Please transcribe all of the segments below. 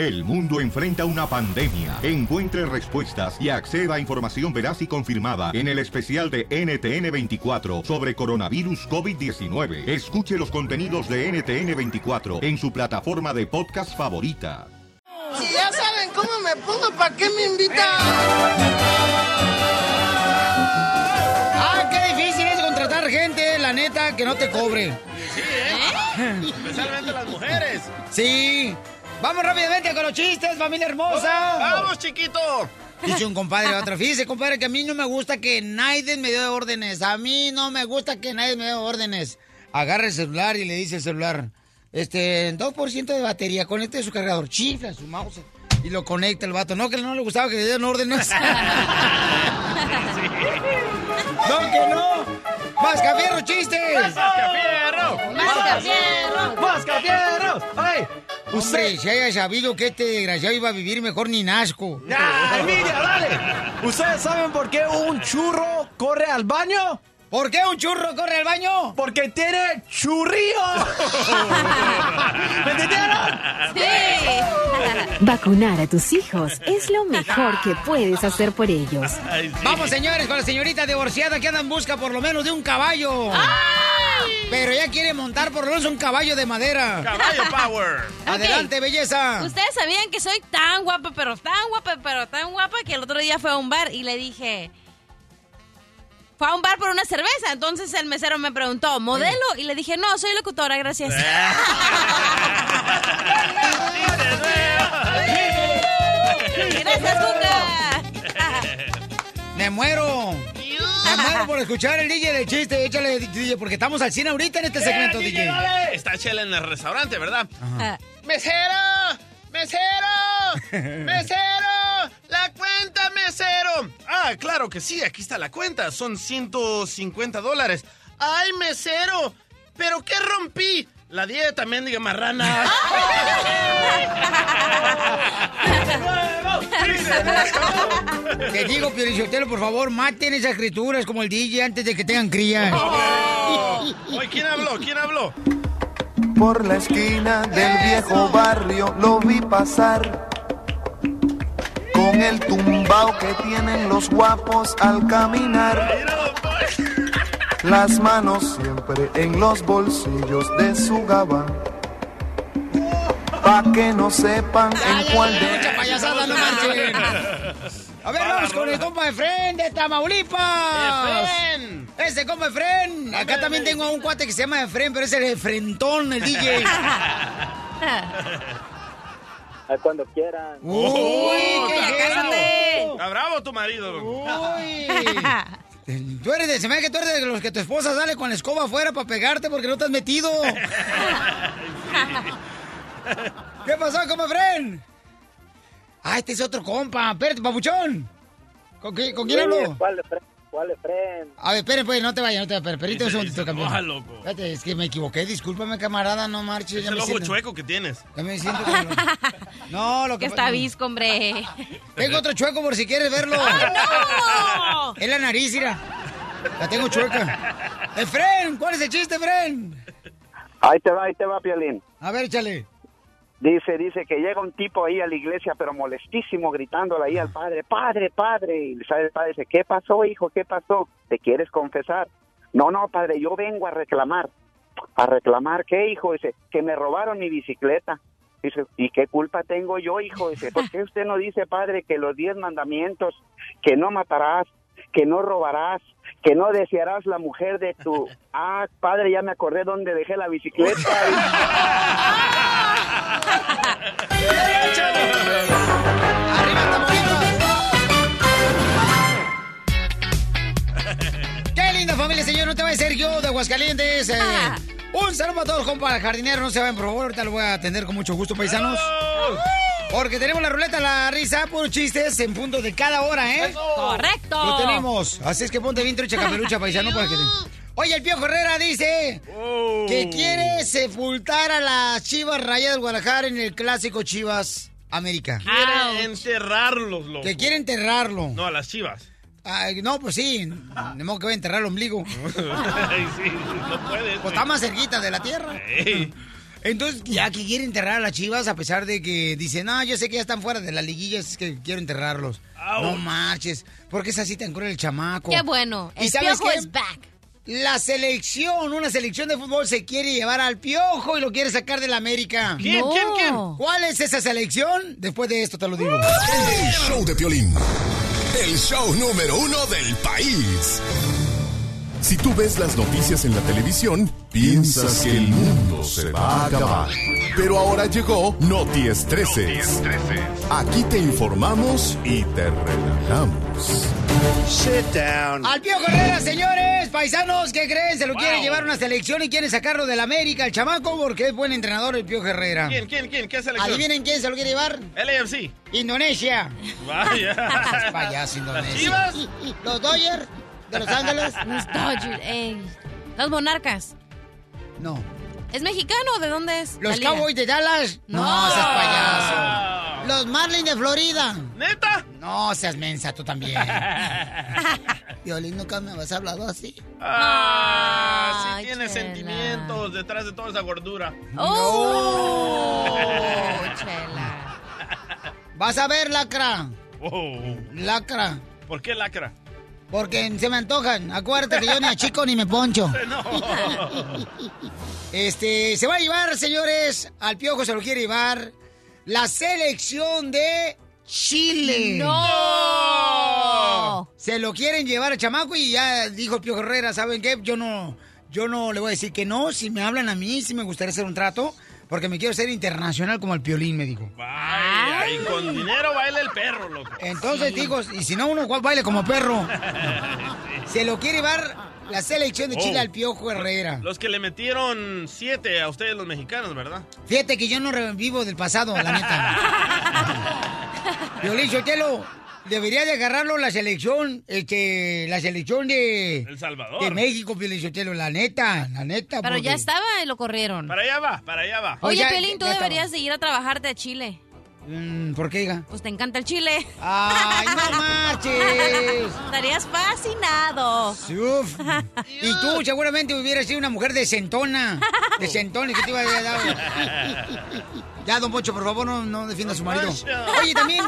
El mundo enfrenta una pandemia. Encuentre respuestas y acceda a información veraz y confirmada en el especial de NTN24 sobre coronavirus COVID-19. Escuche los contenidos de NTN24 en su plataforma de podcast favorita. Si ya saben cómo me pongo, ¿para qué me invitan? Ah, qué difícil es contratar gente, la neta, que no te cobre. Sí, ¿eh? Especialmente las mujeres. Sí. Vamos rápidamente con los chistes, familia hermosa. ¡Vamos, chiquito! Dice un compadre otra. Fíjese, compadre, que a mí no me gusta que nadie me dé órdenes. A mí no me gusta que nadie me dé órdenes. Agarra el celular y le dice el celular. Este, 2% de batería, conecte su cargador. Chifla su mouse y lo conecta el vato. No, que no le gustaba que le dieran órdenes. No, que no. ¡Mascafierro, chistes! ¡Mascafierro! ¡Mascafierro! ¡Mascafierro! ¡Ay! Hombre, si haya sabido que este desgraciado iba a vivir mejor ni Nasco. ¡Ay, mira, dale! ¿Ustedes saben por qué un churro corre al baño? ¿Por qué un churro corre al baño? Porque tiene churrío. ¿Me entendieron? Vacunar a tus hijos es lo mejor que puedes hacer por ellos. Vamos, señores, con la señorita divorciada que anda en busca por lo menos de un caballo. Pero ella quiere montar por lo menos un caballo de madera. ¡Caballo power! Adelante, belleza. Ustedes sabían que soy tan guapa, pero tan guapa, pero tan guapa que el otro día fue a un bar y le dije. Fue a un bar por una cerveza. Entonces el mesero me preguntó, ¿modelo? Y le dije, no, soy locutora, gracias. gracias, Cuca. Me muero. Me muero por escuchar el DJ del chiste. Échale, DJ, porque estamos al cine ahorita en este segmento, DJ. Está Chela en el restaurante, ¿verdad? ¡Mesero! ¡Mesero! ¡Mesero! ¡La cuenta, mesero! Ah, claro que sí, aquí está la cuenta. Son 150 dólares. ¡Ay, mesero! ¿Pero qué rompí? La dieta, mendiga marrana. Te digo, Piorichotelo, por favor, maten esas criaturas como el DJ antes de que tengan crías. Oh. Oye, ¿quién habló? ¿Quién habló? Por la esquina del viejo barrio lo vi pasar con el tumbao que tienen los guapos al caminar. Las manos siempre en los bolsillos de su gabán. Pa' que no sepan en cuál de payasada, no. A ver, vamos con el compa de Fren de Tamaulipas. Efren. Ese compa Efren. Acá también tengo a un cuate que se llama Efren, pero es el Efrentón, el DJ. Cuando quieran. Uy, qué cásate. Está bravo tu marido. Uy. Tú eres de, se me que tú eres de los que tu esposa sale con la escoba afuera para pegarte porque no te has metido. ¿Qué pasó, compa Efren? Ah, este es otro compa. Espérate, papuchón. ¿Con, qué- con quién hablo? ¿Cuál ¿Cuál de fren? A ver, esperen, pues, no te vayas, no te vayas. Permíteme un segundito, campeón. enoja, loco. Espérate, es que me equivoqué. Discúlpame, camarada, no marches. Es ya el me ojo siento- chueco que tienes. Ya me siento como... No, lo que... Que está visco, hombre. Tengo otro chueco por si quieres verlo. ¡No! Es la nariz, mira. La tengo chueca. Efren, ¿cuál es el chiste, Efren? Ahí te va, ahí te va, Piolín. A ver, échale. Dice, dice que llega un tipo ahí a la iglesia, pero molestísimo, gritándole ahí al padre, padre, padre. Y sale el padre dice, ¿qué pasó, hijo? ¿Qué pasó? ¿Te quieres confesar? No, no, padre, yo vengo a reclamar. ¿A reclamar qué, hijo? Dice, que me robaron mi bicicleta. Dice, ¿y qué culpa tengo yo, hijo? Dice, ¿por qué usted no dice, padre, que los diez mandamientos, que no matarás, que no robarás, que no desearás la mujer de tu... Ah, padre, ya me acordé dónde dejé la bicicleta. ¡Arriba, Tamaulipas! ¡Qué linda familia, señor! No te va a ser yo de Aguascalientes. eh. Un saludo para todos, compa jardinero. No se vayan, por favor. Ahorita lo voy a atender con mucho gusto, paisanos. Porque tenemos la ruleta, la risa, por chistes en punto de cada hora, ¿eh? Correcto. Lo tenemos. Así es que ponte bien trucha capelucha, paisano, para que te... Oye, el Piojo Herrera dice Oh. que quiere sepultar a las Chivas Rayadas del Guadalajara en el clásico Chivas América. Quiere enterrarlos, loco. Que quiere enterrarlo. No, a las chivas. Ay, no, pues sí. De modo que voy a enterrar el ombligo. Ay, sí, no puedes. Pues está más cerquita de la tierra. Entonces, ya que quiere enterrar a las chivas, a pesar de que dice, no, yo sé que ya están fuera de la liguilla, es que quiero enterrarlos. No marches. ¿Por qué es así tan cruel el chamaco? Qué bueno. ¿Y El sabes piojo qué? is back. La selección, una selección de fútbol se quiere llevar al piojo y lo quiere sacar de la América. ¿Quién, quién, quién? ¿Cuál es esa selección? Después de esto te lo digo. El show de Piolín. El show número uno del país. Si tú ves las noticias en la televisión, piensas que el mundo se va a acabar. Pero ahora llegó Noti Estreses. Aquí te informamos y te relajamos. Sit down. Al Piojo Herrera, señores, paisanos, ¿qué creen? Se lo quiere llevar a una selección y quiere sacarlo de la América, el chamaco, porque es buen entrenador el Piojo Herrera. ¿Quién, quién, quién? ¿Qué selección? ¿Adivinen quién se lo quiere llevar? LAFC. Indonesia. Vaya. Payaso Indonesia. ¿Las Chivas? ¿Los Dodgers de Los Ángeles? Los Dodgers, ey. Los Monarcas. No. ¿Es mexicano o de dónde es? ¿Los? Cowboys de Dallas? No, No. seas payaso. ¿Los Marlins de Florida? ¿Neta? No, seas mensa tú también. Violín, nunca me has hablado así. Ah, Ay, sí tiene Chela. sentimientos detrás de toda esa gordura. ¡Oh! Chela. Vas a ver, lacra. Oh. Lacra. ¿Por qué lacra? Porque se me antojan. Acuérdate que yo ni a chico ni me poncho. No. Este, se va a llevar, señores, al piojo se lo quiere llevar la selección de Chile. ¡No! Se lo quieren llevar al chamaco y ya dijo el piojo Herrera, ¿saben qué? Yo no, yo no le voy a decir que no. Si me hablan a mí, sí me gustaría hacer un trato. Porque me quiero ser internacional como el piolín, me dijo. Vaya, y con dinero baila el perro, loco. Entonces digo, y si no uno igual baile como perro. Se lo quiere llevar la selección de Chile Oh. al piojo Herrera. Los que le metieron siete a ustedes los mexicanos, ¿verdad? Fíjate que yo no revivo del pasado, la neta. Violín Sotelo, debería de agarrarlo la selección, este, la selección de, El Salvador. de México, Violín Sotelo, la neta, la neta. Pero ya estaba y lo corrieron. Para allá va, para allá va. Oye, Oye, Pelín, tú ya estaba. deberías de ir a trabajarte a Chile. Mm, ¿Por qué, hija? Pues te encanta el chile. ¡Ay, no marches! Estarías fascinado. Uf. Y tú seguramente hubieras sido una mujer decentona. Decentona, que te iba a dar. Ya, don Pocho, por favor, no, no defienda a su marido. Oye, también,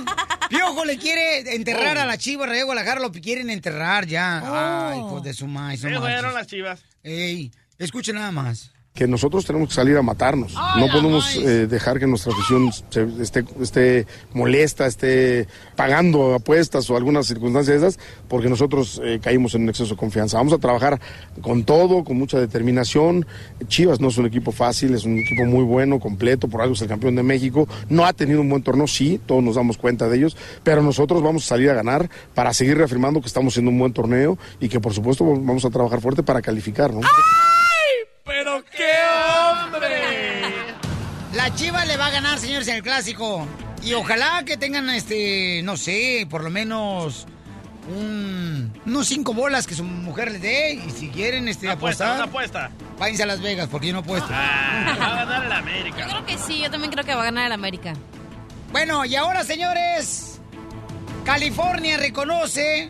Piojo le quiere enterrar a la chiva Rayo Guadalajara, lo quieren enterrar ya. Ay, pues de su maíz. Se fueron las chivas. Ey, escuchen nada más. Que nosotros tenemos que salir a matarnos. No podemos eh, dejar que nuestra afición se- esté, esté molesta, esté pagando apuestas o algunas circunstancias de esas, porque nosotros eh, caímos en un exceso de confianza. Vamos a trabajar con todo, con mucha determinación. Chivas no es un equipo fácil, es un equipo muy bueno, completo, por algo es el campeón de México. No ha tenido un buen torneo, sí, todos nos damos cuenta de ellos, pero nosotros vamos a salir a ganar para seguir reafirmando que estamos haciendo un buen torneo y que por supuesto vamos a trabajar fuerte para calificar, ¿no? ¡Pero La chiva le va a ganar, señores, en el clásico. Y ojalá que tengan, este, no sé, por lo menos un, unos cinco bolas que su mujer les dé. Y si quieren este, Una apuesta, apostar, una apuesta. váyanse a Las Vegas, porque yo no apuesto. Ah, va a ganar el Yo América. creo que sí, yo también creo que va a ganar el América. Bueno, y ahora, señores, California reconoce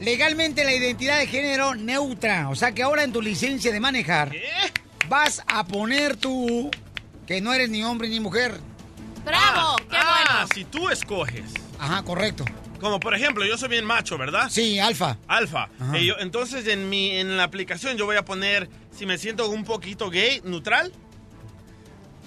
legalmente la identidad de género neutra. O sea que ahora en tu licencia de manejar vas a poner tú que no eres ni hombre ni mujer. ¡Bravo! ¡Qué Ah, bueno! si tú escoges. Ajá, correcto. Como por ejemplo, yo soy bien macho, ¿verdad? Sí, alfa. Alfa. Ajá. Y yo- entonces en mi en la aplicación yo voy a poner si me siento un poquito gay, neutral.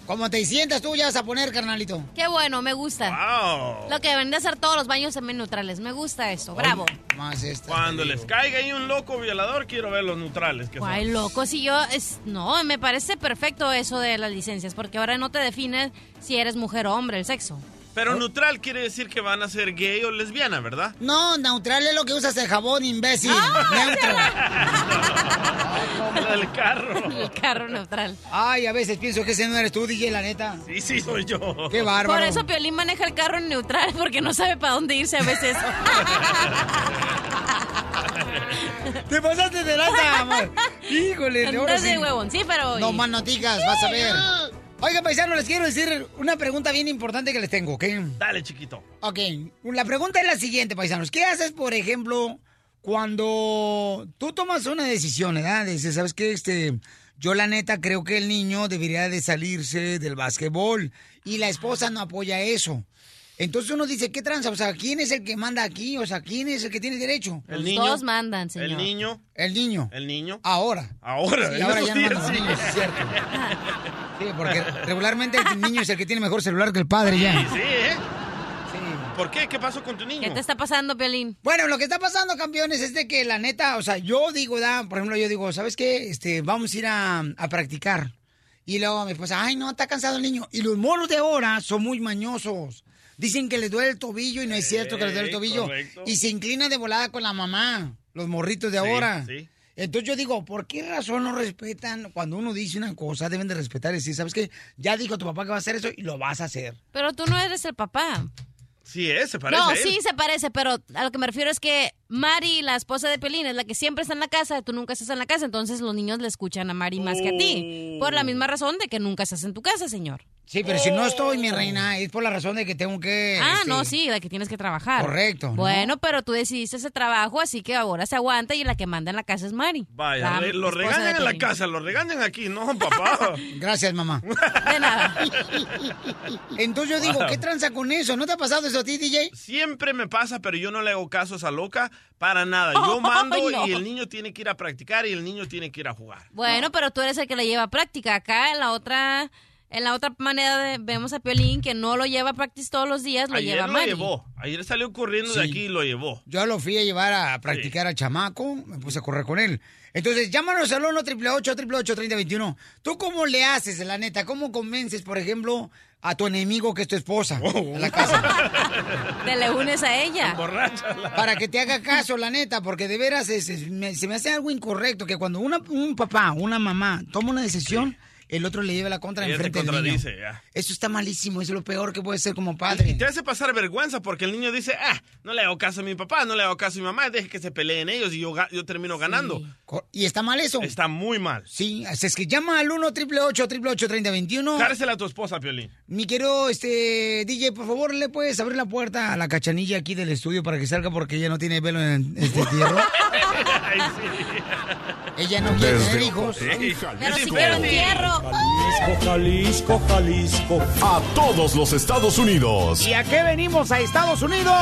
Como te sientas tú, ya vas a poner, carnalito. ¡Qué bueno! Me gusta. Wow. Lo que deben de hacer todos los baños también neutrales. Me gusta eso. ¡Bravo! Más esta. Cuando les caiga ahí un loco violador, quiero ver los neutrales que son. loco, si yo es no, me parece perfecto eso de las licencias, porque ahora no te define si eres mujer o hombre el sexo. Pero neutral quiere decir que van a ser gay o lesbiana, ¿verdad? No, neutral es lo que usas el jabón, imbécil. Neutro. el carro. El carro neutral. Ay, a veces pienso que ese no eres tú, DJ, la neta. Sí, sí, soy yo. Qué bárbaro. Por eso Piolín maneja el carro en neutral, porque no sabe para dónde irse a veces. Te pasaste de lanza, amor. Híjole, ahora Andas sí. de huevón, sí, pero... No más noticas, vas a ver. Oiga, paisano, les quiero decir una pregunta bien importante que les tengo, ¿ok? Dale, chiquito. Ok, la pregunta es la siguiente, paisanos. ¿Qué haces, por ejemplo, cuando tú tomas una decisión, ¿verdad? Dices, ¿sabes qué? Este, yo la neta creo que el niño debería de salirse del básquetbol y la esposa no apoya eso. Entonces uno dice, ¿qué tranza? O sea, ¿quién es el que manda aquí? O sea, ¿quién es el que tiene derecho? El niño. Todos mandan, señor. El niño. El niño. El niño. Ahora. Ahora. Sí, ahora ya no los sí. es cierto. Sí, porque regularmente el niño es el que tiene mejor celular que el padre ya. Sí, ¿eh? ¿Por qué? ¿Qué pasó con tu niño? ¿Qué te está pasando, Piolín? Bueno, lo que está pasando, campeones, es de que la neta, o sea, yo digo, da, por ejemplo, yo digo, ¿sabes qué? Este, vamos a ir a, a practicar. Y luego mi esposa, ay, no, está cansado el niño. Y los moros de ahora son muy mañosos. Dicen que les duele el tobillo y no es cierto que les duele el Eh, tobillo. correcto. Y se inclina de volada con la mamá, los morritos de Sí, ahora. sí. Entonces yo digo, ¿por qué razón no respetan? Cuando uno dice una cosa, deben de respetar y decir, ¿sabes qué? Ya dijo tu papá que va a hacer eso y lo vas a hacer. Pero tú no eres el papá. Sí, ¿eh? Se parece no, a él. sí se parece, pero a lo que me refiero es que Mari, la esposa de Pelín, es la que siempre está en la casa, tú nunca estás en la casa, entonces los niños le escuchan a Mari más que a ti. Por la misma razón de que nunca estás en tu casa, señor. Sí, pero si no estoy, mi reina, es por la razón de que tengo que... Ah, este, no, sí, de que tienes que trabajar. Correcto, ¿no? Bueno, pero tú decidiste ese trabajo, así que ahora se aguanta y la que manda en la casa es Mari. Vaya, la re- lo regañan en la casa, lo regañan aquí, no, papá. Gracias, mamá. De nada. Entonces yo digo, Wow. ¿qué tranza con eso? ¿No te ha pasado eso a ti, DJ? Siempre me pasa, pero yo no le hago caso a esa loca para nada. Yo mando no. y el niño tiene que ir a practicar y el niño tiene que ir a jugar. Bueno, pero tú eres el que le lleva a práctica. Acá en la otra, en la otra manera de, vemos a Piolín que no lo lleva a práctica todos los días, lo Ayer lleva a lo llevó. Ayer salió corriendo de Sí. aquí y lo llevó. Yo lo fui a llevar a practicar al chamaco, me puse a correr con él. Entonces, llámanos al 1 888 3021 ¿Tú cómo le haces, la neta? ¿Cómo convences, por ejemplo, a tu enemigo que es tu esposa en la casa? Te le unes a ella. Borráchala. Para que te haga caso, la neta, porque de veras es- es- me- se me hace algo incorrecto que cuando una- un papá, una mamá toma una decisión, el otro le lleva la contra Ella enfrente del niño. contradice, ya. Eso está malísimo, eso es lo peor que puede ser como Y padre. te hace pasar vergüenza porque el niño dice, ah, no le hago caso a mi papá, no le hago caso a mi mamá, deje que se peleen ellos y yo, termino ganando. ¿Y está mal eso? Está muy mal. Sí, así es que llama al 1 888 3021 Cársela a tu esposa, Piolín. Mi querido este, DJ, por favor, ¿le puedes abrir la puerta a la cachanilla aquí del estudio para que salga porque ella no tiene pelo en este tierra? Ay, sí. Ella no quiere tener hijos. Pero si quiero Piolín. entierro. Jalisco, Jalisco. A todos los Estados Unidos. ¿Y a qué venimos a Estados Unidos?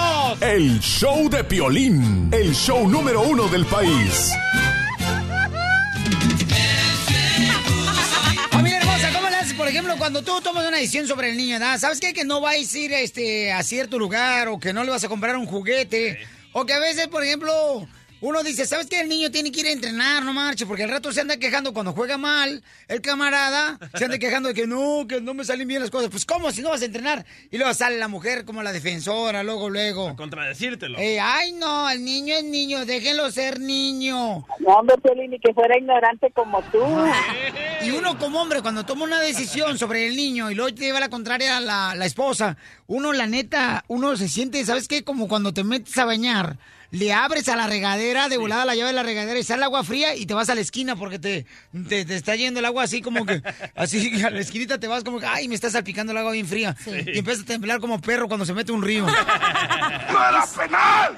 El show de Piolín. El show número uno del país. Familia hermosa, ¿cómo le haces, por ejemplo, cuando tú tomas una decisión sobre el niño, ¿verdad? ¿Sabes qué? Que no vais a ir este, a cierto lugar o que no le vas a comprar un juguete. O que a veces, por ejemplo, uno dice, ¿sabes qué? El niño tiene que ir a entrenar, no marche, porque al rato se anda quejando cuando juega mal. El camarada se anda quejando de que no, que no me salen bien las cosas. Pues, ¿cómo si no vas a entrenar? Y luego sale la mujer como la defensora, luego, luego. Contradecírtelo. Eh, ay, no, el niño es niño, déjenlo ser niño. No, hombre, Piolín, ni que fuera ignorante como tú. Y uno como hombre, cuando toma una decisión sobre el niño y luego te lleva la contraria a la, la esposa, uno la neta, uno se siente, ¿sabes qué? Como cuando te metes a bañar, le abres a la regadera, de volada la llave de la regadera y sale agua fría y te vas a la esquina porque te, te, te está yendo el agua así como que, así a la esquinita te vas como que, ay, me está salpicando el agua bien fría. Y empiezas a temblar como perro cuando se mete un río.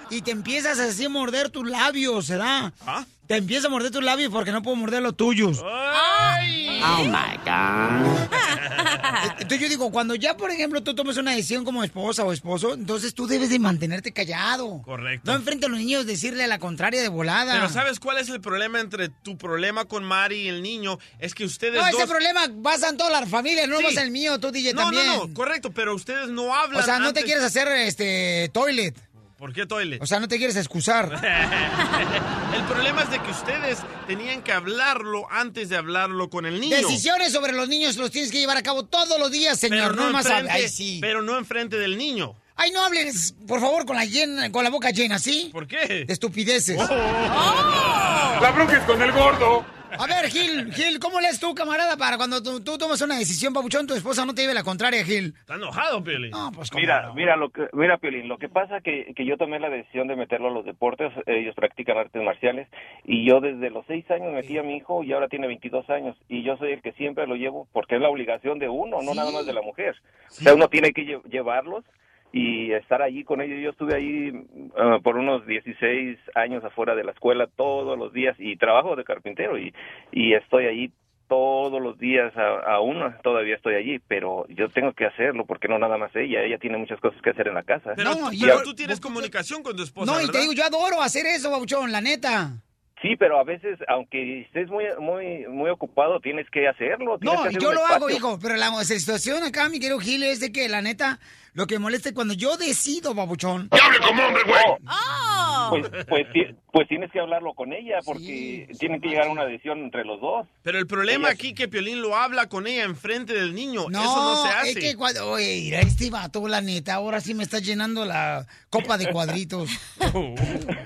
Y te empiezas así a morder tus labios, ¿será? ¿Ah? Te empiezas a morder tus labios porque no puedo morder los tuyos. Ay. Oh my God. Entonces yo digo, cuando ya, por ejemplo, tú tomas una decisión como esposa o esposo, entonces tú debes de mantenerte callado. Correcto. No enfrente a los niños decirle a la contraria de volada. Pero ¿sabes cuál es el problema entre tu problema con Mari y el niño? Es que ustedes No, dos... ese problema pasa en todas las familias, no Sí. el mío, tú DJ No, también. no, no, correcto, pero ustedes no hablan O sea, no te quieres hacer este toilet. ¿Por qué toilet? O sea, no te quieres excusar. el problema es de que ustedes tenían que hablarlo antes de hablarlo con el niño. Decisiones sobre los niños los tienes que llevar a cabo todos los días, señor. Pero no, más enfrente, Ay, sí. pero no enfrente del niño. Ay, no hables, por favor, con la, llena, con la boca llena, ¿sí? ¿Por qué? De estupideces. La bronca es con el gordo. A ver, Gil, Gil, ¿cómo lees tú, camarada, para cuando tú, tú tomas una decisión, papuchón, tu esposa no te lleve la contraria, Gil? Está enojado, Piolín. No, pues ¿cómo Mira, no? mira, lo que, mira, Piolín, lo que pasa que, que yo tomé la decisión de meterlo a los deportes, ellos practican artes marciales, y yo desde los seis años metí a mi hijo y ahora tiene 22 años, y yo soy el que siempre lo llevo porque es la obligación de uno, no Sí. nada más de la mujer. O sea, uno tiene que lle- llevarlos y estar allí con ellos. Yo estuve ahí ah, por unos 16 años afuera de la escuela todos los días y trabajo de carpintero y, y estoy ahí todos los días, a- aún todavía estoy allí, pero yo tengo que hacerlo porque no nada más ella, ella tiene muchas cosas que hacer en la casa. Pero, No, tú, y pero ahora- tú tienes comunicación con tu esposa, No, y te digo, yo adoro hacer eso, babuchón, la neta. Sí, pero a veces, aunque estés muy muy muy ocupado, tienes que hacerlo. tienes No, que hacer yo lo hago, hijo, pero la situación acá, mi querido Gil, es de que la neta, lo que molesta es cuando yo decido, babuchón. hable como hombre, güey! ¡Oh! Pues, pues, ti- pues tienes que hablarlo con ella porque tienen que llegar a una decisión entre los dos. Pero el problema aquí que Piolín lo habla con ella enfrente del niño. No, Eso no se hace. es que cuando, oye, mira, este vato, la neta, ahora sí me está llenando la copa de cuadritos.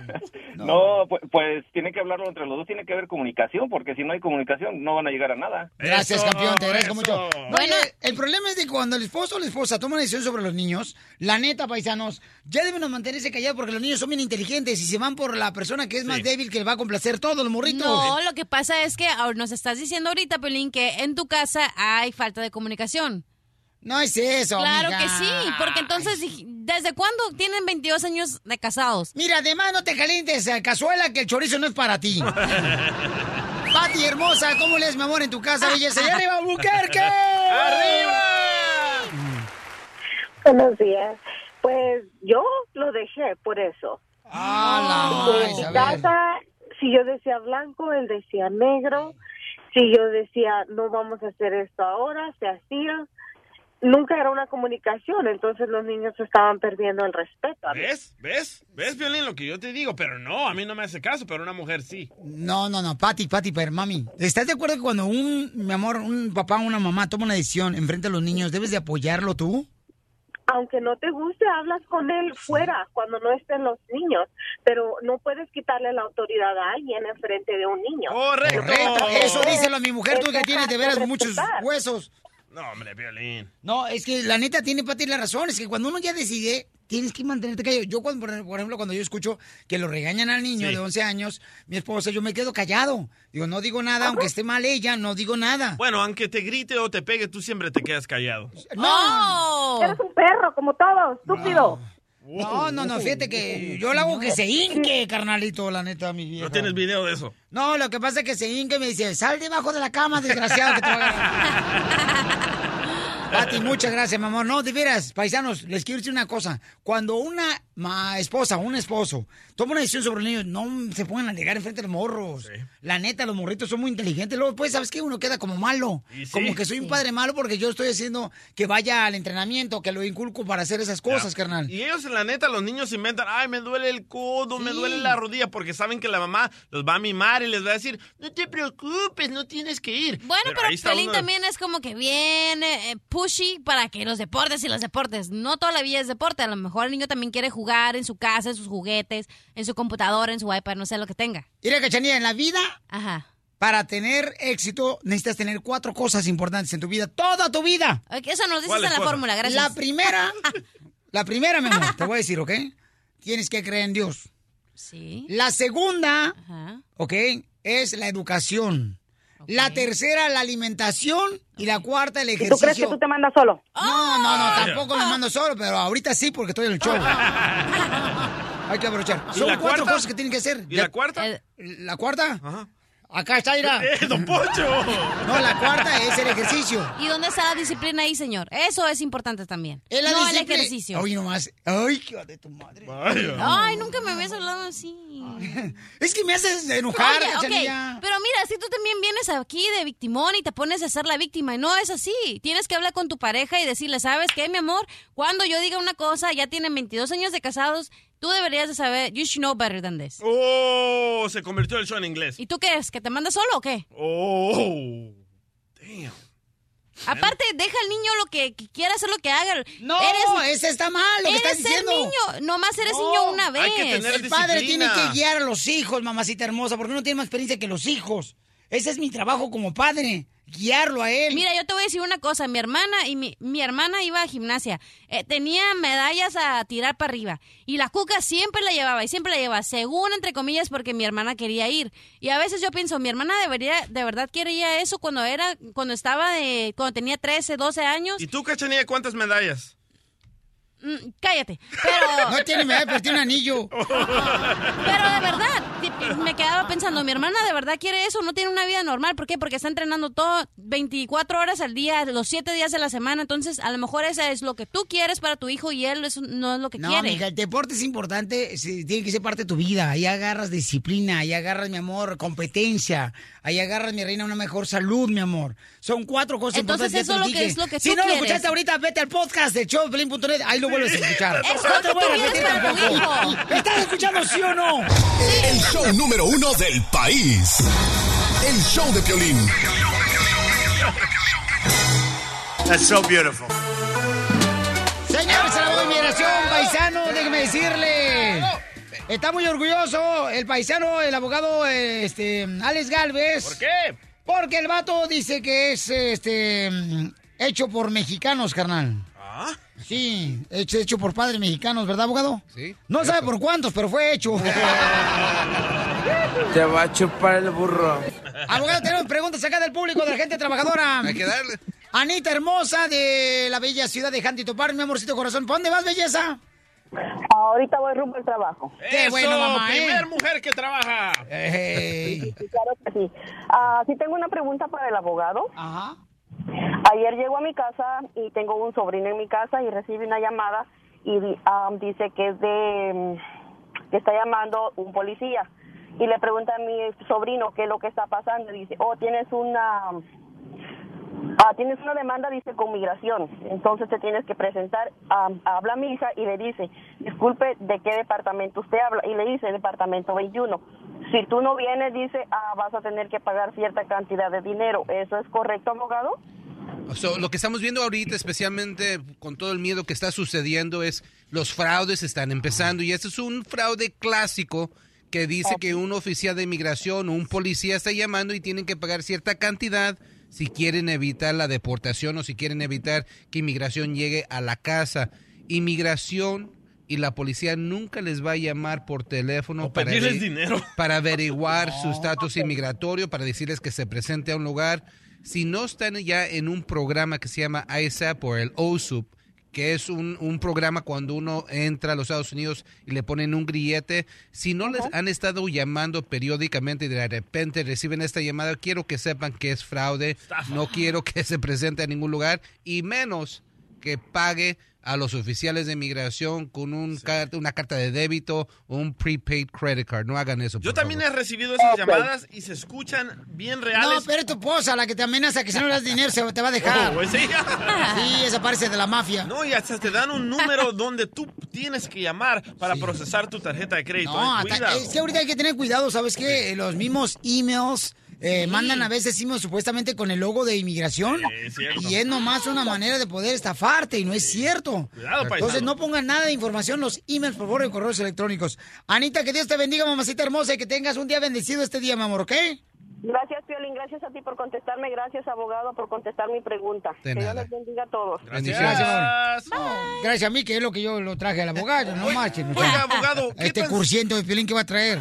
No, pues, pues tiene que hablarlo entre los dos, tiene que haber comunicación, porque si no hay comunicación no van a llegar a nada. Gracias, campeón, te agradezco mucho. Bueno, el problema es de que cuando el esposo o la esposa toma una decisión sobre los niños, la neta, paisanos, ya deben mantenerse callados porque los niños son bien inteligentes y se van por la persona que es más débil que le va a complacer todo, los morritos. No, lo que pasa es que nos estás diciendo ahorita, Pelín, que en tu casa hay falta de comunicación. No es eso, Claro amiga. que sí, porque entonces, ¿desde cuándo tienen 22 años de casados? Mira, además no te calientes, eh, cazuela, que el chorizo no es para ti. Pati hermosa, ¿cómo lees, mi amor, en tu casa, belleza? ¡Y arriba, Bucarque! ¡Arriba! Buenos días. Pues yo lo dejé por eso. Ah, la en mi casa, si yo decía blanco, él decía negro. Si yo decía no vamos a hacer esto ahora, se hacía. Nunca era una comunicación, entonces los niños estaban perdiendo el respeto. a mí. ¿Ves? ¿Ves? ¿Ves, Piolín, lo que yo te digo? Pero no, a mí no me hace caso, pero una mujer sí. No, no, no, Pati, Pati, pero mami, ¿estás de acuerdo que cuando un, mi amor, un papá o una mamá toma una decisión enfrente a los niños, debes de apoyarlo tú? Aunque no te guste, hablas con él fuera cuando no estén los niños, pero no puedes quitarle la autoridad a alguien enfrente de un niño. Correcto, eso díselo a mi mujer, tú que tienes de veras muchos huesos. No, hombre, Piolín. No, es que la neta tiene Pati la razón, es que cuando uno ya decide, tienes que mantenerte callado. Yo, cuando, por ejemplo, cuando yo escucho que lo regañan al niño Sí. de 11 años, mi esposa, yo me quedo callado. Digo, no digo nada, aunque esté mal ella, no digo nada. Bueno, aunque te grite o te pegue, tú siempre te quedas callado. No. Eres un perro, como todos, estúpido. No, no, no, fíjate que yo le hago que se hinque, carnalito, la neta, mi vieja. ¿No tienes video de eso? No, lo que pasa es que se hinque y me dice, sal debajo de la cama, desgraciado, que te va a agarrar". Pati, muchas gracias, mi amor. No, de veras, paisanos, les quiero decir una cosa. Cuando una ma- esposa un esposo toma una decisión sobre el niño, no se pongan a negar enfrente de los morros. La neta, los morritos son muy inteligentes. Luego, pues, ¿sabes qué? Uno queda como malo. Sí. Como que soy un padre malo porque yo estoy haciendo que vaya al entrenamiento, que lo inculco para hacer esas cosas, carnal. Y ellos, la neta, los niños inventan, ay, me duele el codo, me duele la rodilla, porque saben que la mamá los va a mimar y les va a decir, no te preocupes, no tienes que ir. Bueno, pero, uno- también es como que bien eh, pushy para que los deportes y los deportes. No toda la vida es deporte. A lo mejor el niño también quiere jugar en su casa, en sus juguetes, en su computadora, en su iPad, no sé lo que tenga. Mira, Cachanilla, en la vida, Ajá. para tener éxito, necesitas tener cuatro cosas importantes en tu vida. ¡Toda tu vida! Eso nos dices ¿Cuáles en la cosas? fórmula, gracias. La primera, la primera, mi amor, te voy a decir, ¿ok? Tienes que creer en Dios. Sí. La segunda, Ajá. ¿ok? Es la educación. La tercera, la alimentación. Y la cuarta, el ¿Y ejercicio. tú crees que tú te mandas solo? No, no, no, tampoco me mando solo, pero ahorita sí, porque estoy en el show. Hay que aprovechar. ¿Y Son la cuatro cuarta? cosas que tienen que hacer. ¿Y la cuarta? ¿La cuarta? Acá está, Ira. ¡Eh, don Poncho! No, la cuarta es el ejercicio. ¿Y dónde está la disciplina ahí, señor? Eso es importante también. Es la no el ejercicio. Oye, nomás. Ay, qué de tu madre. Ay, nunca me habías hablado así. Es que me haces enojar, Oye. Pero mira, si tú también vienes aquí de victimón y te pones a ser la víctima, y no es así. Tienes que hablar con tu pareja y decirle, ¿sabes qué, mi amor? Cuando yo diga una cosa, ya tienen 22 años de casados, tú deberías de saber, you should know better than this. ¡Oh! Se convirtió el show en inglés. ¿Y tú qué es? ¿Que te mandas solo o qué? ¡Oh! Aparte, deja al niño lo que, que quiera hacer lo que haga. No, ese está mal, lo que eres estás diciendo. niño, nomás eres No, niño una vez. el padre tiene que guiar a los hijos, mamacita hermosa, porque uno tiene más experiencia que los hijos. Ese es mi trabajo como padre, guiarlo a él. Mira, yo te voy a decir una cosa. Mi hermana y mi, mi hermana iba a gimnasia. Eh, tenía medallas a tirar para arriba. Y la cuca siempre la llevaba y siempre la llevaba, según entre comillas, porque mi hermana quería ir. Y a veces yo pienso, mi hermana debería, de verdad quería eso cuando era, cuando estaba de, cuando tenía 13, 12 años. ¿Y tú, Cachanilla, cuántas medallas? Mm, cállate. Pero. No tiene medalla, pero tiene un anillo. Pero de verdad, me quedaba pensando, mi hermana de verdad quiere eso, no tiene una vida normal. ¿Por qué? Porque está entrenando todo 24 horas al día, los 7 días de la semana. Entonces, a lo mejor eso es lo que tú quieres para tu hijo y él eso no es lo que No, quiere. mija, el deporte es importante, tiene que ser parte de tu vida. Ahí agarras disciplina, ahí agarras, mi amor, competencia. Ahí agarras, mi reina, una mejor salud, mi amor. Son cuatro cosas Entonces, importantes. ya te eso lo es lo que dije. es lo que Si tú no lo escuchaste ahorita, vete al podcast de showpelín.net. Ahí lo vuelves a escuchar. Eso no te voy a repetir tampoco. ¿Estás escuchando sí o no? El show número uno del país. El show de Piolín. That's so beautiful. Señores, abogado de inmigración, paisano, déjeme decirle. Está muy orgulloso el paisano, el abogado este, Alex Galvez. ¿Por qué? Porque el vato dice que es este hecho por mexicanos, carnal. ¿Ah? Sí, hecho, hecho por padres mexicanos, ¿verdad, abogado? Sí. No sabe por cuántos, pero fue hecho. Te va a chupar el burro. abogado, tenemos preguntas acá del público, de la gente trabajadora. Hay que darle. Anita Hermosa, de la bella ciudad de Huntington Park, mi amorcito corazón. ¿Para dónde vas, belleza? Ahorita voy rumbo al trabajo. Qué Eso, bueno, mamá, ¿eh? primer mujer que trabaja. Ey. Sí, claro que sí. Ah, sí tengo una pregunta para el abogado. Ajá. Ayer llego a mi casa y tengo un sobrino en mi casa y recibe una llamada y ah, dice que es de mm, que está llamando un policía y le pregunta a mi sobrino qué es lo que está pasando y dice, "Oh, tienes una Ah, tienes una demanda, dice, con migración. Entonces te tienes que presentar. Habla mi hija y le dice, disculpe, ¿de qué departamento usted habla? Y le dice, departamento 21. Si tú no vienes, dice, ah, vas a tener que pagar cierta cantidad de dinero. ¿Eso es correcto, abogado? So, lo que estamos viendo ahorita, especialmente con todo el miedo que está sucediendo, es los fraudes están empezando y este es un fraude clásico que dice que un oficial de inmigración o un policía está llamando y tienen que pagar cierta cantidad si quieren evitar la deportación o si quieren evitar que inmigración llegue a la casa. Inmigración y la policía nunca les va a llamar por teléfono para, pedirles dinero. para averiguar su estatus inmigratorio, para decirles que se presente a un lugar. Si no están ya en un programa que se llama ISAP o el OSUP, que es un, un programa cuando uno entra a los Estados Unidos y le ponen un grillete, si no les han estado llamando periódicamente y de repente reciben esta llamada, quiero que sepan que es fraude, no quiero que se presente a ningún lugar y menos que pague a los oficiales de inmigración con un car- una carta de débito o un prepaid credit card. No hagan eso. Yo por también he recibido esas llamadas y se escuchan bien reales. No, pero es tu esposa la que te amenaza que si no le das dinero se te va a dejar. Oh, pues sí. Sí, esa parece de la mafia. No, y hasta te dan un número donde tú tienes que llamar para procesar tu tarjeta de crédito. No, Eh, hasta- es que ahorita hay que tener cuidado, ¿sabes qué? Los mismos emails eh, mandan a veces emails supuestamente con el logo de inmigración. y es nomás una manera de poder estafarte y no es cierto. Cuidado. Entonces no pongan nada de información los emails, por favor, en correos electrónicos. Anita, que Dios te bendiga, mamacita hermosa, y que tengas un día bendecido este día, mi amor, ¿ok? Gracias, Piolín. Gracias a ti por contestarme. Gracias, abogado, por contestar mi pregunta. De que Dios les bendiga a todos. Gracias. No, gracias a mí, que es lo que yo lo traje al abogado, no marchen. o sea, oiga, abogado, ¿qué Este tan- cursiento de Piolín que va a traer.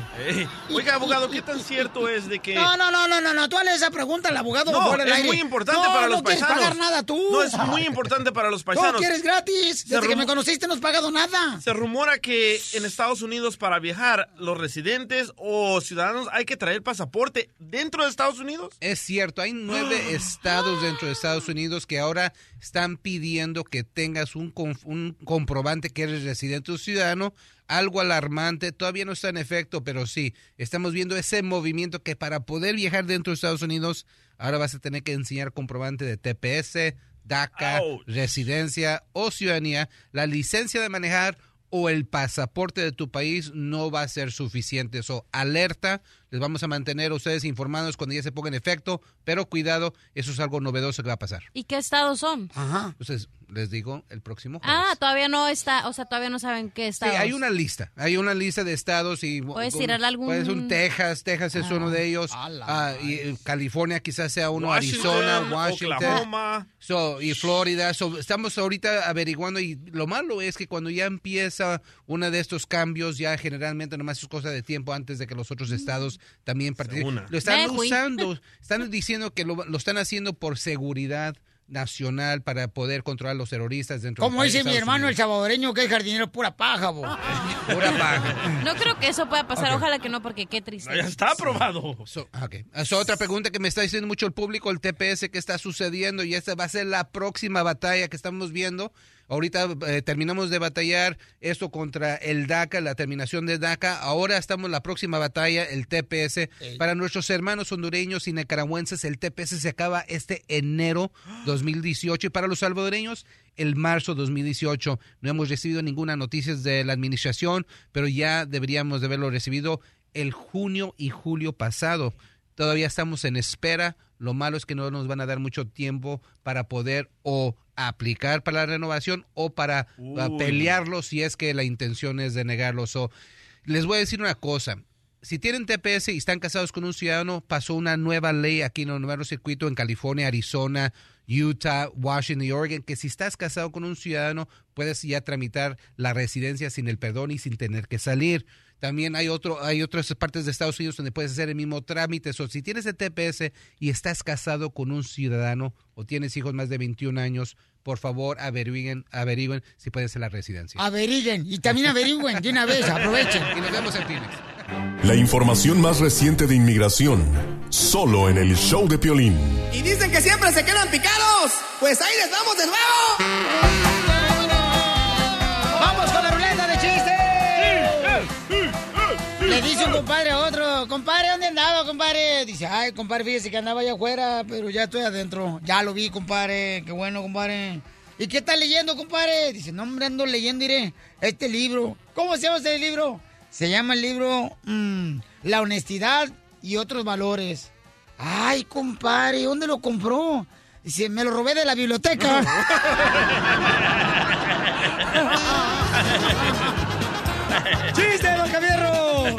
Oiga, abogado, ¿qué tan cierto es de que... No, no, no, no, no, no, tú hazle esa pregunta al abogado No, es aire. muy importante No, para no los quieres paisanos. pagar nada tú. No, es muy importante para los paisanos. quieres gratis. Desde que me conociste no has pagado nada. Se rumora que en Estados Unidos para viajar los residentes o ciudadanos hay que traer pasaporte dentro de Estados Unidos. Es cierto, hay nueve estados dentro de Estados Unidos que ahora están pidiendo que tengas un, un comprobante que eres residente o ciudadano. Algo alarmante, todavía no está en efecto, pero sí, estamos viendo ese movimiento que para poder viajar dentro de Estados Unidos, ahora vas a tener que enseñar comprobante de TPS, DACA, residencia o ciudadanía, la licencia de manejar o el pasaporte de tu país no va a ser suficiente. Eso, alerta, les vamos a mantener a ustedes informados cuando ya se ponga en efecto, pero cuidado, eso es algo novedoso que va a pasar. ¿Y qué estados son? Ajá. Entonces, les digo el próximo jueves. Ah, todavía no está, o sea, todavía no saben qué Sí, estados. hay una lista, hay una lista de estados y ¿Puedes con- tirar algún- Puede ser un Texas, Texas es uno de ellos, ah, y eh, California quizás sea uno, Arizona, Washington, Oklahoma. So, y Florida. So, estamos ahorita averiguando y lo malo es que cuando ya empieza uno de estos cambios, ya generalmente nomás es cosa de tiempo antes de que los otros estados también participen. Lo están usando, están diciendo que lo, lo están haciendo por seguridad nacional para poder controlar los terroristas dentro Como dice de mi hermano el salvadoreño que es jardinero pura paja, bo. Pura paja. No creo que eso pueda pasar, ojalá que no, porque qué triste. está aprobado. So, otra pregunta que me está diciendo mucho el público, el TPS, que está sucediendo? Y esta va a ser la próxima batalla que estamos viendo. Ahorita eh, terminamos de batallar esto contra el DACA, la terminación de DACA. Ahora estamos en la próxima batalla, el TPS. Para nuestros hermanos hondureños y nicaragüenses, el TPS se acaba este enero 2018. Y para los salvadoreños, el marzo 2018. No hemos recibido ninguna noticia de la administración, pero ya deberíamos de haberlo recibido el junio y julio pasado. Todavía estamos en espera. Lo malo es que no nos van a dar mucho tiempo para poder o aplicar para la renovación o para uh, Uy. pelearlo si es que la intención es de negarlo. So, les voy a decir una cosa. Si tienen TPS y están casados con un ciudadano, pasó una nueva ley aquí en el nuevo circuito en California, Arizona, Utah, Washington y Oregon, que si estás casado con un ciudadano, puedes ya tramitar la residencia sin el perdón y sin tener que salir. También hay otro, hay otras partes de Estados Unidos donde puedes hacer el mismo trámite. O si tienes el TPS y estás casado con un ciudadano o tienes hijos más de 21 años, por favor averigüen, averigüen si puedes hacer la residencia. Averigüen y también averigüen de una vez, aprovechen. Y nos vemos en Phoenix. La información más reciente de inmigración, solo en el show de Piolín. Y dicen que siempre se quedan picados. Pues ahí les vamos de nuevo. ¡Vamos con la ruleta de chistes! Dice un compadre a otro, compadre, ¿dónde andaba, compadre? Dice, ay, compadre, fíjese que andaba allá afuera, pero ya estoy adentro. Ya lo vi, compadre, qué bueno, compadre. ¿Y qué está leyendo, compadre? Dice, no, hombre, ando leyendo, diré, este libro. ¿Cómo se llama este libro? Se llama el libro mm, La honestidad y otros valores. Ay, compadre, ¿dónde lo compró? Dice, me lo robé de la biblioteca. ¡Chiste, don Javierro!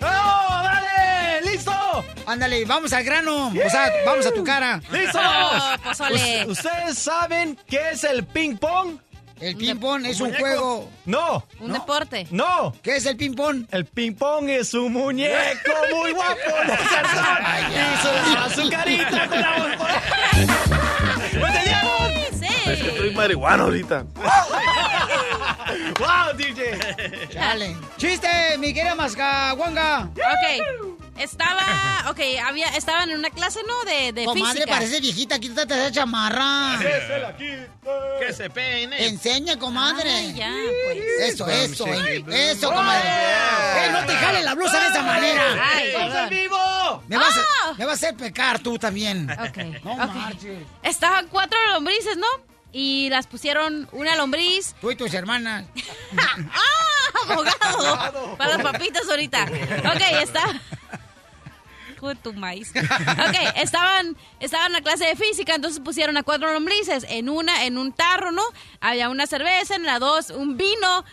¡No, dale! ¡Listo! Ándale, vamos al grano. O sea, vamos a tu cara. ¡Listo! Pozole. Us- ¿Ustedes saben qué es el ping-pong? El ping-pong es un muñeco? juego. No. Un deporte. No. ¿Qué es el ping-pong? El ping-pong es un muñeco muy guapo de salsa. Y su, su carita con la voz. ¿Me entendieron? Es que estoy marihuana ahorita. ¡Wow, DJ! Dale. ¡Chiste, mi querida Mascahuanga! Ok. Estaba, ok, había, estaban en una clase, ¿no? De, de Comadre, física. parece viejita, quítate esa chamarra. Que se peine. Enseña, comadre. Ay, ya, pues. Eso, eso, eh, eso, comadre. Eh, no te jales la blusa de esa manera. Ay, ¡Vamos en vivo! Me vas, Ah. a, me vas a hacer pecar tú también. Ok, No ok. marches. Estaban cuatro lombrices, ¿no? Y las pusieron una lombriz. Tú y tus hermanas. ¡Ah! Abogado. Para las papitas ahorita. Ok, está. Tu maíz. Ok, estaban, estaban en la clase de física, entonces pusieron a cuatro lombrices. En una, en un tarro, ¿no? Había una cerveza, en la dos, un vino.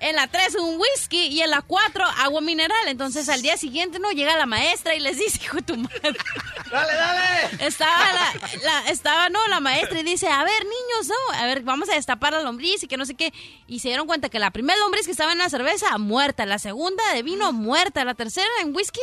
En la tres, un whisky. Y en la cuatro, agua mineral. Entonces al día siguiente, ¿no? Llega la maestra y les dice, hijo de tu madre. ¡Dale, dale! Estaba, la, la- estaba, no, la maestra y dice, a ver, niños, no, a ver, vamos a destapar la lombriz y que no sé qué. Y se dieron cuenta que la primera lombriz que estaba en la cerveza, muerta. La segunda de vino, muerta. La tercera en whisky,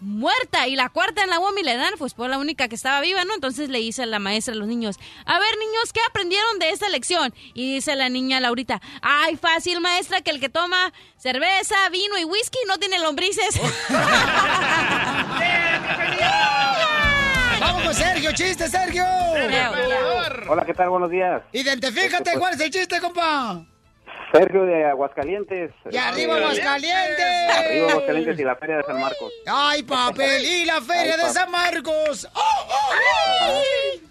muerta. Y la cuarta en la agua milenar, pues fue la única que estaba viva, ¿no? Entonces le dice la maestra a los niños, a ver, niños, ¿qué aprendieron de esta lección? Y dice la niña Laurita, ay, fácil, maestra, que el que toma cerveza, vino y whisky no tiene lombrices. Vamos con Sergio, chiste, Sergio. Hola, ¿qué tal? Buenos días. Identifícate, ¿cuál es el chiste, compa? Sergio de Aguascalientes. Y arriba Aguascalientes. Arriba Aguascalientes y la Feria de San Marcos. Ay, papel, y la feria Ay, de San Marcos. ¡Oh, oh, oh!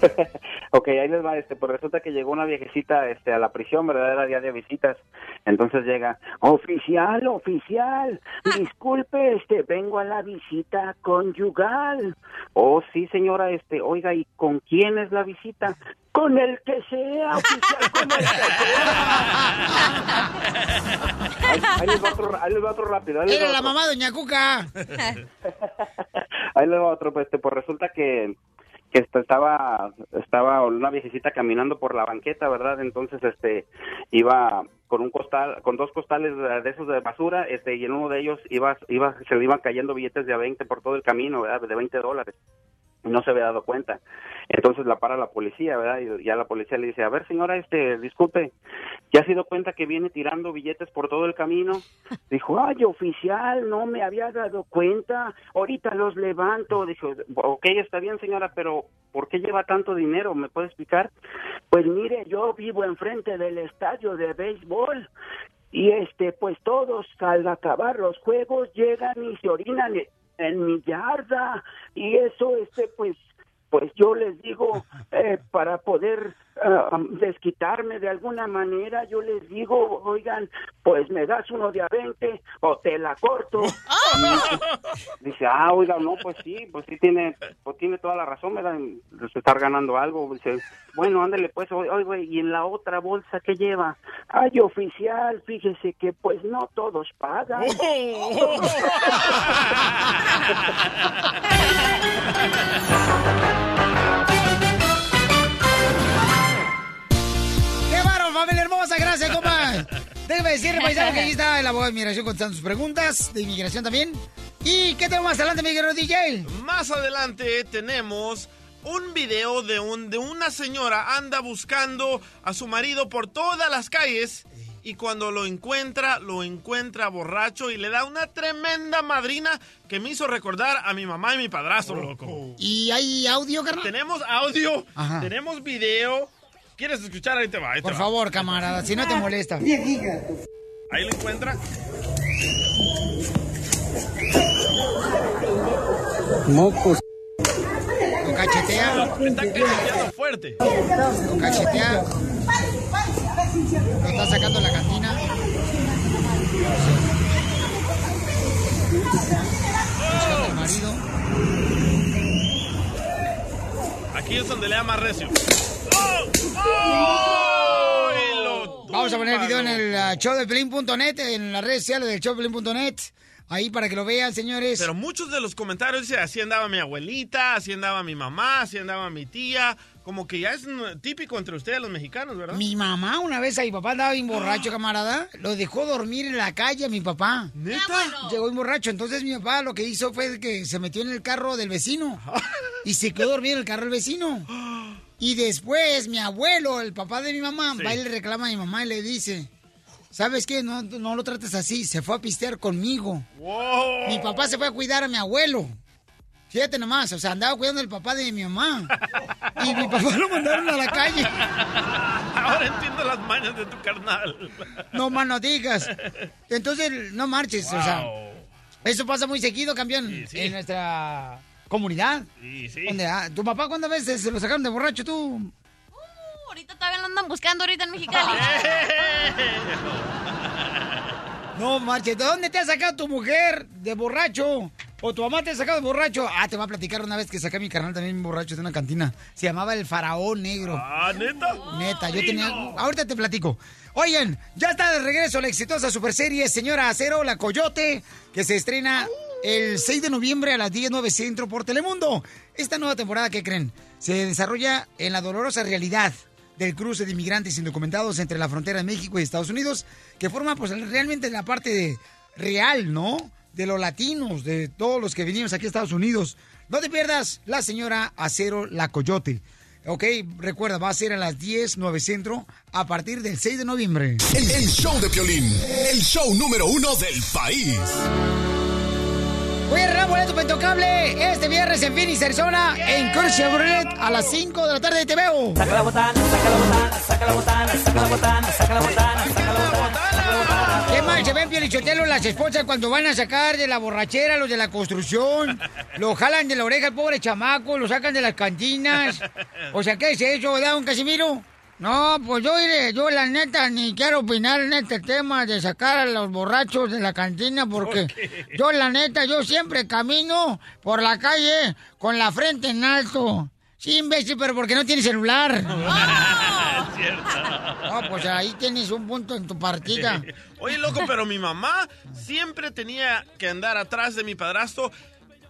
Ok, ahí les va, este, pues resulta que llegó una viejecita, este, a la prisión, ¿verdad? Era día de visitas. Entonces llega, oficial, oficial, disculpe, este, vengo a la visita conyugal. Oh, sí, señora, este, oiga, ¿y con quién es la visita? Con el que sea, oficial, con el que sea. Ahí, ahí les va otro, ahí les va otro rápido. Ahí les Era va la otro. mamá Doña Cuca. Ahí le va otro, pues, este, pues resulta que, que estaba, estaba una viejecita caminando por la banqueta, ¿verdad? Entonces, este, iba con un costal, con dos costales de de esos de basura, este, y en uno de ellos iba, iba, se le iban cayendo billetes de a 20 por todo el camino, ¿verdad? De 20 dólares. No se había dado cuenta. Entonces la para la policía, ¿verdad? Y ya la policía le dice, a ver señora, este, disculpe, ¿ya se dio cuenta que viene tirando billetes por todo el camino? Dijo, ay, oficial, no me había dado cuenta, ahorita los levanto. Dijo, ok, está bien señora, pero ¿por qué lleva tanto dinero? ¿Me puede explicar? Pues mire, yo vivo enfrente del estadio de béisbol y este, pues todos al acabar los juegos llegan y se orinan en mi yarda y eso, este, pues pues yo les digo, eh, para poder ah, desquitarme de alguna manera, yo les digo, oigan, pues me das uno de a 20 o te la corto. Dice, ah, oiga, no, pues sí, pues sí tiene, pues tiene toda la razón, me dan, estar ganando algo. Dice, bueno, ándale pues, oye, güey, y en la otra bolsa que lleva, ay, oficial, fíjese que pues no todos pagan. familia hermosa! Gracias, compa. Déjame decirle, paisano, que aquí está el abogado de inmigración contestando sus preguntas, de inmigración también. ¿Y qué tenemos más adelante, mi querido DJ? Más adelante tenemos un video de, un, de una señora anda buscando a su marido por todas las calles y cuando lo encuentra, lo encuentra borracho y le da una tremenda madrina que me hizo recordar a mi mamá y mi padrastro, loco. ¿Y hay audio, carnal? Tenemos audio, Ajá. tenemos video. ¿Quieres escuchar? Ahí te va. ahí te Por va. favor, camarada, si no te molesta. Ahí lo encuentra. Mocos. Lo cachetea. Me está cacheteando fuerte. Lo cachetea. Lo está sacando la cantina. Marido. Aquí es donde le da más recio. Vamos a poner el video en el uh, showdepelín.net, en las redes sociales del showdepelín.net. Ahí para que lo vean, señores. Pero muchos de los comentarios dicen, así andaba mi abuelita, así andaba mi mamá, así andaba mi tía. Como que ya es mm, típico entre ustedes los mexicanos, ¿verdad? Mi mamá una vez a mi papá andaba bien borracho, camarada. Lo dejó dormir en la calle a mi papá. ¿Neta? Llegó bien borracho. Entonces mi papá lo que hizo fue que se metió en el carro del vecino. Y se quedó dormido en el carro del vecino. Y después mi abuelo, el papá de mi mamá, Sí. va y le reclama a mi mamá y le dice... ¿Sabes qué? No, no lo trates así. Se fue a pistear conmigo. Wow. Mi papá se fue a cuidar a mi abuelo. Fíjate nomás, o sea, andaba cuidando al papá de mi mamá. Y mi papá lo mandaron a la calle. Ahora entiendo las mañas de tu carnal. No más no digas. Entonces, no marches, o sea. Eso pasa muy seguido, campeón, en nuestra comunidad. Sí, sí. Donde, ah, ¿Tu papá cuántas veces se lo sacaron de borracho tú? Uh, ahorita todavía lo andan buscando ahorita en Mexicali. No marches, ¿de dónde te ha sacado tu mujer de borracho? ¿O tu mamá te ha sacado de borracho? Ah, te voy a platicar una vez que saqué a mi carnal también borracho de una cantina. Se llamaba el faraón negro. Ah, ¿neta? Neta, yo Sí, tenía... no. Ahorita te platico. Oigan, ya está de regreso la exitosa superserie Señora Acero, La Coyote, que se estrena el 6 de noviembre a las 10, 9 centro por Telemundo. Esta nueva temporada, ¿qué creen? Se desarrolla en la dolorosa realidad del cruce de inmigrantes indocumentados entre la frontera de México y Estados Unidos, que forma pues realmente la parte de- real, ¿no? De los latinos, de todos los que venimos aquí a Estados Unidos. No te pierdas La Señora Acero, La Coyote. Ok, recuerda, va a ser a las 10, 9 centro, a partir del 6 de noviembre. El, el show de Piolín, el show número uno del país. Voy a arreglar boleto para Intocable este viernes en Phoenix, Arizona, en Curse Chevrolet a las 5 de la tarde. Te veo. Saca la botana, saca la botana, saca la botana, saca la botana, saca la botana, saca la botana. ¿Qué mal se ven, Piolichotelo, las esposas cuando van a sacar de la borrachera los de la construcción? Lo jalan de la oreja al pobre chamaco, lo sacan de las cantinas. O sea, ¿qué es eso, verdad, don Casimiro? No, pues yo iré, yo la neta ni quiero opinar en este tema de sacar a los borrachos de la cantina porque yo la neta, yo siempre camino por la calle con la frente en alto. Sí, imbécil, pero porque no tiene celular. No, pues ahí tienes un punto en tu partida. Oye, loco, pero mi mamá siempre tenía que andar atrás de mi padrastro.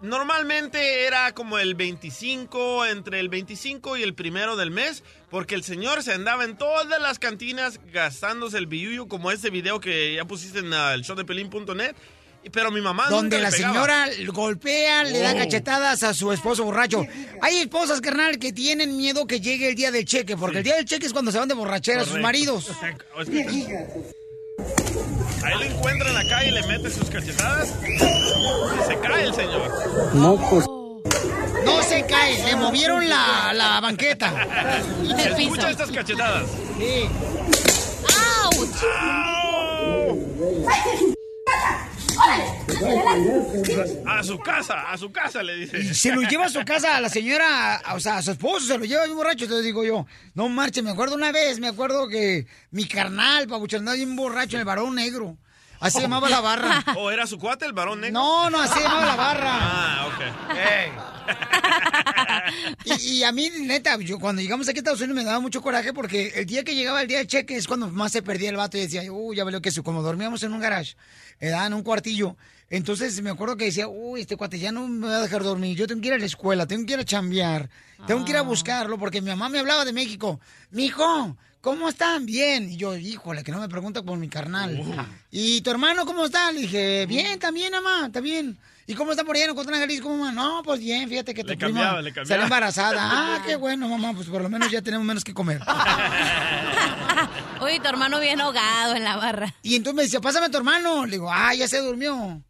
Normalmente era como el 25, entre el 25 y el primero del mes, porque el señor se andaba en todas las cantinas gastándose el billuyo, como ese video que ya pusiste en el show de pelín.net. y- pero mi mamá donde nunca la le señora golpea, le da Oh. cachetadas a su esposo borracho. Hay esposas, carnal, que tienen miedo que llegue el día del cheque, porque el día del cheque es cuando se van de borrachera sus Correcto. maridos. Es que- Ahí lo encuentra en la calle y le mete sus cachetadas y se cae el señor. No, pues. No se cae, le movieron la, la banqueta. Escucha estas cachetadas. Sí. A su casa, a su casa, le dice. Y se lo lleva a su casa a la señora, a- o sea, a su esposo, se lo lleva bien borracho. Entonces digo yo, no marche, me acuerdo una vez, me acuerdo que mi carnal, papuchón, andaba bien borracho en el varón negro. Así se llamaba la barra. ¿O era su cuate, el varón negro? No, no, así se llamaba la barra. Ah, ok. Y, y a mí, neta, yo cuando llegamos aquí a Estados Unidos me daba mucho coraje porque el día que llegaba el día del cheque es cuando más se perdía el vato y decía, uy, ya veo que eso, como dormíamos en un garage, eh, en un cuartillo. Entonces me acuerdo que decía, uy, este cuate ya no me va a dejar dormir, yo tengo que ir a la escuela, tengo que ir a chambear, tengo que ir a buscarlo porque mi mamá me hablaba de México. Mijo, ¿cómo están? Bien. Y yo, híjole, que no me pregunta por mi carnal. ¿Y tu hermano cómo está? Le dije, bien, también, mamá, está bien. ¿Y cómo está por allá en Ocotlán, Jalisco, mamá? No, pues bien, fíjate que tu Le prima cambiaba, le cambiaba. salió embarazada. Ah, qué bueno, mamá, pues por lo menos ya tenemos menos que comer. Uy, tu hermano bien ahogado en la barra. Y entonces me decía, pásame a tu hermano. Le digo, ah, ya se durmió.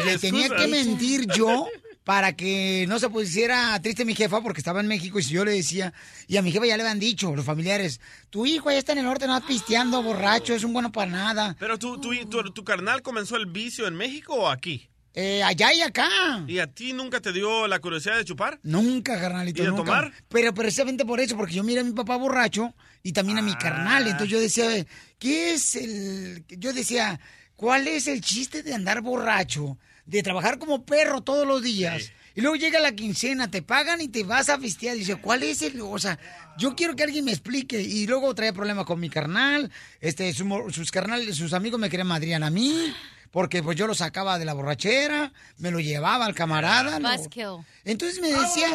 Y le tenía Excusa. que mentir yo para que no se pusiera triste mi jefa porque estaba en México y si yo le decía, y a mi jefa ya le habían dicho, los familiares, tu hijo ya está en el norte, no pisteando, borracho, es un bueno para nada. Pero tu, tu, tu, tu carnal comenzó el vicio en México o aquí? Eh, allá y acá. ¿Y a ti nunca te dio la curiosidad de chupar? Nunca, carnalito, ¿Y de nunca. tomar? Pero precisamente por eso, porque yo miré a mi papá borracho y también a mi carnal. Entonces yo decía, ¿qué es el...? Yo decía, ¿cuál es el chiste de andar borracho? De trabajar como perro todos los días. Y luego llega la quincena, te pagan y te vas a fistear. Dice, ¿cuál es el...? O sea, yo quiero que alguien me explique. Y luego traía problemas con mi carnal. Este, su sus carnales, sus amigos me querían madrear a mí. Porque pues yo lo sacaba de la borrachera, me lo llevaba al camarada. lo- entonces me decían,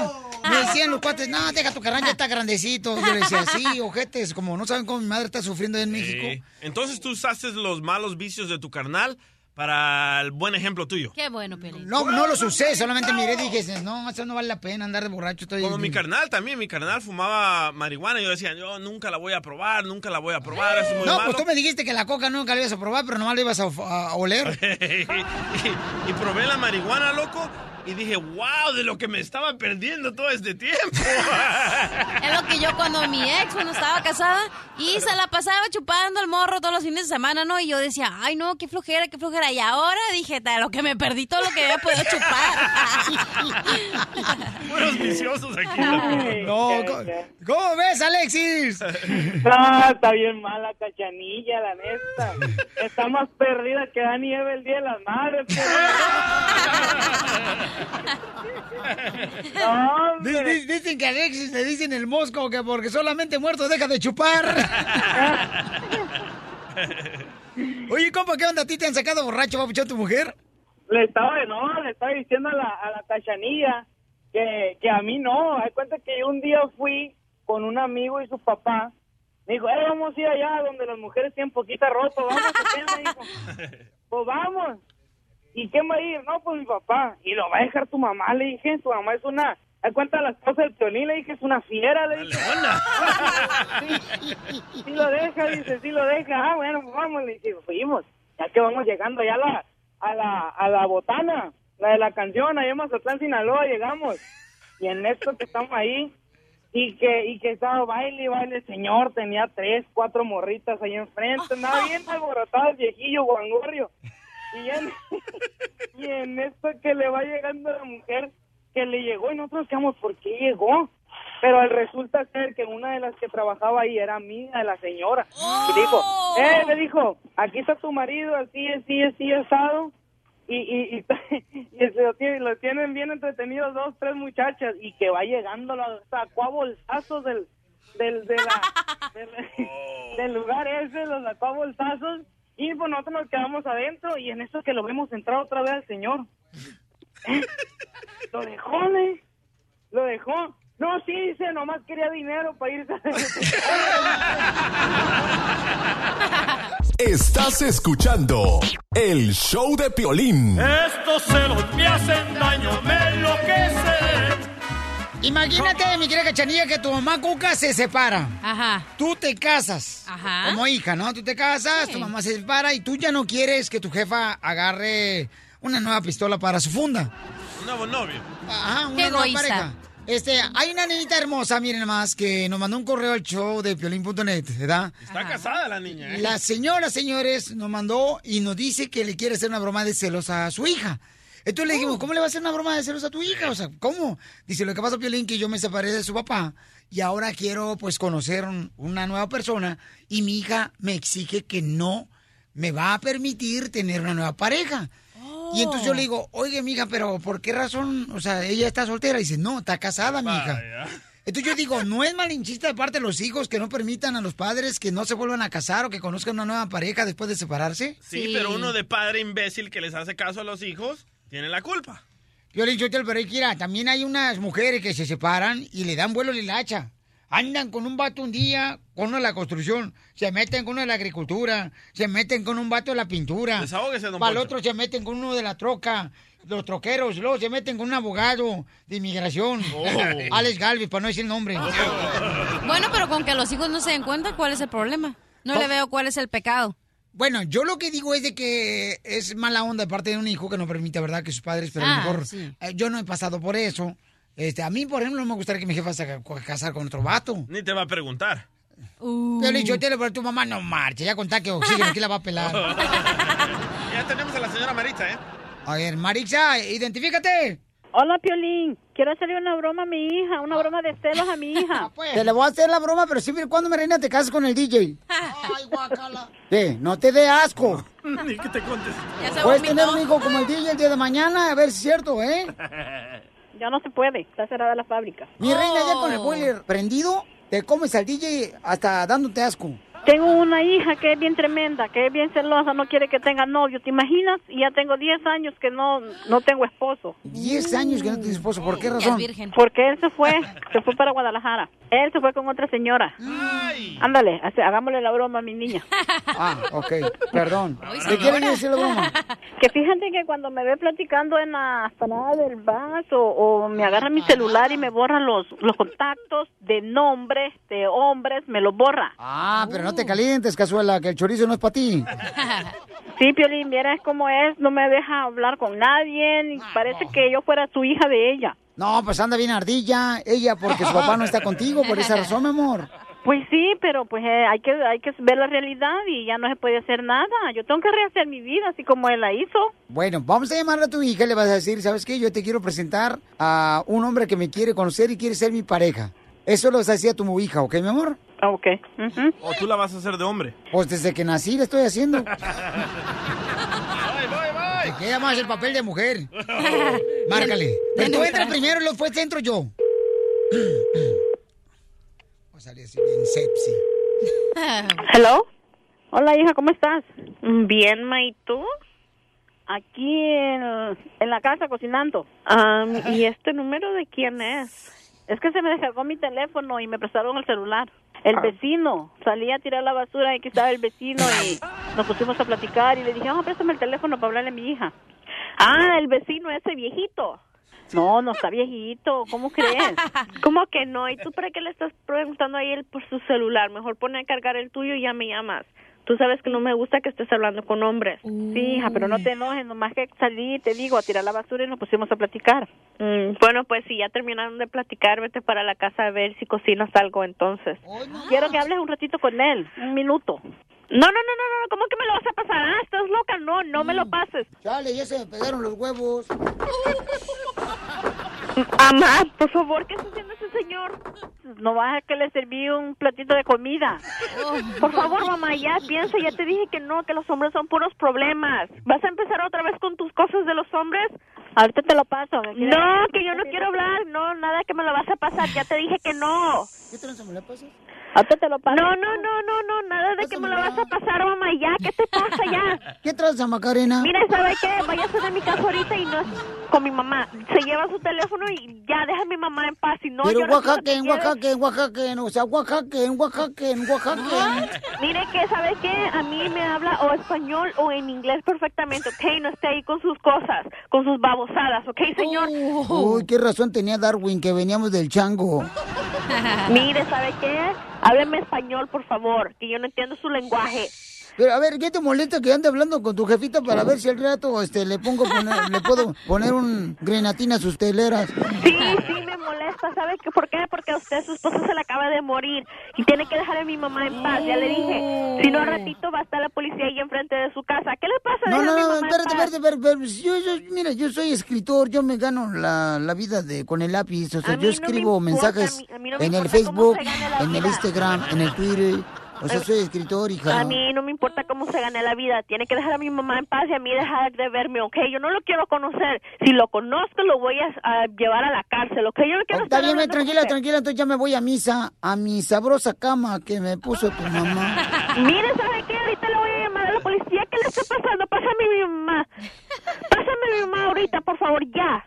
me decían los cuates, no, deja tu carnal, ya está grandecito. Yo le decía, sí, ojetes, como no saben cómo mi madre está sufriendo en México. Sí. Entonces tú usaste los malos vicios de tu carnal para el buen ejemplo tuyo. Qué bueno, Pelín. No, no los usé, solamente miré y dije, no, eso no vale la pena andar de borracho. Estoy... Como mi carnal también, mi carnal fumaba marihuana y yo decía, yo nunca la voy a probar, nunca la voy a probar, eso es muy No, malo. pues tú me dijiste que la coca nunca la ibas a probar, pero nomás la ibas a, a oler. y, y probé la marihuana, loco, y dije, wow, de lo que me estaba perdiendo todo este tiempo. Es lo que yo cuando mi ex, cuando estaba casada, y se la pasaba chupando el morro todos los fines de semana, ¿no? Y yo decía, ay, no, qué flojera, qué flojera. Y ahora dije, "Ta, lo que me perdí todo lo que había podido chupar. Puros viciosos aquí. No, ¿cómo, cómo ves, Alexis? No, está bien mala cachanilla, la neta. Está más perdida que da nieve el día de las madres. No, Di- di- Dicen que a Alexis le dicen el mosco que porque solamente muerto deja de chupar. Oye, compa, ¿qué onda? ¿A ti te han sacado borracho, papuchón, tu mujer? Le estaba, no, le estaba diciendo a la, a la cachanilla que, que a mí no. Hay cuenta que yo un día fui con un amigo y su papá. Me dijo, eh, vamos a ir allá donde las mujeres tienen poquita ropa. Vamos, ¿a? Me dijo. Pues vamos. ¿Y quién va a ir? No, pues mi papá. Y lo va a dejar tu mamá, le dije. Tu mamá es una... Hay cuenta la esposa del Piolín, le dije, es una fiera, le dije. sí, sí lo deja, dice, sí lo deja. Ah, bueno, pues vamos, le dije, fuimos. Ya que vamos llegando allá a la, a la, a la botana, la de la canción, allá en Mazatlán, Sinaloa, llegamos. Y en esto que estamos ahí, y que, y que estaba baile y baile, señor tenía tres, cuatro morritas ahí enfrente, andaba bien alborotado el viejillo guangorrio. Y en, y en esto que le va llegando la mujer, que le llegó y nosotros quedamos, ¿por qué llegó? Pero al resulta ser que una de las que trabajaba ahí era amiga de la señora. Y dijo, eh, le dijo, aquí está tu marido, así, así, así, asado. Y, y, y, y se lo, tienen, lo tienen bien entretenidos dos, tres muchachas. Y que va llegando, la sacó a bolsazos del, del, de la, del, del lugar ese, los sacó a bolsazos. Y pues nosotros nos quedamos adentro y en eso que lo vemos entrar otra vez al señor. ¿Eh? Lo dejó, ¿eh? Lo dejó. No, sí, dice, nomás quería dinero para irse. Estás escuchando el show de Piolín. Estos celos me hacen daño, me enloquecen. Imagínate, mi querida cachanilla, que tu mamá Cuca se separa. Ajá. Tú te casas. Ajá. Como hija, ¿no? Tú te casas, tu mamá se separa y tú ya no quieres que tu jefa agarre una nueva pistola para su funda. Un nuevo novio. Ajá, una Qué nueva egoísta. pareja. Este, hay una niñita hermosa, miren más, que nos mandó un correo al show de piolín.net, ¿verdad? Está casada la niña, ¿eh? La señora, señores, nos mandó y nos dice que le quiere hacer una broma de celos a su hija. Entonces le Oh. dijimos, ¿cómo le va a hacer una broma de celos a tu hija? O sea, ¿cómo? Dice, lo que pasa, Piolín, que yo me separé de su papá y ahora quiero, pues, conocer un- una nueva persona y mi hija me exige que no me va a permitir tener una nueva pareja. Y entonces yo le digo, oye, mija, pero ¿por qué razón? O sea, ella está soltera. Y dice, no, está casada, mi hija. Entonces yo digo, ¿no es malinchista de parte de los hijos que no permitan a los padres que no se vuelvan a casar o que conozcan una nueva pareja después de separarse? Sí, pero uno de padre imbécil que les hace caso a los hijos tiene la culpa. Yo le he dicho, pero mira, también hay unas mujeres que se separan y le dan vuelo a la hacha. Andan con un vato un día, con uno de la construcción, se meten con uno de la agricultura, se meten con un vato de la pintura. Desahógese, don Para el Poncho. otro se meten con uno de la troca, los troqueros, luego se meten con un abogado de inmigración. Oh. Alex Galvez, para no decir el nombre. Bueno, pero con que los hijos no se den cuenta, ¿cuál es el problema? No le veo cuál es el pecado. Bueno, yo lo que digo es de que es mala onda de parte de un hijo que no permite, ¿verdad?, que sus padres, pero a Ah, lo mejor sí. eh, yo no he pasado por eso. Este, a mí, por ejemplo, no me gustaría que mi jefa se ca- casar con otro vato. Ni te va a preguntar. Uh. Yo le dicho, te pero tu mamá no marcha, ya contá que oxígeno, aquí la va a pelar. Ya tenemos a la señora Maritza, ¿eh? A ver, Marixa, identifícate. Hola, Piolín. Quiero hacerle una broma a mi hija, una broma de celos a mi hija. Te le voy a hacer la broma, pero siempre y cuando, mi reina, te cases con el DJ. Ay, guacala. ¿Qué? No te dé asco. Ni que te contes. Puedes tener un hijo como el DJ el día de mañana, a ver si es cierto, ¿eh? Ya no se puede, está cerrada la fábrica. Mi reina, ya Oh. con el boiler prendido, te comes al DJ hasta dándote asco. Tengo una hija que es bien tremenda, que es bien celosa, no quiere que tenga novio, ¿te imaginas? Y ya tengo 10 años que no, no tengo esposo. 10 años que no tienes esposo, ¿por qué razón? Porque él se fue, se fue para Guadalajara. Él se fue con otra señora. Ándale, hace- hagámosle la broma a mi niña. Ah, ok, perdón. ¿Qué quieren decir la broma? Que fíjate que cuando me ve platicando en la parada del bus o, o me agarra mi celular y me borra los, los contactos de nombres de hombres, me los borra. Ah, pero no te calientes, cazuela, que el chorizo no es para ti. Sí, Piolín, vieras cómo es, no me deja hablar con nadie, ni parece que yo fuera su hija de ella. No, pues anda bien ardilla, ella, porque su papá no está contigo, por esa razón, mi amor. Pues sí, pero pues eh, hay que hay que ver la realidad y ya no se puede hacer nada. Yo tengo que rehacer mi vida así como él la hizo. Bueno, vamos a llamarle a tu hija y le vas a decir, ¿sabes qué? Yo te quiero presentar a un hombre que me quiere conocer y quiere ser mi pareja. Eso lo vas a decir a tu hija, ¿ok, mi amor? Ok. O tú la vas a hacer de hombre. Pues desde que nací le estoy haciendo. Te queda más el papel de mujer. Márcale. Pero tú entras primero y después entro yo. A salir así bien sepsi. Hello. Hola, hija, ¿cómo estás? Bien, Ma, ¿y tú? Aquí en, en la casa cocinando. Am, ¿Y este número de quién es? Es que se me descargó mi teléfono y me prestaron el celular. El vecino. Salí a tirar la basura y aquí estaba el vecino y nos pusimos a platicar y le dije, oh, préstame el teléfono para hablarle a mi hija. Ah, el vecino ese viejito. No, no está viejito. ¿Cómo crees? ¿Cómo que no? ¿Y tú para qué le estás preguntando a él por su celular? Mejor pone a cargar el tuyo y ya me llamas. Tú sabes que no me gusta que estés hablando con hombres. Sí, hija, pero no te enojes. Nomás que salí, te digo, a tirar la basura y nos pusimos a platicar. Mm, bueno, pues si ya terminaron de platicar, vete para la casa a ver si cocinas algo entonces. Quiero que hables un ratito con él. Un minuto. No, no, no, no, no, ¿cómo que me lo vas a pasar? Ah, estás loca, no, no me lo pases. Chale, ya se me pegaron los huevos. Amá, por favor, ¿qué está haciendo señor? No vas a que le serví un platito de comida. Por favor, mamá, ya piensa, ya te dije que no, que los hombres son puros problemas. ¿Vas a empezar otra vez con tus cosas de los hombres? Ahorita te lo paso. No, que yo no quiero hablar, no, nada que me lo vas a pasar, ya te dije que no. ¿Qué tranza me la pasas? Ahorita te lo paso. No, no, no, no, no, nada de que me lo vas a pasar, mamá, ya, ¿qué te pasa ya? ¿Qué traza, Macarena? Mira, ¿sabe qué? Váyase de mi casa ahorita y no es con mi mamá. Se lleva su teléfono y ya, deja a mi mamá en paz. Y no, Pero yo no Oaxaca, que en quieres. Oaxaca, en Oaxaca, en- o sea, Oaxaca, en Oaxaca, en Oaxaca. Mire que, ¿sabe qué? A mí me habla o español o en inglés perfectamente, ¿ok? No esté ahí con sus cosas, con sus babosadas, ¿ok, señor? Uy, qué razón tenía Darwin, que veníamos del chango. Mire, ¿sabe qué? Hábleme español, por favor, que yo no entiendo su lenguaje. Pero a ver, ¿qué te molesta que ande hablando con tu jefita para ver si al rato este, le pongo poner- le puedo poner un grenatín a sus teleras? Sí, sí, me molesta, ¿sabe por qué? Porque a usted su esposo se le acaba de morir y tiene que dejar a mi mamá en paz, ya le dije. Si no, al ratito va a estar la policía ahí enfrente de su casa. ¿Qué le pasa? No, Deja no, a mi no, espérate, espérate, espérate. Yo, yo, mira, yo soy escritor, yo me gano la, la vida de con el lápiz, o sea, yo no me escribo importa, mensajes a mí- a mí no me en el Facebook, en el. Instagram, en el Twitter, o sea, soy escritor, hija. A mí no me importa cómo se gane la vida. Tiene que dejar a mi mamá en paz y a mí dejar de verme, ¿ok? Yo no lo quiero conocer. Si lo conozco, lo voy a, a llevar a la cárcel, ¿ok? Yo no quiero Está bien, tranquila, tranquila, entonces ya me voy a misa, a mi sabrosa cama que me puso tu mamá. Mire, ¿sabe qué? Ahorita le voy a llamar a la policía. ¿Qué le está pasando? Pásame a mi mamá. Pásame a mi mamá ahorita, por favor, ya.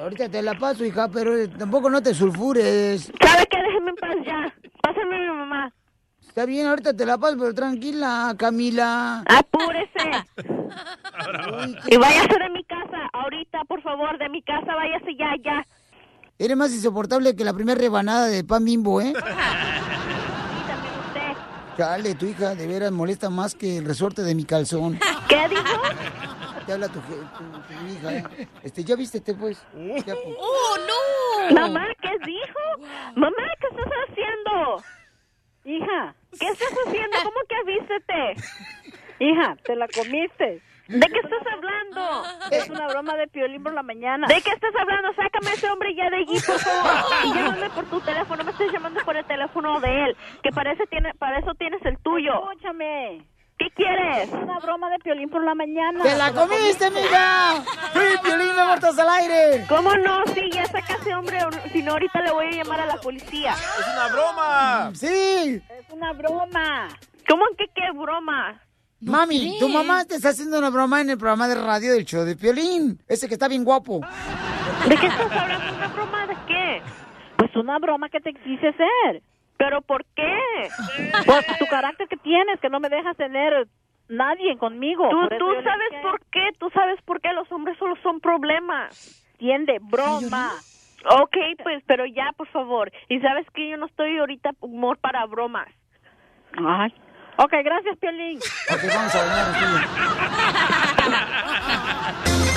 Ahorita te la paso, hija, pero eh, tampoco no te sulfures. ¿Sabe qué? Déjeme en paz ya. Pásame a mi mamá. Está bien, ahorita te la paso, pero tranquila, Camila. Apúrese. Y váyase de mi casa, ahorita, por favor, de mi casa, váyase ya, ya. Eres más insoportable que la primera rebanada de pan bimbo, ¿eh? Chale, tu hija de veras molesta más que el resorte de mi calzón. ¿Qué dijo? Te habla tu, je- tu- tu hija. ¿eh? Este, ya vístete, pues. Ya, pues. ¡Oh, no! Mamá, ¿qué dijo? Mamá, ¿qué estás haciendo? Hija. ¿Qué estás haciendo? ¿Cómo que vístete? Hija, te la comiste. ¿De qué estás hablando? Es una broma de piolín por la mañana. ¿De qué estás hablando? Sácame a ese hombre ya de allí, por favor. Llámame por tu teléfono. Me estás llamando por el teléfono de él. Que parece tiene, para eso tienes el tuyo. Escúchame. ¿Qué quieres? Es una broma de piolín por la mañana. ¡Te la comiste, mija! ¡Sí, Piolín, me muertas al aire! ¿Cómo no? Sí, ya saca a ese hombre. Si no, ahorita le voy a llamar a la policía. ¡Es una broma! ¡Sí! Es una broma. ¿Cómo que qué broma? Mami, tu mamá te está haciendo una broma en el programa de radio del show de Piolín. Ese que está bien guapo. ¿De qué estás hablando? ¿Una broma de qué? Pues una broma que te quise ser. ¿Pero por qué? Pues tu carácter que tienes, que no me dejas tener nadie conmigo. Tú, Por tú sabes por qué, tú sabes por qué los hombres solo son problemas. Entiende, broma. Ok, pues, pero ya, por favor. Y sabes que yo no estoy ahorita humor para bromas. Ay. Ok, gracias, Piolín. Ok, vamos a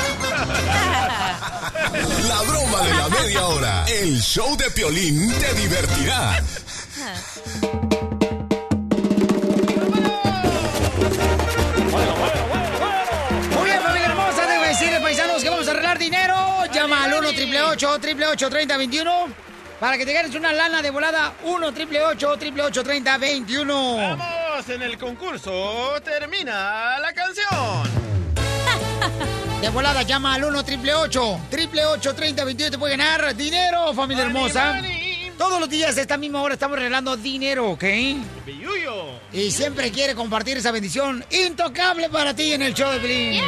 La broma de la media hora. El show de Piolín te divertirá. Muy bien, familia hermosa, déjame decirles, paisanos, que vamos a arreglar dinero. Llama al 1 888 3021 para que te ganes una lana de volada. 1 888 3021 Vamos en el concurso. Termina la canción. De volada, llama al 1 888 3021 Te puede ganar dinero, familia Money, hermosa. money. Todos los días, a esta misma hora, estamos regalando dinero, ¿ok? Y siempre quiere compartir esa bendición intocable para ti en el show de Pelín. Yes.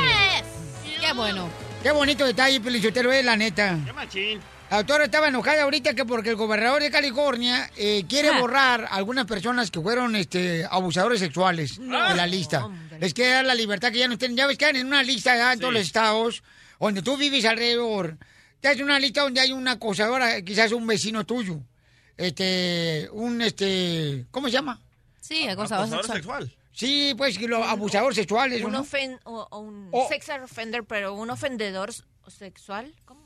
Qué bueno. Qué bonito detalle, Pelichotero, es la neta. Qué machín. La autora estaba enojada ahorita que porque el gobernador de California eh, quiere Ah. borrar a algunas personas que fueron este, abusadores sexuales de la lista. Les quiere dar la libertad que ya no tienen. Ya ves que en una lista ya en todos los estados donde tú vives alrededor. Te hacen una lista donde hay una acosadora, quizás un vecino tuyo. Este, un este, ¿cómo se llama? Sí, acosador Acosador sexual. sexual. Sí, pues que los abusadores sexuales, un, ¿no? ofen- o- o un O- sex offender, pero un ofendedor sexual. ¿Cómo,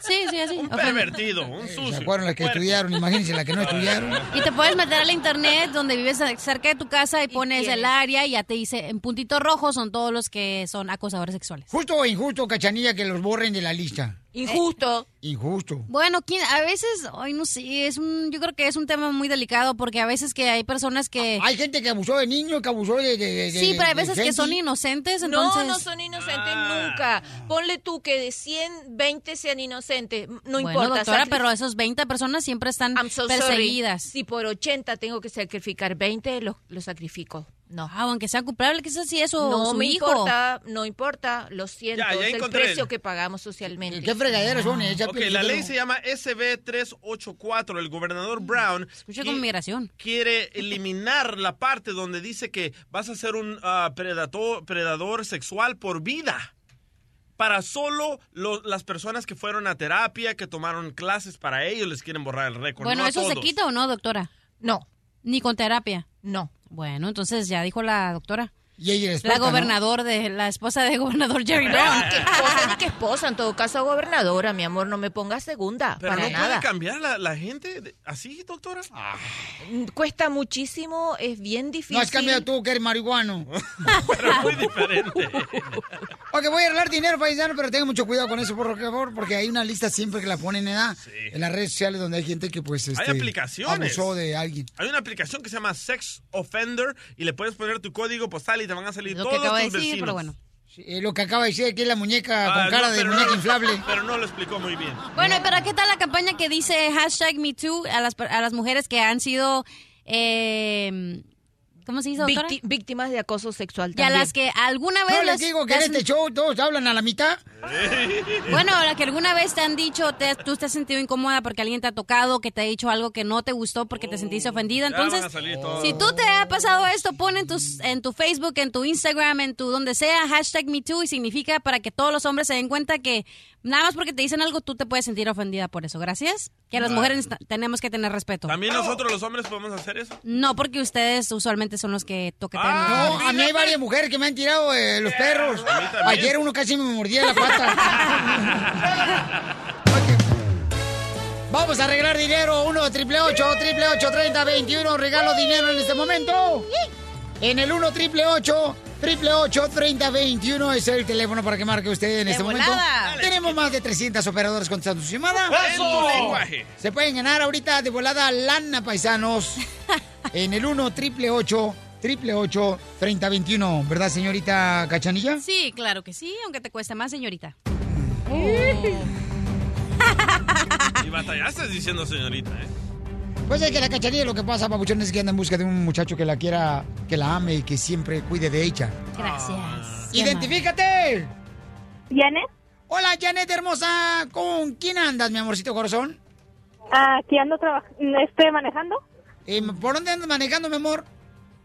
Sí, sí, así. Un pervertido, un ¿Se sucio. acuerdan las que estudiaron? Imagínense las que no estudiaron. Y te puedes meter al internet donde vives cerca de tu casa y pones el área y ya te dice en puntito rojo son todos los que son acosadores sexuales. Justo o injusto, cachanilla, que los borren de la lista. Injusto. Injusto. Bueno, ¿quién- a veces, ay, no sé, es un, yo creo que es un tema muy delicado porque a veces que hay personas que... Hay gente que abusó de niños, que abusó de... de- de- Sí, pero hay veces que son inocentes, entonces... No, no son inocentes nunca. Ponle tú que de 100, 20 sean inocentes. No Bueno, importa. doctora, pero esos 20 personas siempre están sorry. perseguidas. Si por 80 tengo que sacrificar 20, los lo sacrifico. No. Ah, aunque sea culpable, quizás si eso no su me hijo. importa, no importa, lo siento, Ya, ya es el precio que pagamos socialmente. ¿Qué fregaderas son esas? Ok, la ley se llama SB 384. El gobernador Brown Escucha como migración. quiere eliminar la parte donde dice que vas a ser un ah, predator, predador sexual por vida. Para solo lo- las personas que fueron a terapia, que tomaron clases para ellos, les quieren borrar el récord. Bueno, no ¿eso se quita o no, doctora? No. Ni con terapia. No. Bueno, entonces ya dijo la doctora. Y ella es La gobernador de la esposa de gobernador Jerry No, Brown. ni que esposa, ni que esposa, en todo caso gobernadora, mi amor, no me ponga segunda, Pero para no nada. puede cambiar la, la gente de- así, doctora. Cuesta muchísimo, es bien difícil. No has cambiado tú, que eres marihuano. Pero muy diferente. Ok, voy a arreglar dinero, paisano, pero tengan mucho cuidado con eso, por favor, porque hay una lista siempre que la ponen ¿eh? en las redes sociales donde hay gente que, pues, este, Hay aplicaciones. abusó de alguien. Hay una aplicación que se llama Sex Offender y le puedes poner tu código postal y te van a salir Lo que todos acaba de decir, vecinos. pero bueno. Sí, eh, lo que acaba de decir aquí es la muñeca Ah, con cara no, de muñeca no- inflable. Pero no lo explicó muy bien. Bueno, pero ¿qué tal la campaña que dice hashtag MeToo a las, a las mujeres que han sido... eh, ¿Cómo se dice, doctora? Victi- víctimas de acoso sexual Y a las que alguna vez... No les las- digo que en las- este show todos hablan a la mitad. Bueno, la que alguna vez te han dicho, te- tú te has sentido incómoda porque alguien te ha tocado, que te ha dicho algo que no te gustó porque te sentiste ofendida. ya van Entonces, a si tú te ha pasado esto, pon en, tus, en tu Facebook, en tu Instagram, en tu donde sea, hashtag MeToo y significa para que todos los hombres se den cuenta que nada más porque te dicen algo, tú te puedes sentir ofendida por eso. Gracias. Que las Ah. mujeres tenemos que tener respeto. ¿También nosotros los hombres podemos hacer eso? No, porque ustedes usualmente son los que toquetean. Ah, No, a mí hay varias mujeres que me han tirado eh, los perros. A mí también. Ayer uno casi me mordía la pata. Vamos a arreglar dinero. 1 triple 8 triple 8 30 21. Regalo dinero en este momento. En el 1 triple 8 triple 8 30 21 es el teléfono para que marque usted en De este momento. volada. Tenemos más de 300 operadoras contestando su llamada. Lenguaje. Se pueden ganar ahorita de volada lana, paisanos. en el 1 triple 8 triple 8 30 21. ¿Verdad, señorita Cachanilla? Sí, claro que sí, aunque te cueste más, señorita. Y batallaste diciendo señorita, ¿eh? Pues es que la cachanilla lo que pasa, papuchón, es que anda en busca de un muchacho que la quiera, que la ame y que siempre cuide de ella. Gracias. ¡Identifícate! ¿Janet? Hola, Janet hermosa. ¿Con quién andas, mi amorcito corazón? Aquí ando trabajando, estoy manejando. ¿Por dónde andas manejando, mi amor?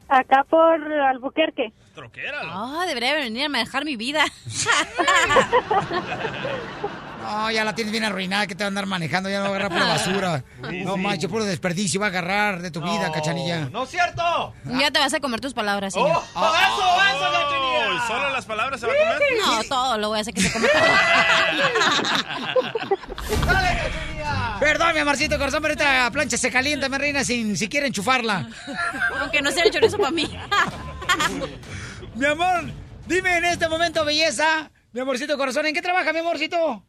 Acá por Albuquerque. Troquera. Ah, debería venir a manejar mi vida. No, ya la tienes bien arruinada, que te va a andar manejando, ya no va a agarrar pura basura. Sí, no sí. manches, puro desperdicio va a agarrar de tu vida, cachanilla. ¡No es cierto! Ya te vas a comer tus palabras, señor. ¡Oh, eso, eso, Cachanilla! Oh, ¿y ¿Solo las palabras se va a comer? No, todo lo voy a hacer que se coma Perdón, mi amorcito corazón, pero esta plancha se calienta, mi reina, sin siquiera enchufarla. Aunque no sea el chorizo para mí. Mi amor, dime en este momento, belleza, mi amorcito corazón, ¿en qué trabaja, mi amorcito?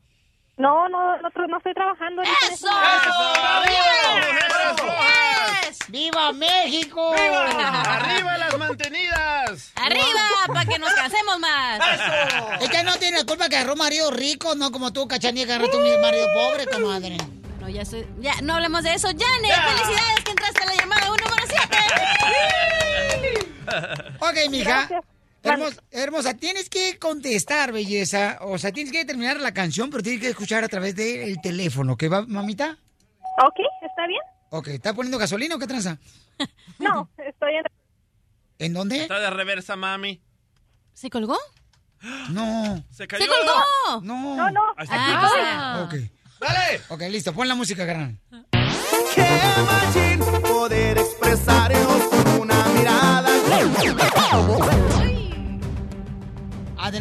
No, no, no, no estoy trabajando. ahorita en ¡Eso! este ¡Viva México! ¡Arriba las mantenidas! ¡Arriba! Para que nos cansemos más. Es que no tiene culpa que agarró marido rico, no como tú, cachanilla, que agarraste un marido pobre, comadre. Bueno, ya, estoy- ya no hablemos de eso. Janet, felicidades que entraste a la llamada 1 número 7. Ok, mija. Gracias. Hermosa, hermosa, tienes que contestar, belleza. O sea, tienes que terminar la canción, pero tienes que escuchar a través del teléfono. ¿Qué va, mamita? Ok, ¿está bien? Ok, ¿está poniendo gasolina o qué tranza? No, estoy en... ¿En dónde? Está de reversa, mami. ¿Se colgó? No. Se cayó. ¡Se colgó! No. No, no. Está. Ah, Ok. ¡Dale! Ok, listo. Pon la música, gran.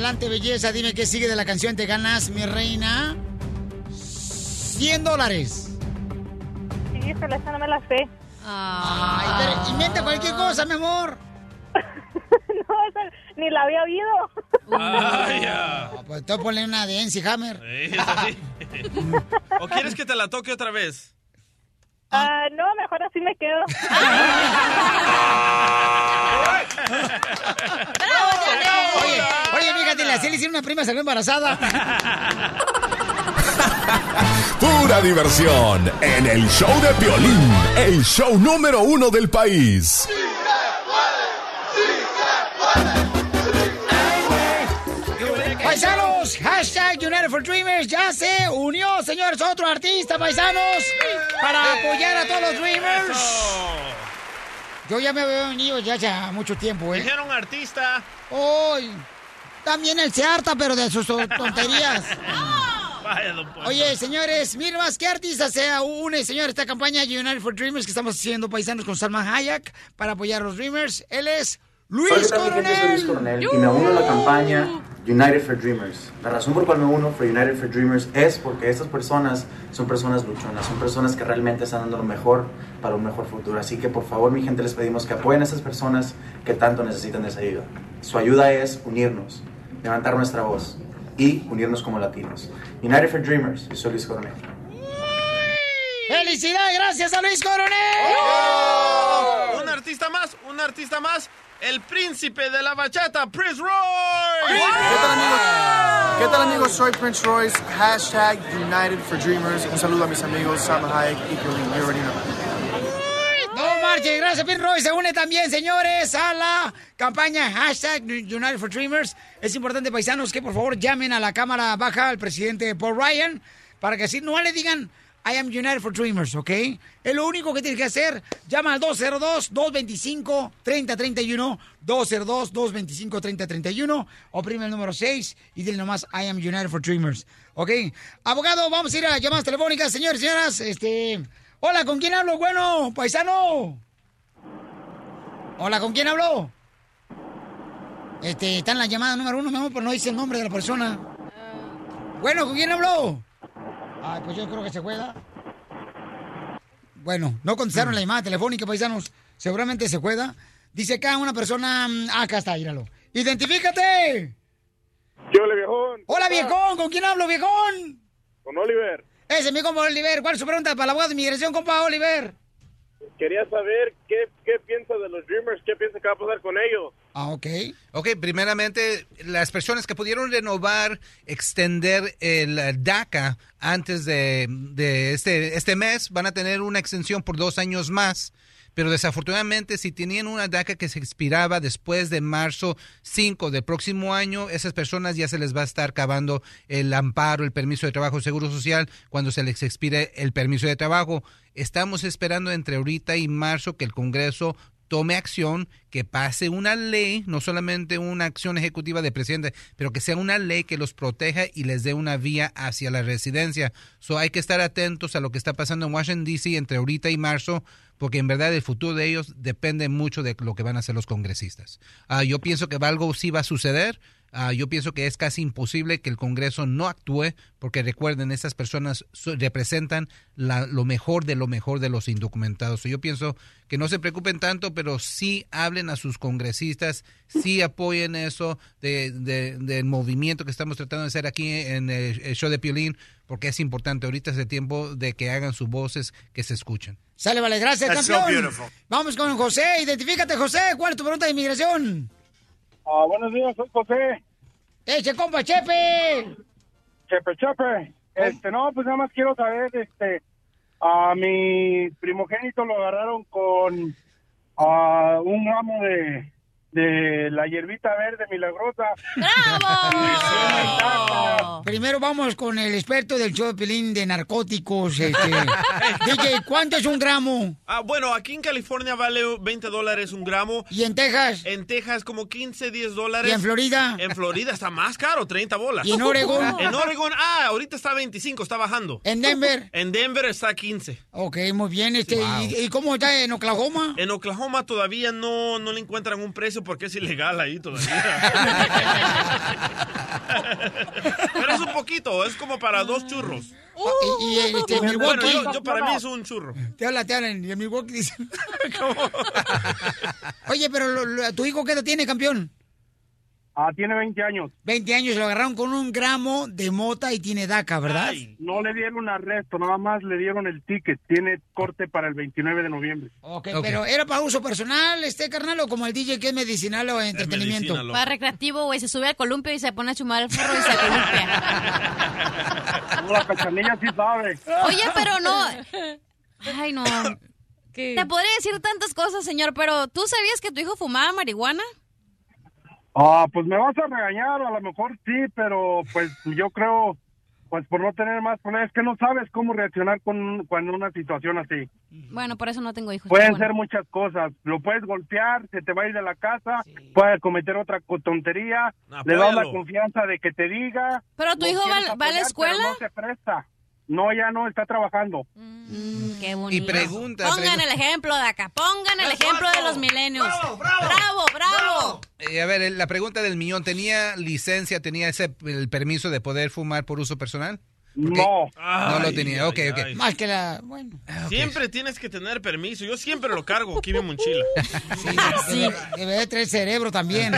Adelante, belleza. Dime qué sigue de la canción. Te ganas, mi reina. 100 dólares. Sí, híjole, esa no me la sé. Ay, pero inventa cualquier cosa, mi amor. no, esa, ni la había oído. Vaya. No, pues tú ponle una de NC Hammer. Sí, eso sí. ¿O quieres que te la toque otra vez? Ah, no, mejor así me quedo. Oye, oye, fíjate, la Celia hicieron una prima, salió embarazada. Pura diversión en el show de violín, el show número uno del país. For Dreamers ya se unió, señores, otro artista, paisanos, para apoyar a todos los Dreamers. Yo ya me había unido ya hace mucho tiempo, ¿eh? Dijeron artista. Hoy. También él se harta, pero de sus ton- tonterías. Oye, señores, miren más, ¿qué artista se une, señores, esta campaña United for Dreamers que estamos haciendo paisanos con Salman Hayek para apoyar a los Dreamers? Él es Luis. Soy Luis Coronel. Coronel y me uno a la campaña United for Dreamers. La razón por la cual me uno for United for Dreamers es porque estas personas son personas luchonas, son personas que realmente están dando lo mejor para un mejor futuro. Así que por favor, mi gente, les pedimos que apoyen a estas personas que tanto necesitan de esa ayuda. Su ayuda es unirnos, levantar nuestra voz y unirnos como latinos. United for Dreamers, yo soy Luis Coronel. ¡Felicidades! ¡Gracias a Luis Coronel! Un artista más, un artista más. El príncipe de la bachata, Prince Roy. ¿Qué tal amigos? ¿Qué tal amigos? Soy Prince Royce, hashtag United for Dreamers. Un saludo a mis amigos Salma Hayek y Piolín. You already know. No marche, gracias Pin Roy. Se une también, señores, a la campaña hashtag United for Dreamers. Es importante, paisanos, que por favor llamen a la Cámara Baja al presidente Paul Ryan para que así no le digan I am United for Dreamers, ¿ok? Es lo único que tienes que hacer. Llama al 202-225-3031, 202-225-3031, oprime el número 6 y dile nomás I am United for Dreamers, ¿ok? Abogado, vamos a ir a llamadas telefónicas, señores y señoras. Este, hola, ¿con quién hablo? Bueno, paisano. Hola, ¿con quién hablo? Este, está en la llamada número uno, mi amor, pero no dice el nombre de la persona. Bueno, ¿con quién habló? Ay, pues yo creo que se juega. Bueno, no contestaron la llamada telefónica, paisanos. Seguramente se juega. Dice acá una persona. mm, ah, acá está, míralo. ¡Identifícate! ¿Qué hola, viejón? Hola, viejón. ¿Con quién hablo, viejón? Con Oliver. Ese es mi compa Oliver. ¿Cuál es su pregunta para la abogado de inmigración, compa Oliver? Quería saber qué, qué piensa de los Dreamers, qué piensa que va a pasar con ellos. Ah, ok. Ok, primeramente, las personas que pudieron renovar, extender el eh, DACA antes de, de este, este mes van a tener una extensión por dos años más. Pero desafortunadamente, si tenían una DACA que se expiraba después de marzo 5 del próximo año, esas personas ya se les va a estar acabando el amparo, el permiso de trabajo, seguro social, cuando se les expire el permiso de trabajo. Estamos esperando entre ahorita y marzo que el Congreso tome acción, que pase una ley, no solamente una acción ejecutiva de presidente, pero que sea una ley que los proteja y les dé una vía hacia la residencia. So hay que estar atentos a lo que está pasando en Washington DC entre ahorita y marzo, porque en verdad el futuro de ellos depende mucho de lo que van a hacer los congresistas. Ah, yo pienso que algo sí va a suceder. Ah, yo pienso que es casi imposible que el Congreso no actúe, porque recuerden, estas personas so- representan la- lo mejor de lo mejor de los indocumentados. So, yo pienso que no se preocupen tanto, pero sí hablen a sus congresistas, sí apoyen eso de, de- del movimiento que estamos tratando de hacer aquí en el, el show de Piolín, porque es importante. Ahorita es el tiempo de que hagan sus voces que se escuchen. Sale, vale, gracias, That's campeón. Vamos con José. Identifícate, José. ¿Cuál es tu pregunta de inmigración? Ah, buenos días, soy José. ¡Eche, compa, Chepe! Chepe, chepe. Este, no, pues nada más quiero saber, este, a mi primogénito lo agarraron con ah, un gramo de, de la hierbita verde milagrosa. Primero vamos con el experto del show de Pelín de narcóticos. Este. DJ, ¿cuánto es un gramo? Ah, bueno, aquí en California vale 20 dólares un gramo. ¿Y en Texas? En Texas como 15, 10 dólares. ¿Y en Florida? En Florida está más caro, 30 bolas. ¿Y en Oregón? En Oregón, ah, ahorita está 25, está bajando. ¿En Denver? En Denver está 15. Ok, muy bien. Este, Wow. ¿y, y cómo está en Oklahoma? En Oklahoma todavía no, no le encuentran un precio porque es ilegal ahí todavía. Pero es un poquito, es como para dos churros. y, y, este, Bueno, Milwaukee. yo, yo para mí es un churro. Te habla, te hablan. Y en Milwaukee dicen. Oye, pero lo- lo- ¿tu hijo qué edad tiene, campeón? Ah, tiene 20 años. 20 años, lo agarraron con un gramo de mota y tiene DACA, ¿verdad? No le dieron arresto, nada más le dieron el ticket. Tiene corte para el 29 de noviembre. Ok, pero ¿era para uso personal, este carnal, o como el DJ que es medicinal o entretenimiento? Para recreativo, güey, se sube al columpio y se pone a chumar el forro y se columpia. La cachanilla sí sabe. Oye, pero no. Ay, no. Te podría decir tantas cosas, señor, pero ¿tú sabías que tu hijo fumaba marihuana? Ah, pues me vas a regañar, a lo mejor sí, pero pues yo creo, pues por no tener más problemas, es que no sabes cómo reaccionar con, con una situación así. Bueno, por eso no tengo hijos. Pueden ser muchas cosas. Lo puedes golpear, se te va a ir de la casa, puede cometer otra tontería, le das la confianza de que te diga. Pero tu hijo va- va a la escuela. No se presta. No, ya no, está trabajando. Mm, qué bonito. pregunta, Pongan pregunta. el ejemplo de acá. Pongan el ejemplo de los milenios. Bravo, bravo. bravo. Eh, a ver, la pregunta del millón, ¿tenía licencia, tenía ese el permiso de poder fumar por uso personal? Porque No. No lo tenía, ok, ay, ok. ay. Más que la... Bueno. Siempre tienes que tener permiso. Yo siempre lo cargo aquí mi mochila. Sí. Debe, debe de cerebro también.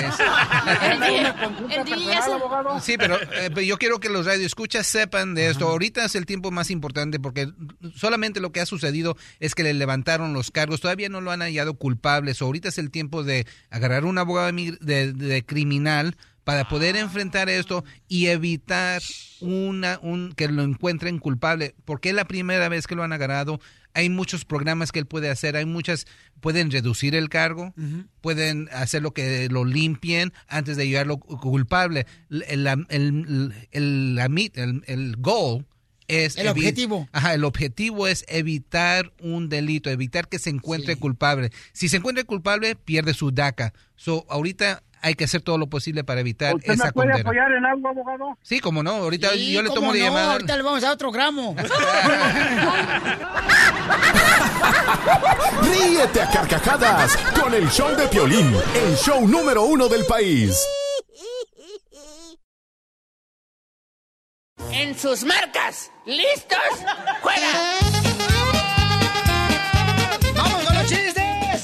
Sí, pero eh, pero yo quiero que los radioescuchas sepan de esto. Ahorita es el tiempo más importante porque solamente lo que ha sucedido es que le levantaron los cargos. Todavía no lo han hallado culpable. So, ahorita es el tiempo de agarrar un abogado de, de- de criminal para poder enfrentar esto y evitar una un que lo encuentren culpable porque es la primera vez que lo han agarrado. Hay muchos programas que él puede hacer hay muchas pueden reducir el cargo pueden hacer lo que lo limpien antes de llevarlo cu- culpable. El el, el, el, la mit- el- el goal es El objetivo. Ajá, el objetivo es evitar un delito, evitar que se encuentre culpable. Si se encuentra culpable, pierde su DACA. So, ahorita hay que hacer todo lo posible para evitar ¿Usted esa me puede condena. apoyar en algo, abogado? Sí, como no, ahorita Sí, yo le tomo la no, llamada. Ahorita le vamos a dar otro gramo. Ríete a carcajadas con el show de Piolín, el show número uno del país. En sus marcas, ¿listos? ¡Juega! ¡Vamos con los chistes!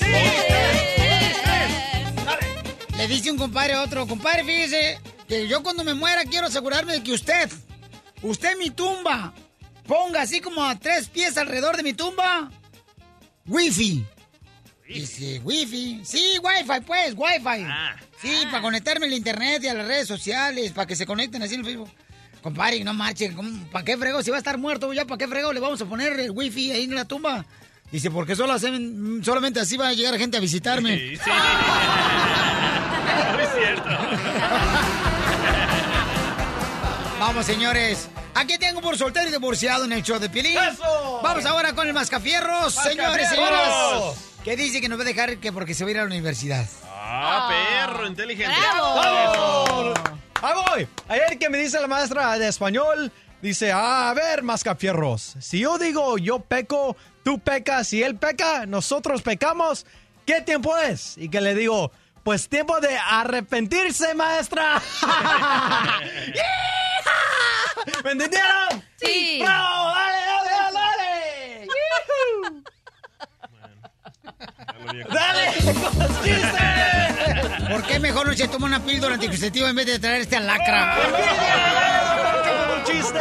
Le dice un compadre a otro, compadre, fíjese que yo cuando me muera quiero asegurarme de que usted, usted mi tumba, ponga así como a tres pies alrededor de mi tumba, wifi. Dice, wifi. Sí, wifi, pues, wifi. Sí, para conectarme al internet y a las redes sociales, para que se conecten así en el Facebook. Compadre, no marche, ¿para qué fregó? Si va a estar muerto ya, ¿para qué fregó? Le vamos a poner el wifi ahí en la tumba. Dice, porque solo hacen- solamente así va a llegar gente a visitarme. Sí, sí. Muy cierto. Vamos, señores. Aquí tengo por soltero y divorciado en el show de Pielín. ¡Eso! Vamos ahora con el mascafierros, señores, ¡Mascafierros! señoras. Que dice que nos va a dejar que porque se va a ir a la universidad. Ah, perro, inteligente. ¡Vamos! Ahí voy. Ayer que me dice la maestra de español, dice, "Ah, a ver, mascafierros, si yo digo yo peco, tú pecas y él peca, nosotros pecamos, ¿qué tiempo es? Y que le digo, pues tiempo de arrepentirse, maestra. ¿Me entendieron? Sí. ¡Bravo! ¡Dale, dale, dale! ¡Yujú! ¡Dale! con los chistes! ¿Por qué mejor no se toma una píldora anticonceptiva en vez de traer este lacra? ¡Un chiste!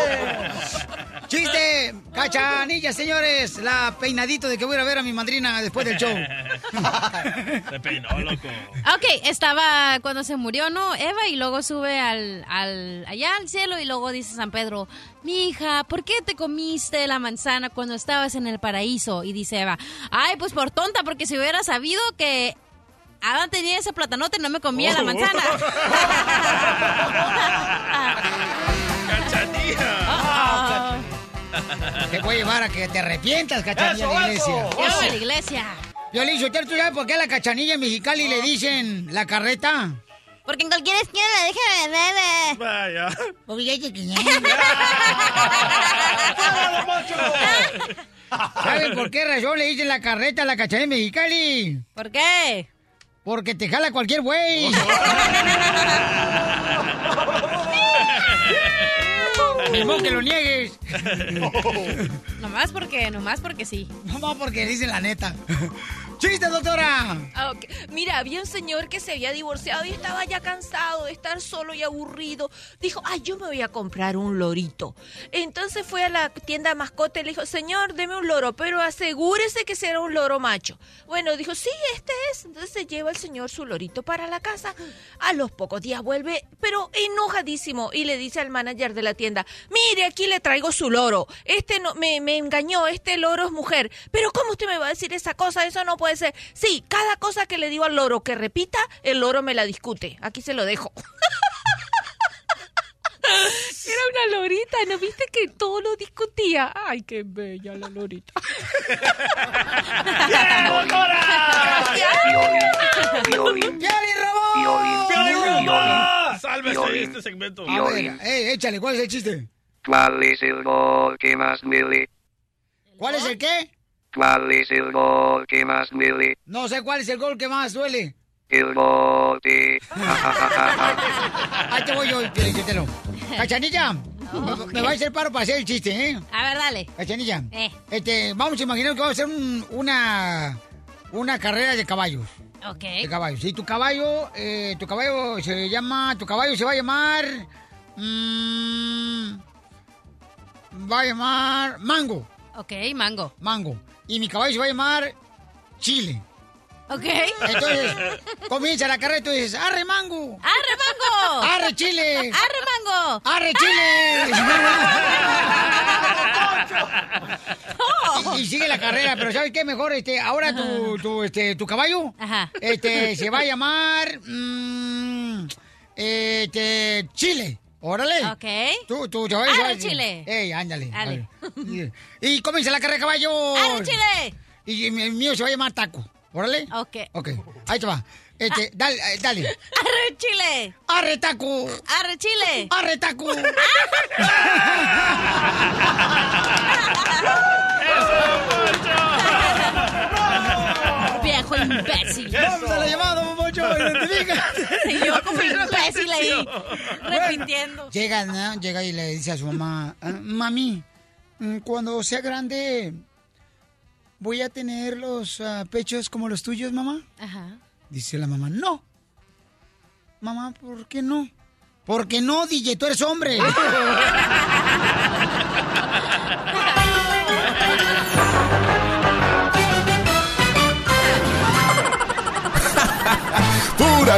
¡Chiste! ¡Cachanilla, señores! La peinadito de que voy a ver a mi madrina después del show. Se peinó, loco. Ok, estaba cuando se murió, ¿no? Eva y luego sube al, al allá al cielo y luego dice San Pedro, mi hija, ¿por qué te comiste la manzana cuando estabas en el paraíso? Y dice Eva, ay, pues por tonta, porque si hubiera sabido que Adán tenía ese platanote no me comía la manzana. Cachanilla. Te voy a llevar a que te arrepientas, cachanilla, de la iglesia. Llevo a la iglesia. Violín, Sotelo, ¿tú sabes por qué a la cachanilla en Mexicali le dicen la carreta? Porque en cualquier esquina la deja de bebé. Vaya. Hay que ¿Saben por qué razón le dicen la carreta a la cachanilla en Mexicali? ¿Por qué? Porque te jala cualquier güey. Ni que lo niegues. Nomás porque, nomás porque sí. Nomás porque dicen la neta. ¡Chiste, doctora! Ah. Mira, había un señor que se había divorciado y estaba ya cansado de estar solo y aburrido. Dijo, ay, yo me voy a comprar un lorito. Entonces fue a la tienda mascota y le dijo, señor, deme un loro, pero asegúrese que sea un loro macho. Bueno, dijo, sí, este es. Entonces se lleva el señor su lorito para la casa. A los pocos días vuelve, pero enojadísimo, y le dice al manager de la tienda, mire, aquí le traigo su loro. Este no, me, me engañó, este loro es mujer. Pero ¿cómo usted me va a decir esa cosa? Eso no puede ser. Sí, cada cosa que le digo al loro que repita, el loro me la discute. Aquí se lo dejo. Era una lorita, ¿no viste que todo lo discutía? Ay, qué bella la lorita. ¡Piolín! ¡Piolín! Sálvese Piolín. este segmento. Eh, échale, ¿cuál es el chiste? ¿Cuál es el gol que más duele? ¿Cuál es el qué? ¿Cuál es el gol que más duele? No sé cuál es el gol que más duele. El gol de... Ahí te voy yo, Piolichotelo. Cachanilla, me, me va a hacer paro para hacer el chiste, ¿eh? A ver, dale. Cachanilla, Eh. este, vamos a imaginar que vamos a hacer un- una, una carrera de caballos. Ok. De caballos. Si tu caballo, eh, tu caballo se llama, tu caballo se va a llamar, mm, va a llamar Mango. Ok, Mango. Mango. Y mi caballo se va a llamar Chile. Ok. Entonces, comienza la carrera y tú dices, ¡arre mango! ¡Arre mango! ¡Arre chile! ¡Arre mango! ¡Arre chile! y, y sigue la carrera, pero ¿sabes qué? Mejor, este, ahora tu, tu, este, tu caballo, este, se va a llamar, mm, este, Chile. Órale. Ok. Tú, tú, te vas a- Arre, Chile. Ey, ándale. Dale. ándale. Y comienza la carrera de caballo. ¡Arre, Chile! Y el mío se va a llamar Taco. Órale. Ok. Ok. Ahí te va. Este, dale, eh, dale. ¡Arre, Chile! ¡Arre, Taco! ¡Arre, Chile! ¡Arre, Taco! Viejo imbécil. Vamos a la llamada, Momocho. Identifícate. Y yo como imbécil ahí, repitiendo. Llega, ¿no? Llega y le dice a su mamá, "Ah, mami, mm, cuando sea grande, ¿voy a tener los ah, pechos como los tuyos, mamá? Ajá. Dice la mamá, no. Mamá, ¿por qué no? Porque no, DJ, tú eres hombre.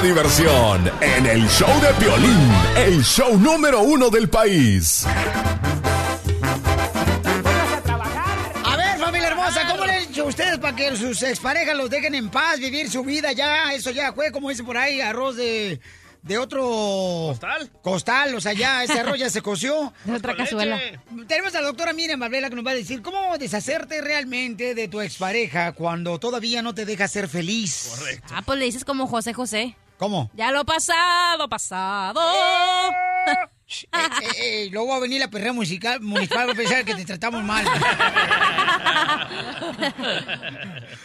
Diversión en el show de violín, el show número uno del país. A ver, familia hermosa, ¿cómo le han hecho ustedes para que sus exparejas los dejen en paz, vivir su vida ya? Eso ya fue, como dicen por ahí, arroz de, de otro... ¿Costal? Costal, o sea, ya ese arroz ya se coció. De otra cazuela. Tenemos a la doctora Miriam Marbella que nos va a decir cómo deshacerte realmente de tu expareja cuando todavía no te deja ser feliz. Correcto. Ah, pues le dices como José José. ¿Cómo? Ya lo pasado, pasado. Eh, eh, eh, luego va a venir la perrera musical, municipal va a pensar que te tratamos mal.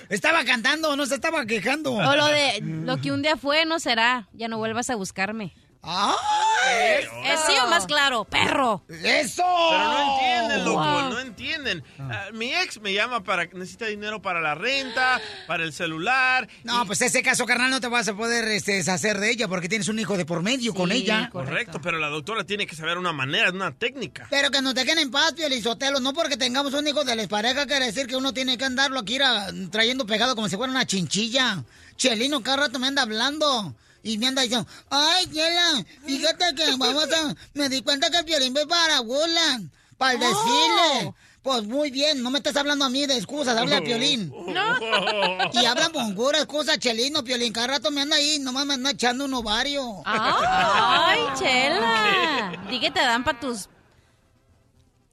estaba cantando, no se estaba quejando. O lo de lo que un día fue no será. Ya no vuelvas a buscarme. ¡Ay! ¿Es sí o más claro? ¡Perro! ¡Eso! Pero no entienden, loco, Wow. no entienden. Ah, mi ex me llama para que necesita dinero para la renta, para el celular. No, pues ese caso, carnal, no te vas a poder este, deshacer de ella porque tienes un hijo de por medio con ella. Correcto, pero la doctora tiene que saber una manera, una técnica. Pero que nos dejen en paz, Piolizotelo. No porque tengamos un hijo de la pareja quiere decir que uno tiene que andarlo aquí ir trayendo pegado como si fuera una chinchilla. Chelino cada rato me anda hablando. Y me anda diciendo, ay, Chela, fíjate que vamos a... Me di cuenta que el Piolín ve para burla, para el desfile. Pues muy bien, no me estás hablando a mí de excusas, habla a Piolín. No. Y hablan con puras cosas, Chelino, Piolín. Cada rato me anda ahí, nomás me anda echando un ovario. ¡Ay, chela! Di que te dan para tus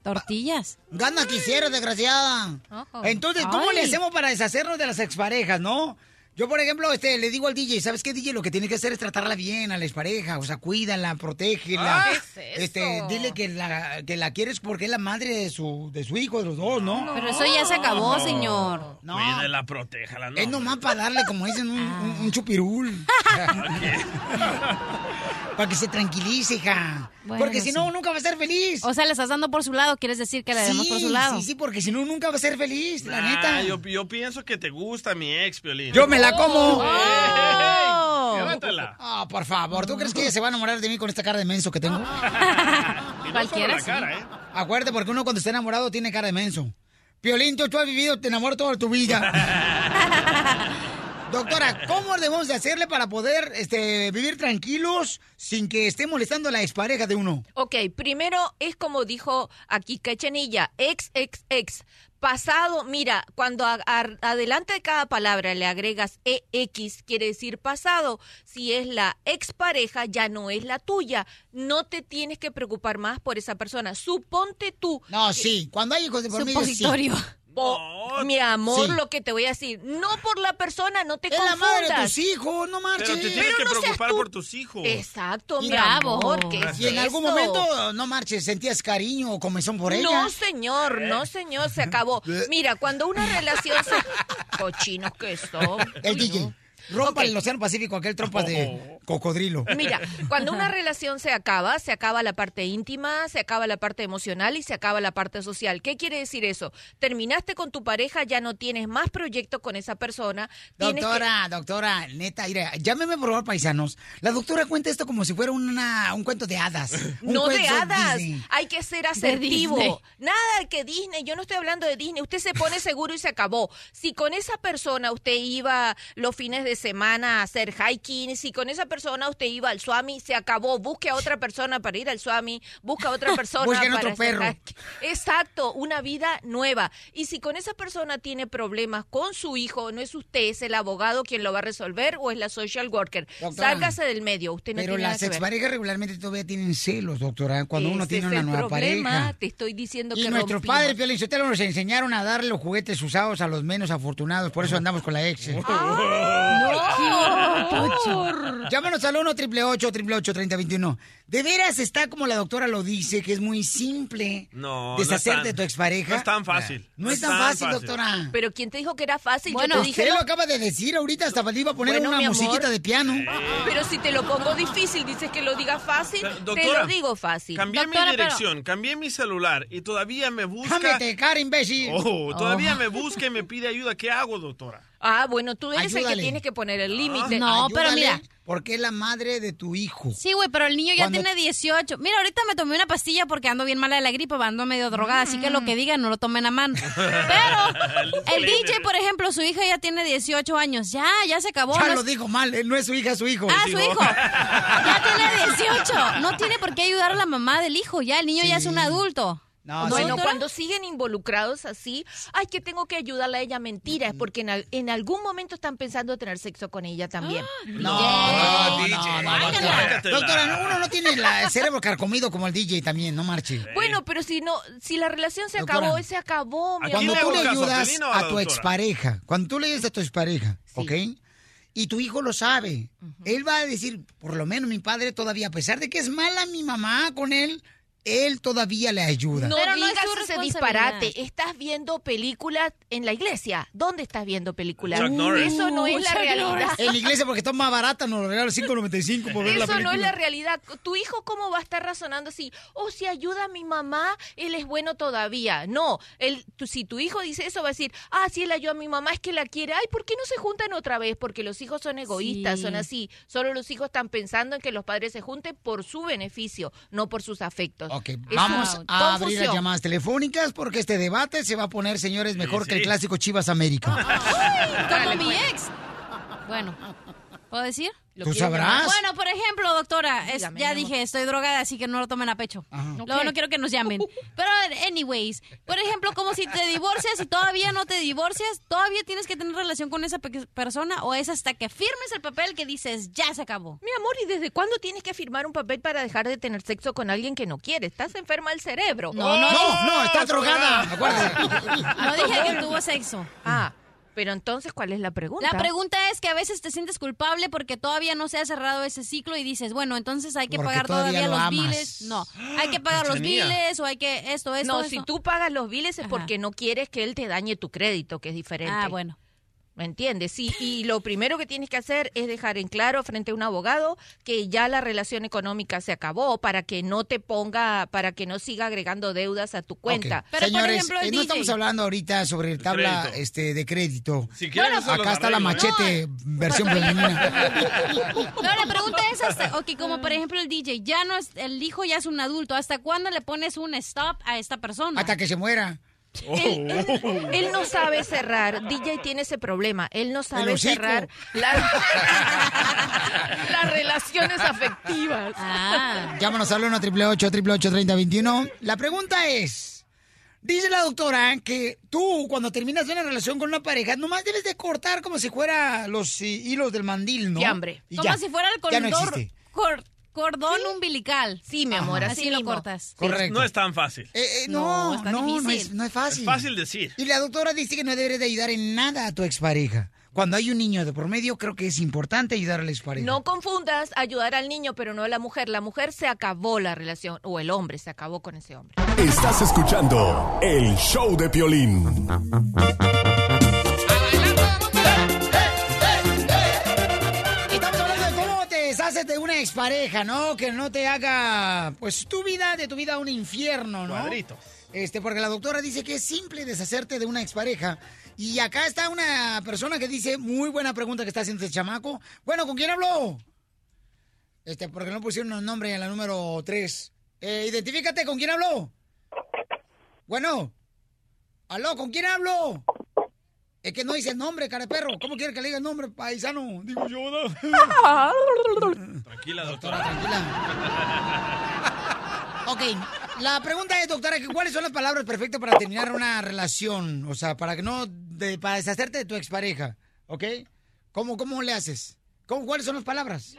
tortillas. Gana quisiera, desgraciada. Entonces, ¿cómo Ay. le hacemos para deshacernos de las exparejas, no? Yo, por ejemplo, este, le digo al DJ, ¿sabes qué, DJ? Lo que tiene que hacer es tratarla bien a la expareja, o sea, cuídala, protégela. Ah, ¿qué es Este, dile que la, que la quieres porque es la madre de su, de su hijo, de los dos, ¿no? Pero eso ya se acabó, señor. No. Cuídela, protéjala, ¿no? Es nomás para darle, como dicen, un, un- un chupirul. Para que se tranquilice, hija. Bueno, porque si sí. no, nunca va a ser feliz. O sea, le estás dando por su lado, quieres decir que le demos por su lado. Sí, sí, porque si no, nunca va a ser feliz, la Ah, neta. yo, yo pienso que te gusta mi ex, Piolín. Yo me la como. ¡Ey! Llévatela. Ah, por favor, ¿tú crees que ella se va a enamorar de mí con esta cara de menso que tengo? Y no solo la cara, ¿eh? Acuérdate, porque uno cuando está enamorado tiene cara de menso. Piolín, tú, tú has vivido, te enamoro toda tu vida. Doctora, ¿cómo debemos de hacerle para poder este, vivir tranquilos sin que esté molestando a la expareja de uno? Ok, primero es como dijo aquí Cachanilla, ex, ex, ex. Pasado, mira, cuando a- a- adelante de cada palabra le agregas EX, quiere decir pasado. Si es la expareja, ya no es la tuya. No te tienes que preocupar más por esa persona. Suponte tú. No, sí, cuando hay hijos de por medio, sí. Oh, mi amor, Sí. lo que te voy a decir, no por la persona, no te Es la confundas. madre de tus hijos, no marches. Pero te tienes que no preocupar tú. por tus hijos. Exacto, mi Bravo. amor. ¿qué es Y en algún momento, no marches, sentías cariño o comezón por ella. No, señor, no, señor, se acabó. Mira, cuando una relación se... Cochinos que son. El DJ. Rompa el Océano Pacífico, aquel trompas de cocodrilo. Mira, cuando una relación se acaba, se acaba la parte íntima, se acaba la parte emocional y se acaba la parte social. ¿Qué quiere decir eso? Terminaste con tu pareja, ya no tienes más proyectos con esa persona. tienes Doctora, doctora, neta, mira, llámeme por favor, paisanos. La doctora cuenta esto como si fuera una, un cuento de hadas. un No de hadas, Disney. hay que ser asertivo. Nada que Disney, yo no estoy hablando de Disney, usted se pone seguro y se acabó. Si con esa persona usted iba los fines de semana a hacer hiking, si con esa persona usted iba al Swami, se acabó. Busque a otra persona para ir al Swami, busca a otra persona Busquen para otro perro. Exacto, una vida nueva. Y si con esa persona tiene problemas con su hijo, no es usted, es el abogado quien lo va a resolver o es la social worker. Doctora, Sálgase del medio, usted no Pero tiene las exparejas regularmente todavía tienen celos, doctora, cuando uno tiene una nueva problema, pareja. Te estoy diciendo Y que nuestros padres, Piolín Sotelo, nos enseñaron a darle los juguetes usados a los menos afortunados, por eso andamos con la ex. ¡No! Llámanos al 1 888 3021 De veras está como la doctora lo dice, que es muy simple No, deshacerte de tu expareja. No es tan fácil. No es tan fácil, doctora. Pero ¿quién te dijo que era fácil? Bueno, Yo te dije usted lo lo- acaba de decir ahorita, hasta le iba a poner Bueno, una musiquita de piano. Pero si te lo pongo difícil, dices que lo diga fácil, te Doctora, lo digo fácil. Cambié Doctora, mi pero- dirección, cambié mi celular y todavía me busca. Jámete, cara, imbécil. Oh, todavía Oh. me busca y me pide ayuda. ¿Qué hago, doctora? Ah, bueno, tú eres el que tienes que poner el límite. No, pero mira. Porque es la madre de tu hijo. Sí, güey, pero el niño ya Cuando- tiene 18. Mira, ahorita me tomé una pastilla porque ando bien mala de la gripe, ando medio drogada, así que lo que digan no lo tomen a mano. Pero el DJ, por ejemplo, su hija ya tiene 18 años. Ya, ya se acabó. Ya no lo es- dijo mal, él no es su hija, es su hijo. Ah, su hijo. Ya tiene 18. No tiene por qué ayudar a la mamá del hijo. Ya, el niño ya es un adulto. ¿No, bueno, doctora? cuando siguen involucrados así, ay, que tengo que ayudarle a ella, mentira, es porque en, en algún momento están pensando tener sexo con ella también. No, Yeah. no, no, no, doctora. Doctora, no, uno no tiene la- el cerebro carcomido como el DJ también, no marche. Bueno, pero si no, si la relación se Doctora. acabó, se acabó, mi Cuando tú le ayudas a a tu doctora? expareja, cuando tú le ayudas a tu expareja, ¿ok? Y tu hijo lo sabe, él va a decir, por lo menos mi padre todavía, a pesar de que es mala mi mamá con él, él todavía le ayuda. No Pero no es digas ese disparate. Estás viendo películas en la iglesia. ¿Dónde estás viendo películas? Chuck Norris. Eso no es la Chuck realidad. Norris. En la iglesia porque está más barata, nos lo regalan 5.95 por ver la Eso película. no es la realidad. Tu hijo cómo va a estar razonando así, oh, si ayuda a mi mamá, él es bueno todavía. No, él, tú- si tu hijo dice eso, va a decir, ah, si él ayuda a mi mamá, es que la quiere. Ay, ¿por qué no se juntan otra vez? Porque los hijos son egoístas, Sí. son así. Solo los hijos están pensando en que los padres se junten por su beneficio, no por sus afectos. Ok, vamos a abrir las llamadas telefónicas porque este debate se va a poner, señores, mejor Sí, que el clásico Chivas América. Como Dale, mi pues. ex. Bueno, ¿puedo decir? ¿Lo Tú sabrás. Bueno, por ejemplo, doctora, es- Dígame, ya dije, estoy drogada, así que no lo tomen a pecho. Luego no quiero que nos llamen. Pero, anyways, por ejemplo, como si te divorcias y todavía no te divorcias, todavía tienes que tener relación con esa pe- persona o es hasta que firmes el papel que dices, ya se acabó. Mi amor, ¿y desde cuándo tienes que firmar un papel para dejar de tener sexo con alguien que no quiere? Estás enferma del cerebro. No, no, No, no, está drogada. acuérdate. No dije que tuvo sexo. Ah, pero entonces, ¿cuál es la pregunta? La pregunta es que a veces te sientes culpable porque todavía no se ha cerrado ese ciclo y dices, bueno, entonces hay que Porque pagar todavía todavía, lo los amas. biles. No, hay que pagar los biles o hay que esto, esto, no, esto. si tú pagas los biles es Ajá. porque no quieres que él te dañe tu crédito, que es diferente. Ah, bueno. ¿Me entiendes? Sí, y lo primero que tienes que hacer es dejar en claro frente a un abogado que ya la relación económica se acabó para que no te ponga, para que no siga agregando deudas a tu cuenta. Ok. Señores, eh, no estamos hablando ahorita sobre tabla crédito. este, de crédito. Si Bueno, acá está la machete versión femenina. No, la pregunta es, hasta, ok, como por ejemplo el DJ, ya no es, el hijo ya es un adulto, ¿hasta cuándo le pones un stop a esta persona? Hasta que se muera. Él, él- él no sabe cerrar. DJ tiene ese problema. Él no sabe cerrar la- las relaciones afectivas. Ah. Llámanos al 1 888 3021 La pregunta es, dice la doctora que tú cuando terminas una relación con una pareja, nomás debes de cortar como si fuera los hilos del mandil, ¿no? Y Como ya, si fuera el ya no cordón, existe. Cor- cordón umbilical. Sí, mi amor, así, así lo cortas. Correcto. No es tan fácil. Eh, eh, no, no, no, difícil. es, no es fácil. Es fácil decir. Y la doctora dice que no deberes de ayudar en nada a tu expareja. Cuando hay un niño de por medio, creo que es importante ayudar a la expareja. No confundas ayudar al niño, pero no a la mujer. La mujer se acabó la relación, o el hombre se acabó con ese hombre. Estás escuchando el show de Piolín. De una expareja, ¿no? Que no te haga, pues, tu vida, de tu vida un infierno, ¿no? Cuadritos. Este, porque la doctora dice que es simple deshacerte de una expareja. Y acá está una persona que dice, muy buena pregunta que está haciendo este chamaco. Bueno, ¿con quién habló? Este, porque no pusieron el nombre en la número 3. Eh, identifícate, ¿con quién habló? Bueno. ¿Aló, con quién hablo? Es que no dice el nombre, cara de perro. ¿Cómo quiere que le diga el nombre, paisano? Digo yo, ¿no? Tranquila, doctora. tranquila. Ok, la pregunta es, doctora, que ¿cuáles son las palabras perfectas para terminar una relación? O sea, para que no, de- para deshacerte de tu expareja, ¿ok? ¿Cómo, cómo le haces? ¿Cómo, ¿Cuáles son las palabras?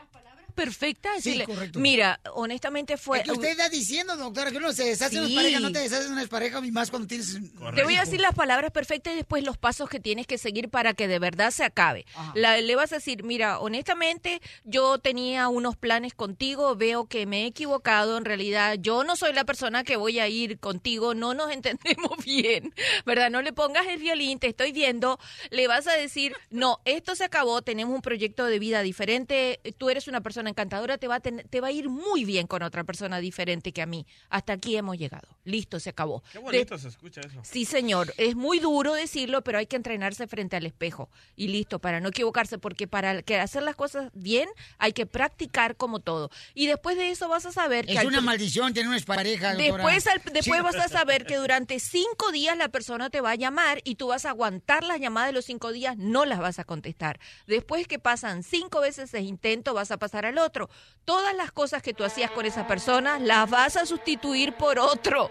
Perfecta, Sí, decirle, correcto. Mira, honestamente fue. Es que usted está diciendo, doctora, que uno se deshace de Sí. una pareja, no te deshaces de una pareja, y más cuando tienes... Te voy a decir las palabras perfectas y después los pasos que tienes que seguir para que de verdad se acabe. La- le vas a decir, mira, honestamente, yo tenía unos planes contigo, veo que me he equivocado, en realidad yo no soy la persona que voy a ir contigo, no nos entendemos bien, ¿verdad? No le pongas el violín, te estoy viendo, le vas a decir, no, esto se acabó, tenemos un proyecto de vida diferente, tú eres una persona encantadora, te va te va a ir muy bien con otra persona diferente que a mí. Hasta aquí hemos llegado. Listo, se acabó. Qué De- bonito se escucha eso. Sí, señor. Es muy duro decirlo, pero hay que entrenarse frente al espejo. Y listo, para no equivocarse, porque para que hacer las cosas bien hay que practicar como todo. Y después de eso vas a saber que... Es una maldición tener una doctora. Después, al- después Sí. vas a saber que durante cinco días la persona te va a llamar y tú vas a aguantar las llamadas de los cinco días, no las vas a contestar. Después que pasan cinco veces ese intento, vas a pasar al otro. Todas las cosas que tú hacías con esa persona las vas a sustituir por otro.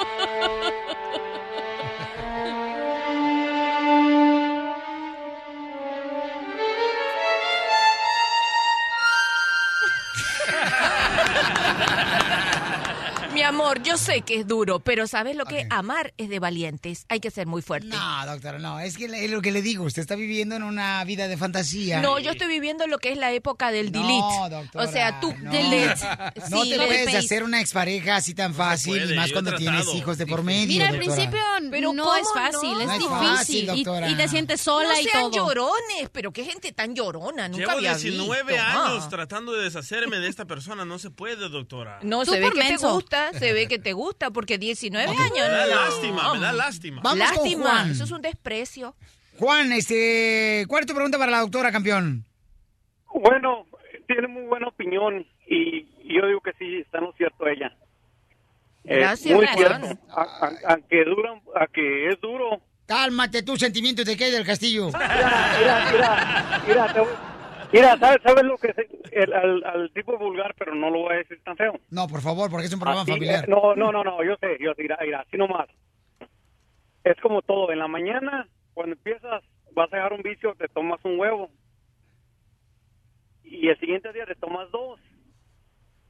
amor, yo sé que es duro, pero ¿sabes lo que? Amar es de valientes. Hay que ser muy fuerte. No, doctora, no. Es que es lo que le digo. Usted está viviendo en una vida de fantasía. No, yo estoy viviendo lo que es la época del No, delete. doctora, o sea, tú no. delete. No te puedes hacer una expareja así tan fácil, puede, y más cuando tienes hijos de por medio, Mira, al principio Pero no ¿cómo es fácil, no? es No es difícil. fácil, y- te sientes sola no y sean todo. llorones, pero qué gente tan llorona, nunca Llevo había 19 visto. años Ah. tratando de deshacerme de esta persona. No se puede, doctora. No, se ve que te gusta, se ve que te gusta, porque 19 Ok. años. Me da no. lástima, me da lástima. Vamos con lástima, Juan. eso es un desprecio. Juan, este, ¿cuál es tu pregunta para la doctora, campeón? Bueno, tiene muy buena opinión y yo digo que sí, está en lo cierto ella. Eh, Gracias, muy gracias. cierto. A- a- Aunque, dura, a que es duro. Cálmate tus sentimientos de que del castillo. Mira, mira, mira, mira, te voy- mira, ¿sabes, sabes lo que es el, al, al tipo vulgar, pero no lo voy a decir tan feo. No, por favor, porque es un programa Así, familiar. eh, no, no, no, no, yo sé, yo sé, mira, mira, así nomás. Es como todo, en la mañana, cuando empiezas, vas a dejar un vicio, te tomas un huevo. Y el siguiente día te tomas dos.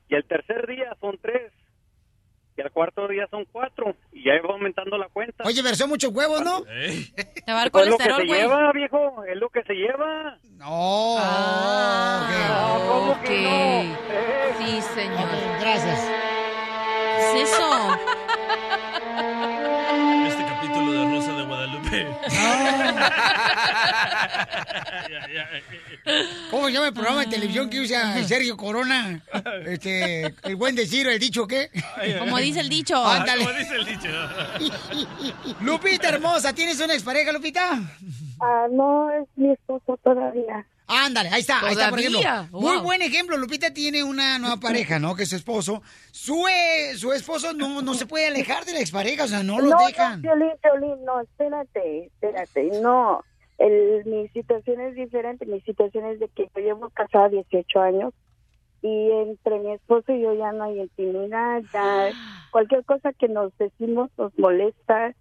Y el tercer día son tres. Y el cuarto día son cuatro. Y ya va aumentando la cuenta. Oye, son muchos huevos, ¿no? Te va a dar Pues es lo que colesterol, se güey. lleva, viejo, es lo que se lleva. No. Ah, No, ¿cómo ok. que no? Eh, Sí, señor. Ok, gracias. ¿Qué es eso? Este capítulo de Rosa de Guadalupe. ¿Cómo se llama el programa de televisión que usa Sergio Corona? Este, el buen decir, el dicho qué. Como dice el dicho. Ándale. Como dice el dicho. Lupita hermosa, ¿tienes una expareja, Lupita? Ah, no es mi esposo todavía. Ándale, ahí está, ahí está, por ejemplo. Muy buen ejemplo. Lupita tiene una nueva pareja, ¿no? Que es su esposo. Su, eh, su esposo no, no se puede alejar de la expareja, o sea, no lo no, dejan. No, no, espérate, espérate, no. El, mi situación es diferente. Mi situación es de que yo llevo casada 18 años y entre mi esposo y yo ya no hay intimidad, ya cualquier cosa que nos decimos nos molesta,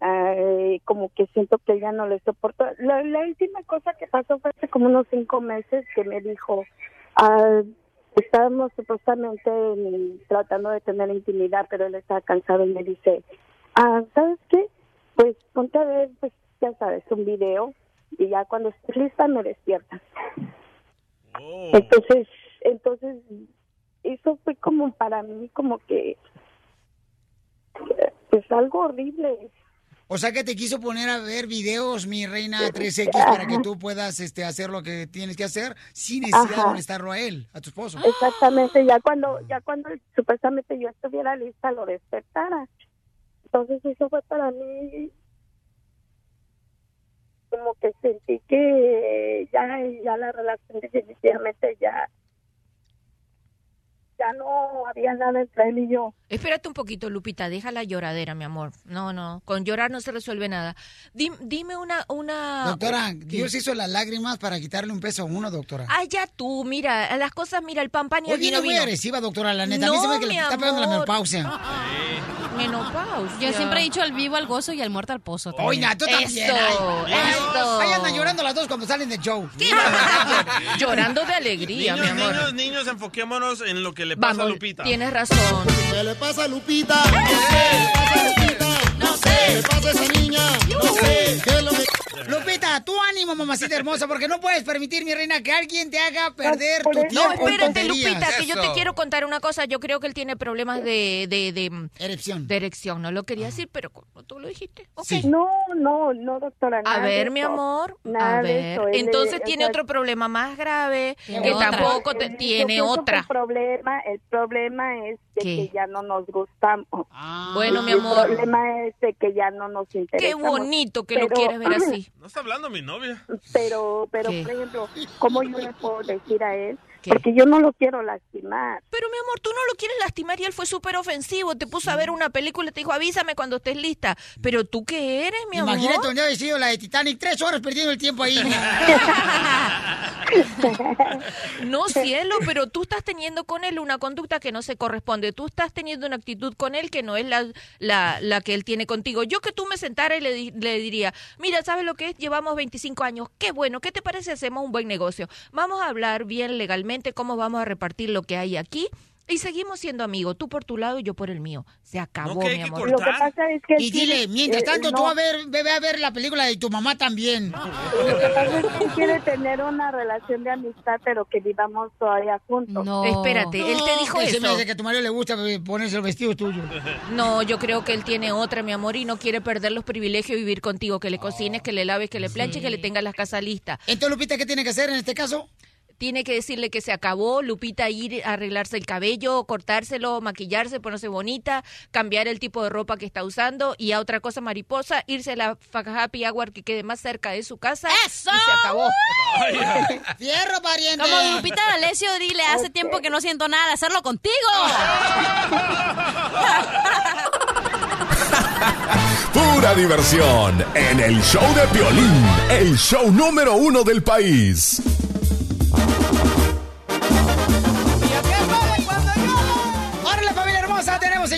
eh, como que siento que ya no le soporto. La, la última cosa que pasó fue hace como unos cinco meses que me dijo, ah, estábamos supuestamente en- tratando de tener intimidad, pero él estaba cansado y me dice, ah, ¿sabes qué? Pues ponte a ver, pues ya sabes, un video y ya cuando estés lista me despiertas. Entonces, entonces, eso fue como para mí como que, eh, pues algo horrible. O sea que te quiso poner a ver videos, mi reina 3X, para que tú puedas este, hacer lo que tienes que hacer sin necesidad de molestarlo a él, a tu esposo. Exactamente, ya cuando, ya cuando supuestamente yo estuviera lista lo despertara. Entonces eso fue para mí como que sentí que ya, ya la relación definitivamente ya, ya no había nada entre él y yo. Espérate un poquito, Lupita, deja la lloradera, mi amor. No, no, con llorar no se resuelve nada. Dim- dime una... una Doctora, ¿Qué? Dios hizo las lágrimas para quitarle un peso a uno, doctora. Ay, ya tú, mira, las cosas, mira, el pan pan y el Hoy viene vino muy vino. agresiva, doctora, la neta. a mí No, se me que le está pegando la menopausia. Menopausia. Yo siempre he dicho al vivo al gozo y al muerto al pozo. Oiga, tú también. Ay, ay, eso. Ahí andan llorando las dos cuando salen del show. Llorando de alegría, niños, mi amor. niños, niños, enfoquémonos en lo que le pasa a Vamos, Lupita. tienes razón. ¿Qué le pasa a Lupita? No sé. ¿Qué le pasa a esa niña? No sé. ¿Qué es lo que... Lupita, tú ánimo, mamacita hermosa, porque no puedes permitir, mi reina, que alguien te haga perder tu No, tiempo. en espérate. Lupita, que yo te quiero contar una cosa. Yo creo que él tiene problemas de... de, de erección. De erección, no lo quería decir, pero como tú lo dijiste. No, no, no, doctora. A nada ver, mi amor, Nada a de ver. eso. Entonces tiene o sea, otro problema más grave, que otra. tampoco te- yo tiene otra. El problema, el problema es de ¿Qué? que ya no nos gustamos. Bueno, Y mi El amor. problema es de que ya no nos interesa. Qué bonito que lo quieres ver así. No está hablando mi novia. Pero, pero, ¿Qué? por ejemplo, ¿cómo yo le puedo decir a él? Porque yo no lo quiero lastimar. Pero mi amor, tú no lo quieres lastimar y él fue súper ofensivo. Te puso a ver una película y te dijo, avísame cuando estés lista. Pero tú qué eres, mi amor. Imagínate donde había sido la de Titanic, tres horas perdiendo el tiempo ahí. No, cielo, pero tú estás teniendo con él una conducta que no se corresponde. Tú estás teniendo una actitud con él que no es la, la, la que él tiene contigo. Yo que tú me sentara y le, le diría, mira, ¿sabes lo que es? Llevamos 25 años. Qué bueno, ¿qué te parece si hacemos un buen negocio? Vamos a hablar bien legalmente cómo vamos a repartir lo que hay aquí. Y seguimos siendo amigos, tú por tu lado y yo por el mío. Se acabó, mi amor. Lo que pasa es que Y dile, mientras eh, tanto, no. tú a ver, bebé a ver la película de tu mamá también. Lo que pasa es que él quiere tener una relación de amistad, pero que vivamos todavía juntos. No. Espérate, él te dijo Se me eso. hace que a tu marido le gusta eh, ponerse el vestido tuyo. No, yo creo que él tiene otra, mi amor, y no quiere perder los privilegios de vivir contigo, que le cocines, que le laves, que le planches, que le tengas la casa lista. Entonces, Lupita, ¿qué tiene que hacer en este caso? Tiene que decirle que se acabó, Lupita ir a arreglarse el cabello, cortárselo, maquillarse, ponerse bonita, cambiar el tipo de ropa que está usando y a otra cosa mariposa, irse a la Fac Happy Hour que quede más cerca de su casa ¡Eso! y se acabó. ¡Fierro, pariente! Como Lupita D'Alessio, dile, hace tiempo que no siento nada de hacerlo contigo. Pura diversión en el show de Piolín, el show número uno del país.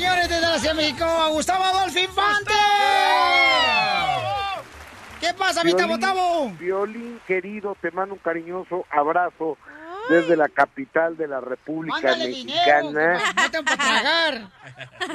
Señores, desde la Ciudad de México, a Gustavo Adolfo Infante. ¿Qué pasa, mi tabo Violín, querido, te mando un cariñoso abrazo desde la capital de la República Mándale dinero, Mexicana. tengo para tragar.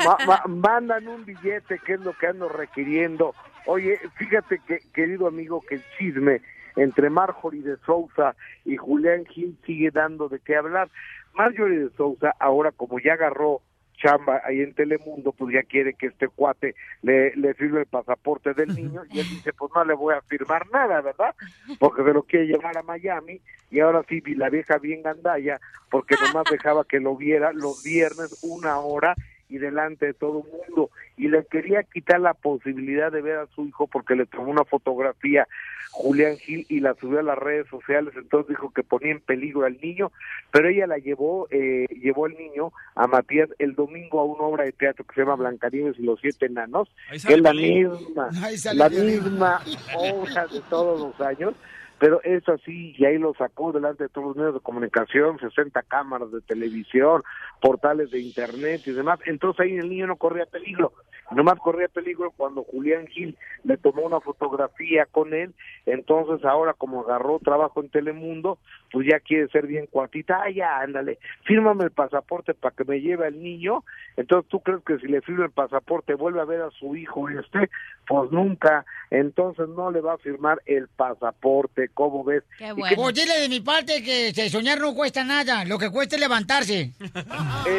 Ma- ma- mandan un billete, que es lo que ando requiriendo. Oye, fíjate que, querido amigo, que el chisme entre Marjorie de Sousa y Julián Gil sigue dando de qué hablar. Marjorie de Sousa, ahora como ya agarró chamba ahí en Telemundo, pues ya quiere que este cuate le, le firme el pasaporte del niño y él dice, pues no le voy a firmar nada, ¿verdad? Porque se lo quiere llevar a Miami y ahora sí, vi la vieja bien gandalla, porque nomás dejaba que lo viera los viernes una hora y delante de todo el mundo y le quería quitar la posibilidad de ver a su hijo porque le tomó una fotografía Julián Gil y la subió a las redes sociales entonces dijo que ponía en peligro al niño pero ella la llevó eh, llevó al niño a Matías el domingo a una obra de teatro que se llama Blancanieves y los siete enanos que es la misma la misma obra de todos los años pero eso así, y ahí lo sacó delante de todos los medios de comunicación, 60 cámaras de televisión, portales de internet y demás. Entonces ahí el niño no corría peligro. Nomás corría peligro cuando Julián Gil le tomó una fotografía con él. Entonces ahora como agarró trabajo en Telemundo, pues ya quiere ser bien cuatita. Ah, ya, ándale, fírmame el pasaporte para que me lleve al niño. Entonces tú crees que si le firma el pasaporte vuelve a ver a su hijo este, pues nunca. Entonces no le va a firmar el pasaporte, ¿cómo ves? Qué Y bueno. que- Pues dile de mi parte que se- soñar no cuesta nada. Lo que cuesta es levantarse.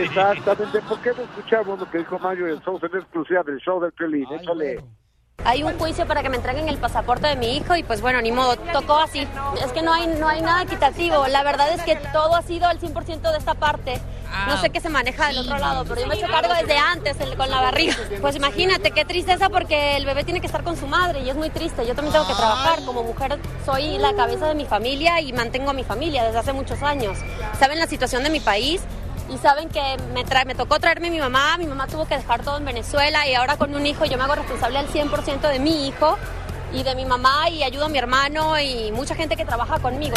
Exactamente, ¿por qué no escuchamos lo que dijo Mario en Sousa en exclusiva del show del Pelín? Échale. Hay un juicio para que me entreguen el pasaporte de mi hijo y pues bueno, ni modo, tocó así. Es que no hay, no hay nada equitativo. La verdad es que todo ha sido al 100% de esta parte. No sé qué se maneja del otro lado, pero yo me he hecho cargo desde antes el- con la barriga. Pues imagínate, qué tristeza porque el bebé tiene que estar con su madre y es muy triste. Yo también tengo que trabajar. Como mujer soy la cabeza de mi familia y mantengo a mi familia desde hace muchos años. Saben la situación de mi país y saben que me, tra- me tocó traerme a mi mamá, mi mamá tuvo que dejar todo en Venezuela y ahora con un hijo yo me hago responsable al 100% de mi hijo y de mi mamá y ayudo a mi hermano y mucha gente que trabaja conmigo.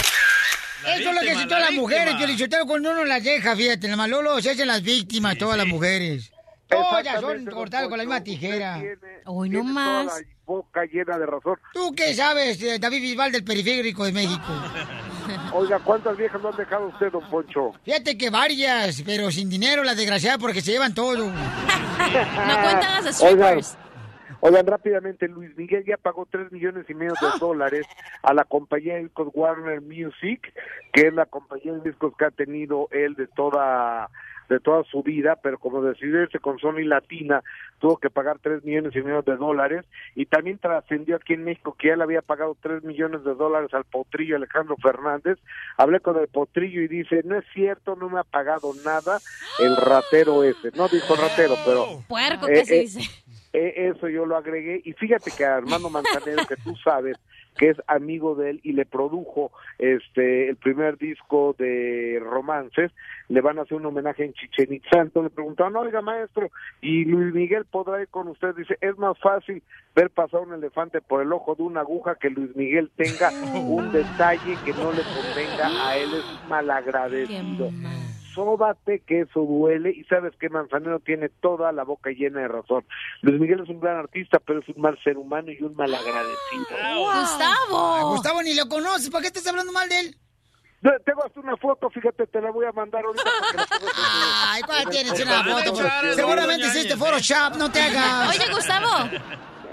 Eso es lo que hacen todas la las mujeres. Piolichotero, cuando uno las deja, fíjate, la Malolo se hacen las víctimas, todas las mujeres. Todas son cortadas con la misma tijera. Hoy no tiene más. toda la boca llena de razón. ¿Tú qué sabes, eh, David Bisbal del periférico de México? Oiga, ¿cuántas viejas lo han dejado usted, don Poncho? Fíjate que varias, pero sin dinero, las desgraciadas, porque se llevan todo. No cuentan las Oigan, strippers. oigan, rápidamente, Luis Miguel ya pagó tres millones y medio de dólares a la compañía de discos Warner Music, que es la compañía de discos que ha tenido él de toda de toda su vida, pero como decidió irse con Sony Latina, tuvo que pagar tres millones y medio de dólares y también trascendió aquí en México que ya le había pagado tres millones de dólares al potrillo Alejandro Fernández. Hablé con el potrillo y dice, no es cierto, no me ha pagado nada el ratero ese. No dijo ratero, pero... Puerco, Eh, ¿qué se eh, dice? eh, eso yo lo agregué y fíjate que Armando Manzanero que tú sabes que es amigo de él y le produjo este el primer disco de romances le van a hacer un homenaje en Chichen Itzá entonces le preguntaron oiga maestro y Luis Miguel podrá ir con usted dice es más fácil ver pasar un elefante por el ojo de una aguja que Luis Miguel tenga un detalle que no le convenga a él. Es malagradecido sóbate que eso duele y sabes que Manzanero tiene toda la boca llena de razón. Luis Miguel es un gran artista, pero es un mal ser humano y un mal agradecido. Gustavo. Ay, Gustavo, ni lo conoces, ¿para qué estás hablando mal de él? Tengo hasta una foto, fíjate, te la voy a mandar ahorita Ay, ¿cuál tienes en una foto? Seguramente hiciste Photoshop, no te hagas. Oye, Gustavo,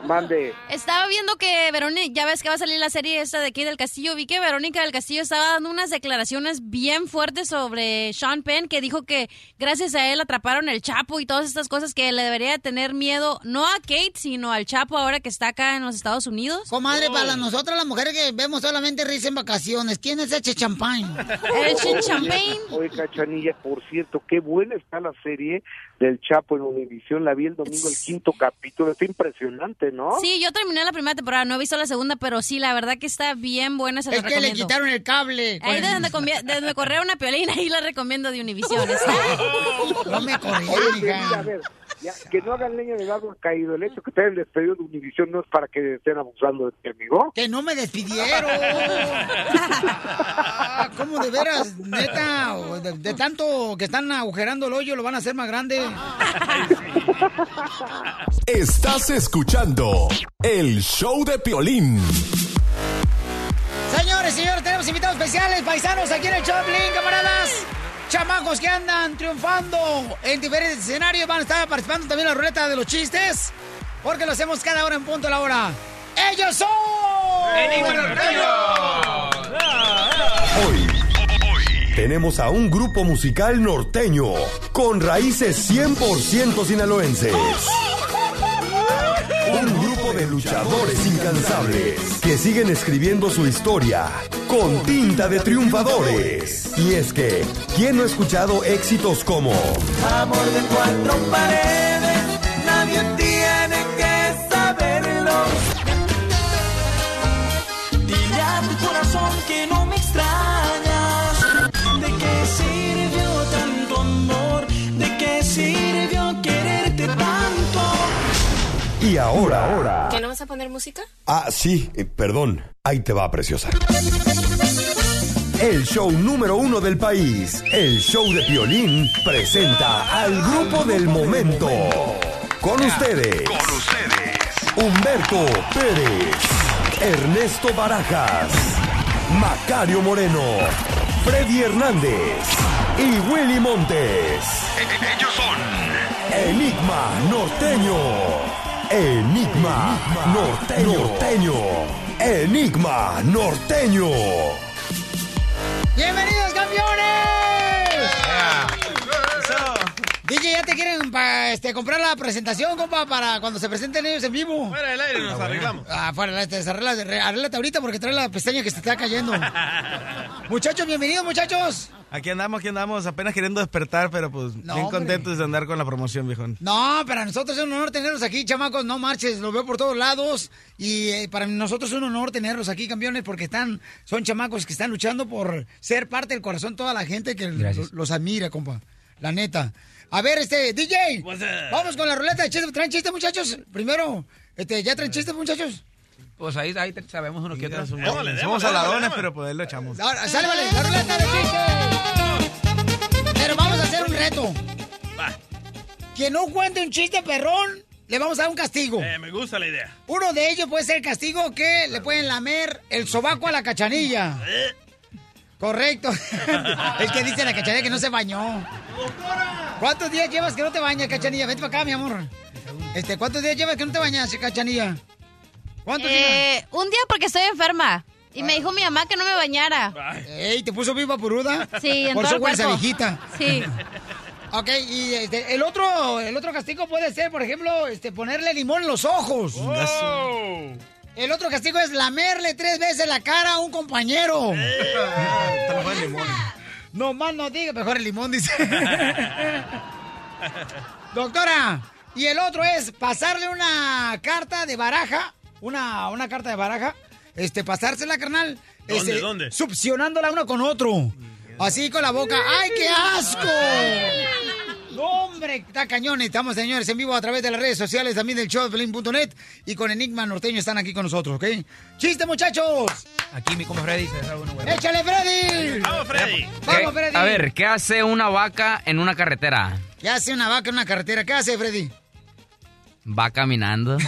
Mande. estaba viendo que Verónica, ya ves que va a salir la serie esta de aquí del Castillo, vi que Verónica del Castillo estaba dando unas declaraciones bien fuertes sobre Sean Penn, que dijo que gracias a él atraparon el Chapo y todas estas cosas que le debería tener miedo, no a Kate, sino al Chapo ahora que está acá en los Estados Unidos. Comadre, para nosotras las mujeres que vemos solamente risa en vacaciones, ¿quién es ese champán? El champagne. Oye, Cachanilla, por cierto, qué buena está la serie del Chapo en Univisión. La vi el domingo, el quinto capítulo. Está impresionante, ¿no? Sí, yo terminé la primera temporada, no he visto la segunda, pero sí, la verdad que está bien buena, se la Es que le quitaron el cable. Ahí de donde, donde corría una piolina, ahí la recomiendo de Univision. está. No me corrí, Oye, mira, a ver, ya, que no hagan leña del árbol caído. El hecho que te hayan despedido de Univisión no es para que estén abusando de ti, amigo. Que no me despidieron. Ah, ¿Cómo de veras, neta? de tanto que están agujerando el hoyo, lo van a hacer más grande. Estás escuchando el show de Piolín. Señores, señores, tenemos invitados especiales, paisanos, aquí en el Choplin, camaradas. Chamacos que andan triunfando en diferentes escenarios van a estar participando también en la ruleta de los chistes, porque lo hacemos cada hora en punto a la hora. ¡Ellos son! Enigma Norteño. Hoy, tenemos a un grupo musical norteño con raíces 100% sinaloenses. Un luchadores incansables que siguen escribiendo su historia con tinta de triunfadores. Y es que, ¿quién no ha escuchado éxitos como Amor de cuatro paredes, nadie tiene que saberlo. Dile a tu corazón que no me extrañas. Y ahora, ahora. ¿Que no vas a poner música? Ah, sí, eh, perdón. Ahí te va, preciosa. El show número uno del país, el show de Piolín, presenta al grupo del momento. Con ustedes. Con ustedes. Humberto Pérez, Ernesto Barajas, Macario Moreno, Freddy Hernández y Willy Montes. Ellos son Enigma Norteño. Enigma, norteño. norteño. Enigma norteño. ¡Bienvenidos, campeones! DJ, ¿ya te quieren pa- este, comprar la presentación, compa, para cuando se presenten ellos en vivo? Fuera del aire nos arreglamos. Ah, fuera del aire, arréglate ahorita porque trae la pestaña que se está cayendo. muchachos, bienvenidos, muchachos. Aquí andamos, aquí andamos, apenas queriendo despertar, pero pues bien hombre. contentos de andar con la promoción, viejón. No, para nosotros es un honor tenerlos aquí, chamacos, no marches, los veo por todos lados y eh, para nosotros es un honor tenerlos aquí, campeones, porque están, son chamacos que están luchando por ser parte del corazón de toda la gente que lo- los admira, compa, la neta. A ver, este, DJ, vamos con la ruleta de chistes, ¿traen chistes, muchachos? Primero, este, ¿ya traen chistes, muchachos? Pues ahí, ahí sabemos uno que otro. Somos saladones, pero pues ahí lo echamos. Ahora, sale, vale, la ruleta de chistes. Pero vamos a hacer un reto. Quien no cuente un chiste perrón, le vamos a dar un castigo. Eh, me gusta la idea. Uno de ellos puede ser el castigo que le pueden lamer el sobaco a la cachanilla. Correcto. el que dice la cachanilla que no se bañó. ¿Cuántos días llevas que no te bañas, cachanilla? Vete para acá, mi amor. Este, ¿cuántos días llevas que no te bañas, cachanilla? ¿Cuántos Eh, un día porque estoy enferma. Y me dijo mi mamá que no me bañara. Ey, ¿te puso viva puruda? Sí, en Por todo eso viejita. Sí. Ok, y este, el otro, el otro castigo puede ser, por ejemplo, este, ponerle limón en los ojos. El otro castigo es lamerle tres veces la cara a un compañero. No más no diga, mejor el limón, dice. Doctora, y el otro es pasarle una carta de baraja, una, una carta de baraja, este, pasársela, carnal. ¿Dónde, este, dónde? Succionándola uno con otro. Así con la boca. ¡Ay, qué asco! No, hombre, está cañón. Estamos, señores, en vivo a través de las redes sociales también del show de y con Enigma Norteño están aquí con nosotros, ¿ok? ¡Chiste, muchachos! Aquí mi compa Freddy se da uno, güey. ¡Échale, Freddy! ¡Vamos, Freddy! ¡Vamos, Freddy! A ver, ¿qué hace una vaca en una carretera? ¿Qué hace una vaca en una carretera? ¿Qué hace, Freddy? Va caminando.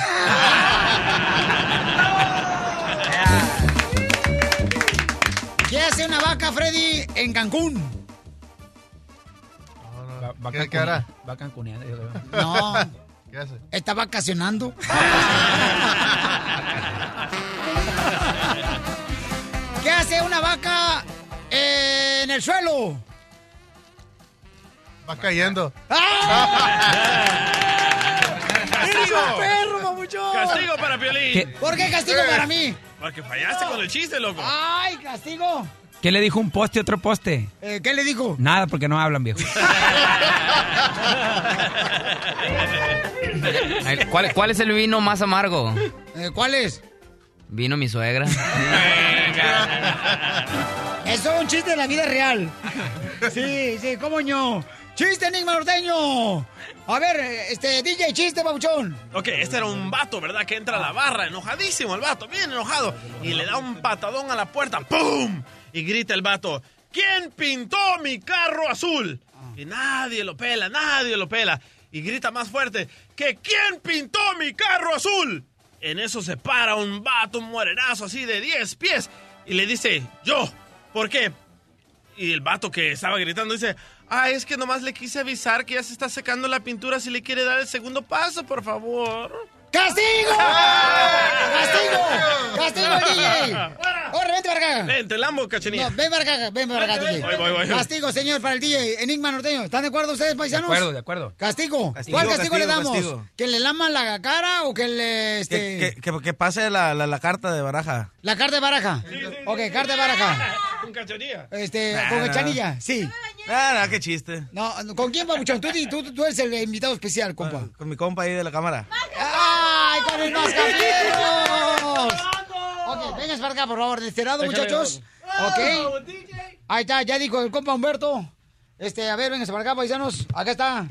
¿Qué hace una vaca, Freddy, en Cancún? Va, ¿Qué- qué hará? Va cancuneando. No. ¿Qué hace? Está vacacionando. ¿Qué hace una vaca en el suelo? Va cayendo. ¡Eres un perro, mamuchón! ¡Castigo para Piolín! ¿Qué? ¿Por qué castigo para mí? Porque fallaste con el chiste, loco. ¡Ay, castigo! ¿Qué le dijo un poste a otro poste? Eh, ¿Qué le dijo? Nada, porque no hablan, viejo. ¿Cuál, cuál es el vino más amargo? Eh, ¿Cuál es? Vino mi suegra. Eso es un chiste de la vida real. Sí, sí, cómo no. ¡Chiste, Enigma Norteño! A ver, este, DJ, chiste, babuchón. Ok, este era un vato, ¿verdad? Que entra a la barra, enojadísimo el vato, bien enojado. Y le da un patadón a la puerta, ¡pum! Y grita el vato, ¿quién pintó mi carro azul? Y nadie lo pela, nadie lo pela. Y grita más fuerte, ¿que quién pintó mi carro azul? En eso se para un vato, un morenazo así de 10 pies. Y le dice, yo, ¿por qué? Y el vato que estaba gritando dice, ah, es que nomás le quise avisar que ya se está secando la pintura si le quiere dar el segundo paso, por favor. ¡Castigo! ¡Castigo! ¡Castigo, DJ! ¡Corre, vente vente para acá. Ven, te lambo, cachanilla. No, ven para acá, ven para acá, DJ. Voy, voy, voy. Castigo, señor, para el DJ. Enigma norteño. ¿Están de acuerdo ustedes, De paisanos? acuerdo, de acuerdo. Castigo. Castigo, ¿Cuál castigo, castigo, le damos? castigo. ¿Que le laman la cara o que le... Este... Que, que- que pase la, la- la carta de baraja. La carta de baraja. Ok, carta de baraja. Con cachanilla. Este, Nah, con cachanilla, sí. Ah, no, qué chiste. No, ¿con quién, Pabuchón? Tú, tú, tú eres el invitado especial, compa. Con mi compa ahí de la cámara. ¡Ay, con el mascafierros! Ok, vengas para acá, por favor, de este lado, muchachos. Ok. Ahí está, ya dijo el compa Humberto. Este, a ver, vénganse para acá, paisanos. Acá está.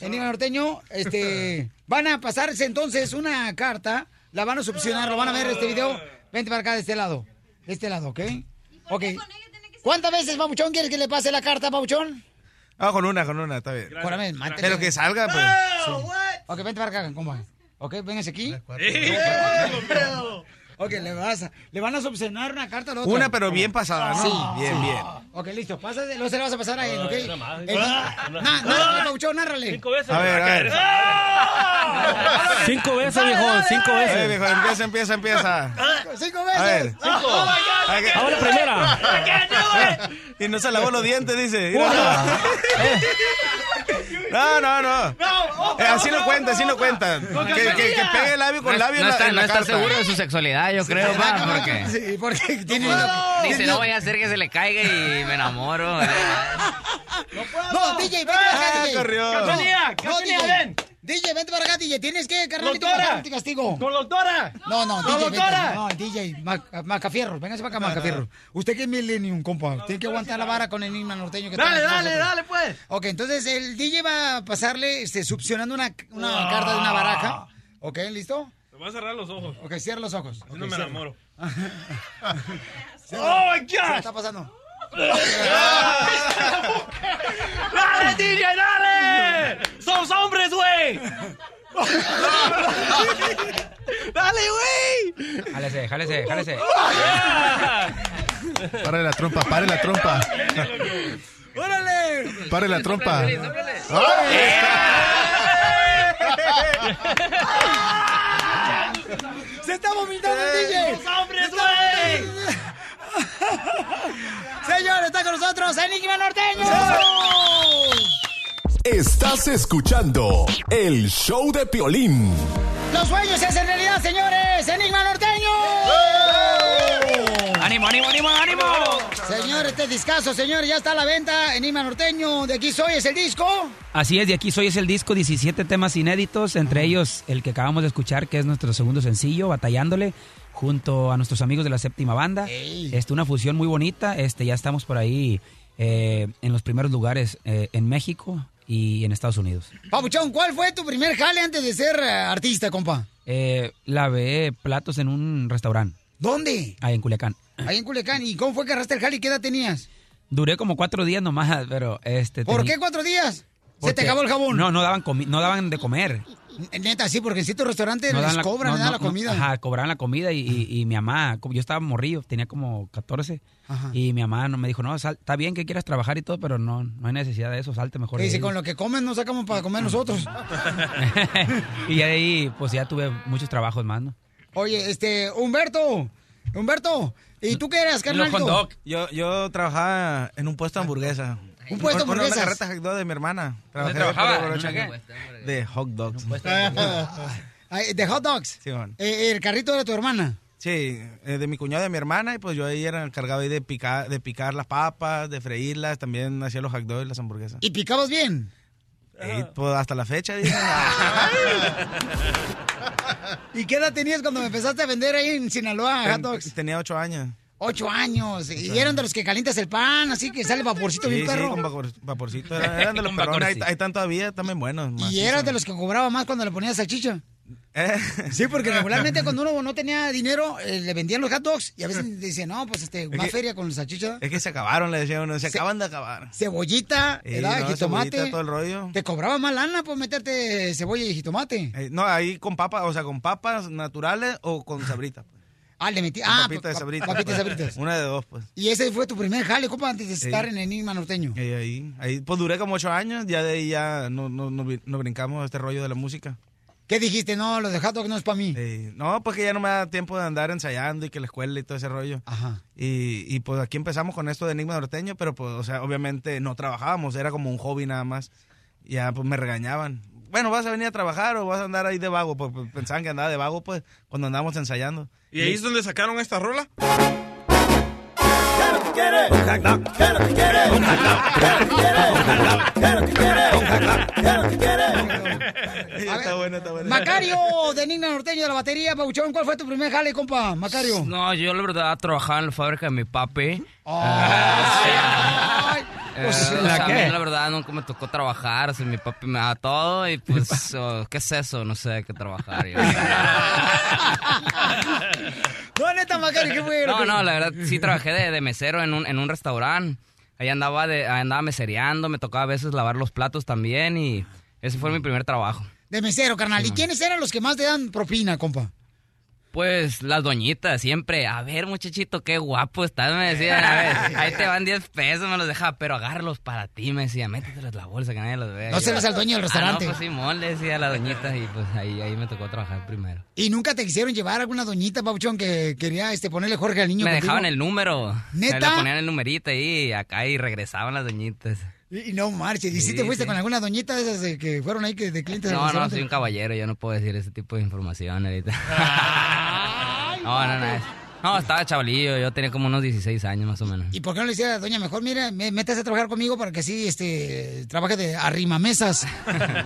Enigma norteño. Este, van a pasarse entonces una carta. La van a succionar, lo van a ver este video. Vente para acá de este lado. De este lado, ¿ok? Ok. ¿Cuántas veces, Pabuchón, quieres que le pase la carta, Pabuchón? Ah, con una, con una, está bien. Mátale. Pero que salga, pues. sí. Ok, vente para acá, compa. Ok, véngase aquí. Ok, le, vas a- le van a subsanar una carta a la otra. Una, pero bien pasada, ¿no? Sí. Bien, sí. bien. Ok, listo. Pásate, luego se le vas a pasar a él, ¿ok? Una más. Eh, na- Nárrale, Pauchón, nárrale. Cinco veces. A ver, a ver. Cinco veces, viejón, cinco veces. Eh, viejo, empieza, empieza, empieza. Cinco A ver. Cinco. Que- Ahora primera. Y no se lavó los dientes, dice. Mira. No, no, no. Eh, así no cuenta, así no cuenta. Que, que, que pegue labio con No, labio no en la- está, en no la está carta. seguro de su sexualidad, yo creo, pa, porque... Sí, porque tiene... Dice, no vaya a hacer que se le caiga y me enamoro. No, DJ, vente para acá, Ah, DJ. No, ven. DJ, vente para acá, DJ. Tienes que, carnalito, Doctora. este castigo. Con doctora. No, no, Con DJ, doctora. No, DJ, Mac- Macafierro. Véngase para acá, Macafierro. Usted que es Millennium, compa. Tiene que aguantar la vara con el enigma norteño que Dale, dale, dale, pues. Ok, entonces el DJ va a pasarle, este, succionando una, una carta de una baraja. Ok, ¿listo? Voy a cerrar los ojos. Ok, cierra los ojos. Así Ok, no me cierra. enamoro. ¡Oh, my ¿Qué gosh! está pasando? ¡Dale, DJ, dale! ¡Somos hombres, güey! ¡Dale, güey! Jálese, jálese, jálese. Pare la trompa, pare la trompa. ¡Órale! Pare la trompa. ¡Se está vomitando el DJ! ¡Somos hombres, güey! Señor, está con nosotros Enigma Norteño. Estás escuchando el show de Piolín. Los sueños se hacen realidad, señores. Enigma Norteño. ¡Ánimo, ánimo, ánimo, ánimo! Señor, este discazo, señor, ya está a la venta. Enigma Norteño, de aquí soy, es el disco. Así es, de aquí soy es el disco, 17 temas inéditos, entre ellos el que acabamos de escuchar, que es nuestro segundo sencillo, Batallándole, junto a nuestros amigos de la séptima banda. Este, una fusión muy bonita, este, ya estamos por ahí eh, en los primeros lugares eh, en México y en Estados Unidos. Papuchón, ¿cuál fue tu primer jale antes de ser eh, artista, compa? Eh, lavé platos en un restaurante, ¿Dónde? ahí en Culiacán. Ahí en Culiacán. ¿Y cómo fue que agarraste el jale y qué edad tenías? Duré como cuatro días nomás, pero este... ¿Por qué cuatro días? ¿Se te acabó el jabón? No, no daban, comi- no daban de comer. Neta, sí, porque en ciertos restaurantes No les la- cobran, no, no, la comida. ajá, cobraban la comida y, y- y mi mamá, yo estaba morrillo, tenía como 14. Ajá. Y mi mamá no me dijo, no, sal- está bien que quieras trabajar y todo, pero no, no hay necesidad de eso, salte mejor. De dice, ahí". con lo que comen no sacamos para comer nosotros. y de ahí, pues ya tuve muchos trabajos más, ¿no? Oye, este, Humberto, Humberto, ¿y tú qué eras, carnalito? Yo, yo trabajaba en un puesto de hamburguesa. ¿Un puesto de Una- Una hamburguesas? carreta hot dog de mi hermana. ¿Dónde Trabajé trabajaba? por ¿En ocho una años. De hot dogs. De hot dogs. Sí, man. Eh, el carrito de tu hermana. Sí, eh, de mi cuñado y de mi hermana, y pues yo ahí era encargado ahí de picar, de picar las papas, de freírlas, también hacía los hot dogs y las hamburguesas. ¿Y picabas bien? Y, pues hasta la fecha, dicen. ¿Y qué edad tenías cuando me empezaste a vender ahí en Sinaloa hot dogs? Tenía ocho años. Ocho años. y eran de los que calientas el pan, así que sale vaporcito Sí, bien sí, perro. con vapor- vaporcito. Eran eran de los perrones, ahí, vaporcito. ahí están todavía, también buenos. y macizos. eras de los que cobraba más cuando le ponías salchicha. Eh. Sí, porque regularmente cuando uno no tenía dinero, eh, le vendían los hot dogs y a veces dice, no, pues este, más feria con la salchicha. Es que se acabaron, le decía uno, se, acaban de acabar. Cebollita, no, jitomate. cebollita, todo el rollo. Te cobraba más lana por meterte cebolla y jitomate. Eh, no, ahí con papas, o sea, con papas naturales o con sabritas. pues. Ah, le metí. Ah, papitas de pa- sabritas. papitas de sabritas. Una de dos, pues. Y ese fue tu primer jale, compa, antes de Sí. estar en Enigma Norteño. Ahí, ahí, pues duré como ocho años, ya de ahí ya no, no, no, no brincamos este rollo de la música. ¿Qué dijiste? No, los de hot dog no es para mí. Sí. No, pues que ya no me da tiempo de andar ensayando y que la escuela y todo ese rollo. Ajá. Y, y pues aquí empezamos con esto de Enigma Norteño, pero pues, o sea, obviamente no trabajábamos, era como un hobby nada más. Y ya pues me regañaban. Bueno, vas a venir a trabajar o vas a andar ahí de vago, pues pues, pensaban que andaba de vago, pues, cuando andábamos ensayando. ¿Y ahí es donde sacaron esta rola? Está bueno, está bueno. Macario, de Enigma Norteño de la batería, Pauchón, ¿cuál fue tu primer jale, compa? Macario. No, yo la verdad trabajaba en la fábrica de mi papi. Ay, Eh, pues, o ¿la sea, a mí la verdad nunca me tocó trabajar, o sea, mi papi me da todo y pues, oh, ¿qué es eso? No sé qué trabajar. yo. No, neta, Macario, ¿qué fue? No, no, la verdad sí trabajé de, de mesero en un, en un restaurante. Ahí andaba, de, ahí andaba mesereando, me tocaba a veces lavar los platos también y ese fue mi primer trabajo. De mesero, carnal. ¿Y quiénes eran los que más te dan propina, compa? Pues las doñitas, siempre, a ver muchachito, qué guapo estás, me decían, a ver, ahí te van 10 pesos, me los deja, pero agárralos para ti, me decía, métetelos en la bolsa, que nadie los vea. No se los al dueño del restaurante. Ah, no, pues Simón, le decía a la doñita y pues ahí, ahí me tocó trabajar primero. ¿Y nunca te quisieron llevar alguna doñita, Pauchón, que quería este, ponerle Jorge al niño? Me contigo? dejaban el número. ¿Neta? Le ponían el numerito ahí acá y regresaban las doñitas. Y no marches. ¿Y si Sí, te fuiste sí. con alguna doñita de esas de que fueron ahí que de clientes No, no, soy un caballero, yo no puedo decir ese tipo de información ahorita. no, no, no. No, estaba chavalillo, yo tenía como unos 16 años más o menos. ¿Y por qué no le decía, doña, mejor mira, metes a trabajar conmigo para que así este, trabaje de arrimamesas?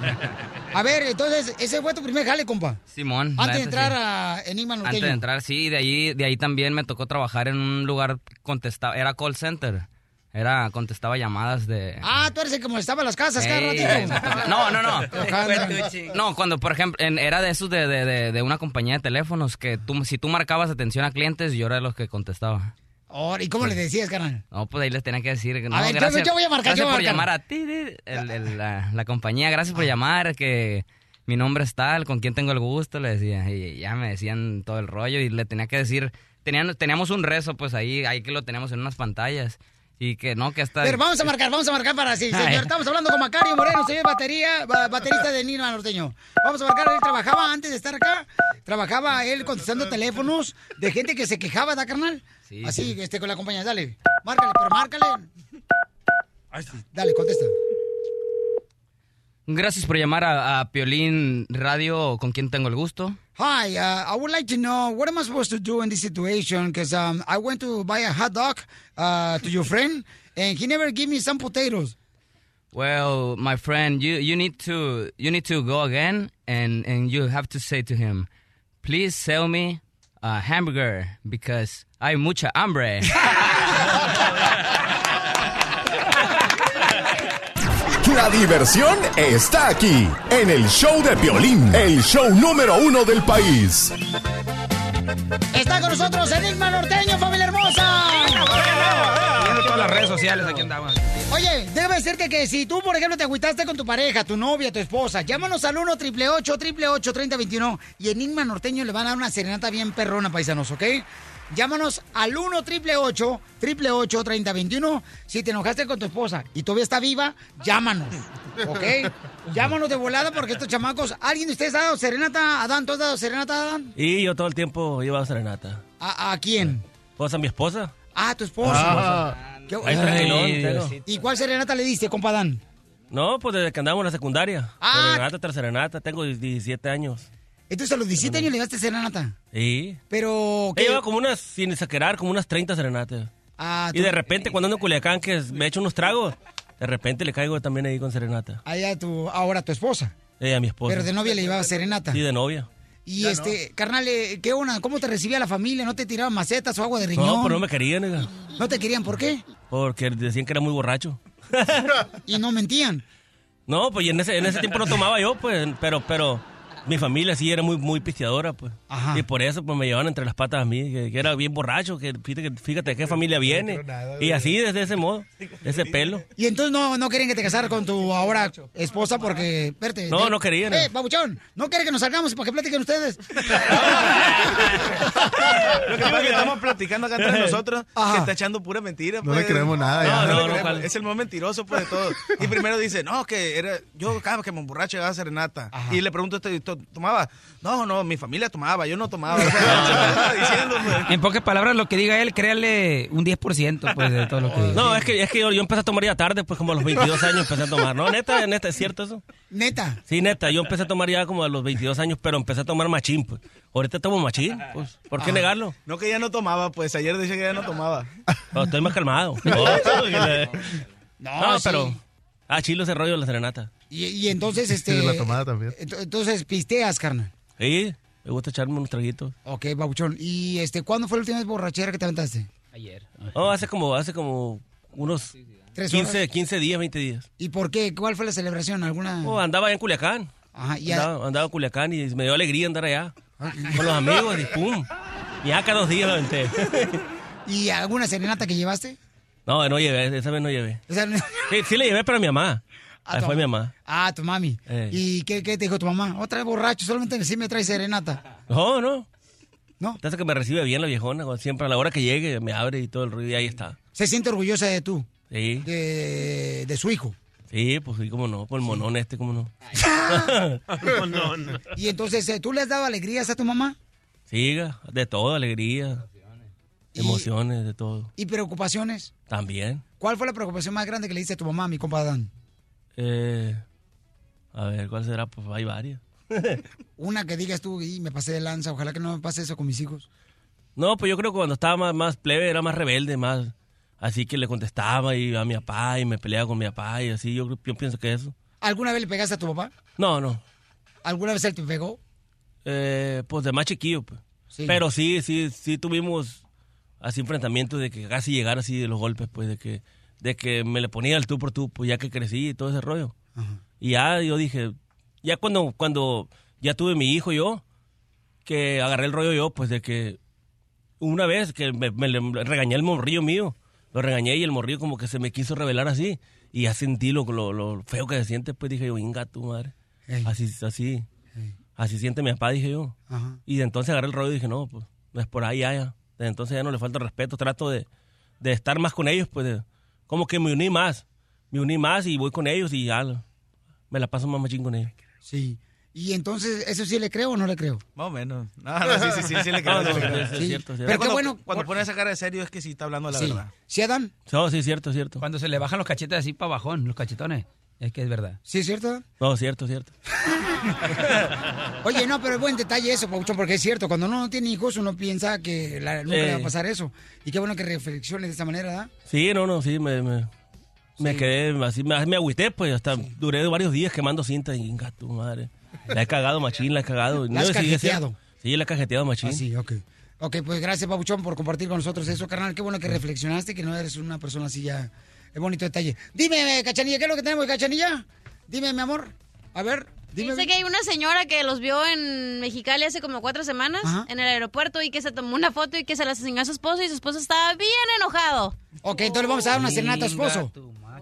a ver, entonces, ese fue tu primer jale, compa. Simón. Antes de entrar sí. a Enigma Norteño. Antes de entrar, sí, de ahí, de ahí también me tocó trabajar en un lugar contestaba, era call center. Era, contestaba llamadas de... Ah, tú eres el que molestaba las casas cada Ey, ratito. No, no, no. No, cuando, por ejemplo, en- era de esos de, de, de, de una compañía de teléfonos que tú, si tú marcabas atención a clientes, yo era de los que contestaba. ¿Y cómo le decías, carnal? No, pues ahí les tenía que decir que no, A ver, yo- gracias, yo voy a marcar, gracias yo voy a por marcar. llamar a ti, di- el- el- la, la compañía, gracias por llamar, que mi nombre es tal, con quién tengo el gusto, le decía, y ya me decían todo el rollo y le tenía que decir, tenían, teníamos un rezo, pues ahí, ahí que lo teníamos en unas pantallas, y que no, que hasta... Pero vamos a marcar, vamos a marcar para sí, Ay. señor. Estamos hablando con Macario Moreno, señor batería, ba- baterista de Enigma Norteño. Vamos a marcar, él trabajaba antes de estar acá, trabajaba él contestando teléfonos de gente que se quejaba, ¿da, carnal? Sí, Así, sí. este, con la compañía, dale. Márcale, pero márcale. Dale, contesta. Gracias por llamar a, a Piolín Radio, con quien tengo el gusto. Hi, uh, I would like to know what am I supposed to do in this situation? Because um, I went to buy a hot dog uh, to your friend, and he never gave me some potatoes. Well, my friend, you, you need to you need to go again and, and you have to say to him, please sell me a hamburger because hay mucha hambre. La diversión está aquí, en el show de Piolín, el show número uno del país. Está con nosotros Enigma Norteño, familia hermosa. Viendo todas las redes sociales, aquí andamos. Oye, déjame decirte que si tú, por ejemplo, te agüitaste con tu pareja, tu novia, tu esposa, llámanos al 1 888 3021 y Enigma Norteño le van a dar una serenata bien perrona, paisanos, ¿ok? Llámanos al 1 888 3021 Si te enojaste con tu esposa y todavía está viva, llámanos, ¿ok? Llámanos de volada porque estos chamacos... ¿Alguien de ustedes ha dado serenata? ¿Adán, tú has dado serenata, Adán? Y yo todo el tiempo iba a serenata. ¿A, a quién? Pues a mi esposa. Ah, tu esposa. Ah. Qué- pero- ¿Y cuál serenata le diste, compa Adán? No, pues desde que andamos en la secundaria. Ah. Serenata tras serenata, tengo 17 años. Entonces a los 17 años le daste serenata. Sí. Pero... ¿qué? Lleva como unas, sin exagerar, como unas 30 serenatas. Ah, y tú- de repente, cuando ando en Culiacán, que me echo unos tragos, de repente le caigo también ahí con serenata. Allá tu, ahora tu esposa. Eh, a mi esposa. Pero de novia le llevaba serenata. Sí, de novia. Y este, carnal, eh, ¿qué onda? ¿Cómo te recibía la familia? ¿No te tiraban macetas o agua de riñón? No, pero no me querían, oiga, ¿No te querían por qué? porque decían que era muy borracho. Y no mentían. No, pues y en ese, en ese tiempo no tomaba yo, pues, pero, pero mi familia sí era muy, muy pisteadora, pues. Y por eso, pues, me llevaban entre las patas a mí, que, que era bien borracho, que fíjate, fíjate de qué familia viene. Y así, desde ese modo, de ese pelo. Y entonces no, no querían que te casaras con tu ahora esposa porque, verte. No, no querían. Eh, babuchón, no quiere que nos salgamos para que platiquen ustedes. Lo que pasa es que estamos platicando acá entre nosotros Ajá. que está echando pura mentira. No pues. le creemos nada, ya. No, no, No, no. Es el más mentiroso pues de todo. Y primero dice, no, que era yo cada vez que me emborracho llegaba a serenata. Y le pregunto, a este, yo tomaba. No, no, mi familia tomaba, yo no tomaba. Pues. En pocas palabras, lo que diga él, créale un 10% pues, de todo lo que diga. No, es que, es que yo, yo empecé a tomar ya tarde, pues como a los 22 años empecé a tomar. No, neta, neta, ¿es cierto eso? Neta. Sí, neta, yo empecé a tomar ya como a los 22 años, pero empecé a tomar machín, pues. Ahorita tomo machín, pues. ¿Por qué Ah. negarlo? No, que ya no tomaba, pues ayer decía que ya no tomaba. No, estoy más calmado. No, No, sí. pero... Ah, chilo ese rollo de la serenata. Y, y entonces, este... Sí, la tomada también. Entonces, pisteas, carnal. Sí, me gusta echarme unos traguitos. Ok, babuchón. ¿Y este, cuándo fue la última vez borrachera que te aventaste? Ayer. No, hace como, hace como unos ¿Tres 15, horas? 15 días, 20 días. ¿Y por qué? ¿Cuál fue la celebración? ¿Alguna...? Oh, andaba en Culiacán. Ajá, y a- andaba, andaba en Culiacán y me dio alegría andar allá. Con los amigos y pum. Y acá dos días me aventé. ¿Y alguna serenata que llevaste? No, no llevé, esa vez no llevé. O sea, Sí, sí le llevé, pero a mi mamá. Ah, Ahí tu fue mi mamá. Ah, tu mami. Eh. ¿Y qué, qué te dijo tu mamá? Otra vez borracho, solamente sí me trae serenata. No, no. No. Entonces que me recibe bien la viejona, siempre a la hora que llegue me abre y todo el ruido y ahí está. Se siente orgullosa de tú, Sí, de, de su hijo. sí, pues sí, cómo no, por el monón este, cómo no. Y entonces, eh, ¿tú le has dado alegrías a tu mamá? Siga, de todo, alegría, emociones, de todo. ¿Y preocupaciones? También. ¿Cuál fue la preocupación más grande que le diste a tu mamá, mi compa Adán? Eh, a ver, ¿cuál será? Pues hay varias. Una que digas tú, y me pasé de lanza, ojalá que no me pase eso con mis hijos. No, pues yo creo que cuando estaba más, más plebe era más rebelde, más así que le contestaba y a mi papá y me peleaba con mi papá y así, yo, yo pienso que eso. ¿Alguna vez le pegaste a tu papá? No, no. ¿Alguna vez él te pegó? Eh, pues de más chiquillo, pues. Sí. Pero sí, sí, sí tuvimos así enfrentamientos de que casi llegar así de los golpes, pues, de que, de que me le ponía el tú por tú, pues ya que crecí y todo ese rollo. Y ya yo dije, ya cuando, cuando ya tuve mi hijo yo, que agarré el rollo yo, pues de que una vez que me, me le regañé el morrillo mío, lo regañé y el morrillo como que se me quiso revelar así. Y ya sentí lo, lo, lo feo que se siente, pues dije yo, inga tu madre. Así, así, así siente mi papá, dije yo. Ajá. Y de entonces agarré el rollo y dije, no, pues, es por ahí, ya, ya. Desde entonces ya no le falta respeto, trato de, de estar más con ellos, pues, de- como que me uní más. Me uní más y voy con ellos y ya, me la paso más machín con ellos. Sí. Y entonces, ¿eso sí le creo o no le creo? Más o menos. No, no, sí, sí, sí, sí le creo. No, no, sí le creo. es- es cierto, es cierto. Pero Pero qué cuando, bueno- Cuando pone esa cara de serio es que sí está hablando la Sí. verdad. ¿Sí, Adán? No, sí, cierto, cierto. Cuando se le bajan los cachetes así para bajón, los cachetones, es que es verdad. ¿Sí es cierto? No, cierto, cierto. Oye, no, pero es buen detalle eso, Pauchón, porque es cierto, cuando uno no tiene hijos, uno piensa que la- nunca le va a pasar eso. Y qué bueno que reflexiones de esta manera, ¿verdad? Sí, no, no, sí, me, me, me quedé así, me, me agüité, pues, hasta duré varios días quemando cinta y inga tu madre. La he cagado machín, la he cagado. La has No, sí, cajeteado. Sí, la he cajeteado machín. Ah, sí, ok. Ok, pues gracias, Pabuchón, por compartir con nosotros eso, carnal. Qué bueno que reflexionaste, que no eres una persona así ya. Es bonito detalle. Dime, Cachanilla, ¿qué es lo que tenemos, Cachanilla? Dime, mi amor. A ver, dime. Dice que hay una señora que los vio en Mexicali hace como cuatro semanas Ajá. en el aeropuerto y que se tomó una foto y que se la enseñó a su esposo y su esposo estaba bien enojado. Ok, entonces le vamos a dar una serenata a tu esposo.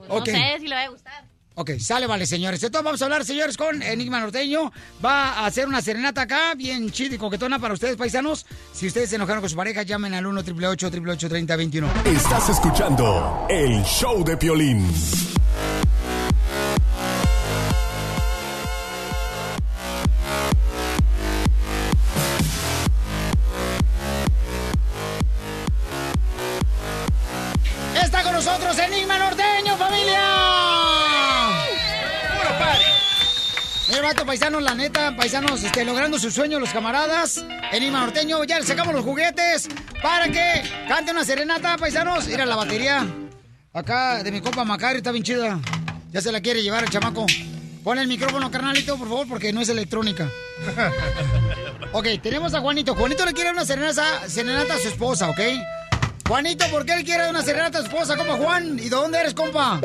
Ok. No sé si le va a gustar. Ok, sale, vale, señores. Entonces vamos a hablar, señores, con Enigma Norteño. Va a hacer una serenata acá, bien chida y coquetona para ustedes, paisanos. Si ustedes se enojaron con su pareja, llamen al 1 888 3021 Estás escuchando el show de Piolín. Paisanos, la neta, paisanos, este, logrando su sueño, los camaradas. Enigma Norteño, ya le sacamos los juguetes para que cante una serenata, paisanos. Mira la batería. Acá de mi compa Macario está bien chida. Ya se la quiere llevar el chamaco. Pon el micrófono, carnalito, por favor, porque no es electrónica. ok, tenemos a Juanito. Juanito le quiere dar una serenata, serenata a su esposa, ¿ok? Juanito, ¿por qué le quiere dar una serenata a su esposa, compa Juan? ¿Y de dónde eres, compa?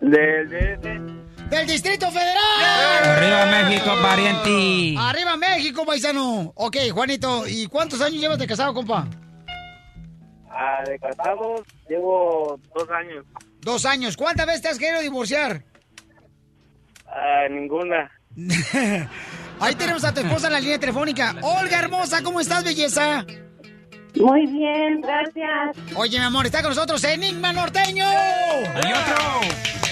Del DF. ¡Del Distrito Federal! Arriba México, pariente. ¡Arriba México, paisano! Ok, Juanito, ¿y cuántos años llevas de casado, compa? Ah, de casados llevo dos años. Dos años. ¿Cuántas veces te has querido divorciar? Ah, ninguna. Ahí tenemos a tu esposa en la línea telefónica. Olga, hermosa, ¿cómo estás, belleza? Muy bien, gracias. Oye, mi amor, está con nosotros Enigma Norteño. ¡Hay otro!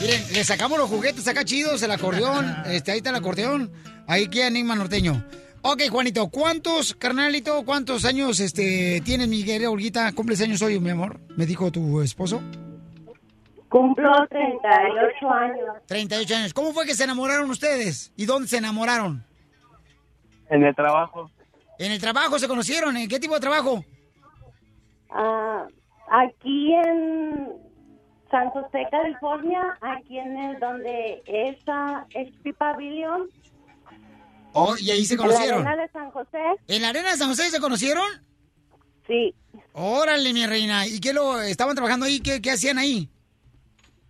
Miren, le sacamos los juguetes acá chidos, el acordeón. Este, ahí está el acordeón. Ahí queda Enigma Norteño. Ok, Juanito, ¿cuántos, carnalito, cuántos años este, tienes, mi querida Olguita? ¿Cumples años hoy, mi amor? Me dijo tu esposo. Cumplo 38 años. 38 años. ¿Cómo fue que se enamoraron ustedes? ¿Y dónde se enamoraron? En el trabajo. ¿En el trabajo se conocieron? ¿En qué tipo de trabajo? Ah, aquí en San José, California, aquí en el donde es XP Pavilion. Oh, y ahí se En conocieron. la arena de San José. ¿En la arena de San José se conocieron? Sí. Órale, mi reina. ¿Y qué lo estaban trabajando ahí? ¿Qué, qué hacían ahí?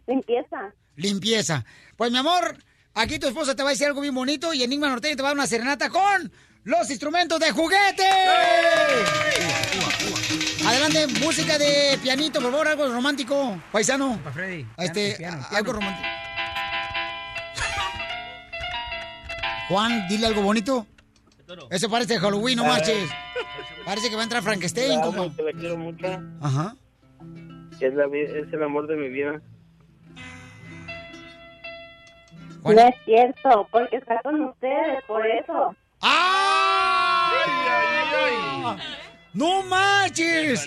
Limpieza. Limpieza. Pues, mi amor, aquí tu esposa te va a decir algo bien bonito y Enigma Norteño te va a dar una serenata con los instrumentos de juguete. Adelante, música de pianito, por favor, algo romántico, paisano. Freddy. Este, algo romántico. Juan, dile algo bonito. Eso parece Halloween, no Ah. marches. Parece que va a entrar Frankenstein, amo, que la quiero mucho. Ajá. Es, la, es el amor de mi vida. No es cierto, porque está con ustedes, por eso. ¡No marches!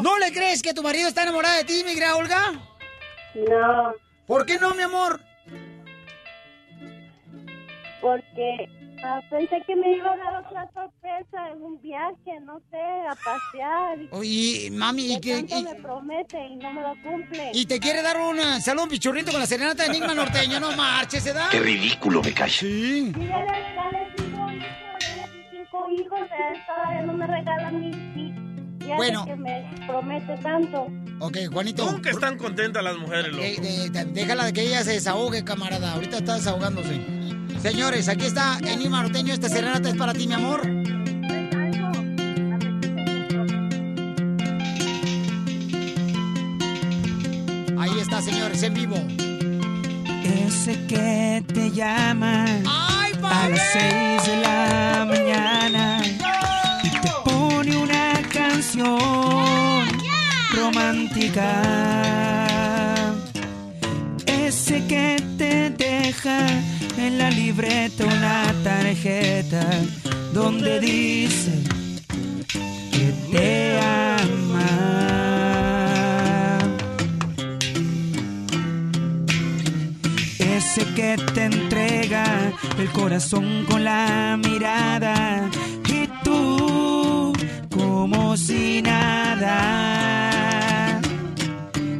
¿No le crees que tu marido está enamorado de ti, mi gran Olga? No. ¿Por qué no, mi amor? Porque ah, pensé que me iba a dar otra sorpresa en un viaje, no sé, a pasear. Y Oye, mami, ¿y qué- me promete y no me lo cumple. Y te quiere dar un eh, salón pichurrito con la serenata de Enigma Norteño. No marches, ¿se da? Qué ridículo me cae. Sí. Y cinco hijos, todavía no me regala mi mi- ya Bueno. que me promete tanto. Ok, Juanito. Nunca están contentas las mujeres, loco. de- de- déjala de que ella se desahogue, camarada. Ahorita está desahogándose. Señores, aquí está Enigma Norteño. Esta serenata es para ti, mi amor. Ahí está, señores, en vivo. Ese que te llama a las seis de la mañana y te pone una canción romántica. Ese que te deja en la libreta una tarjeta donde dice que te que te entrega el corazón con la mirada y tú como si nada.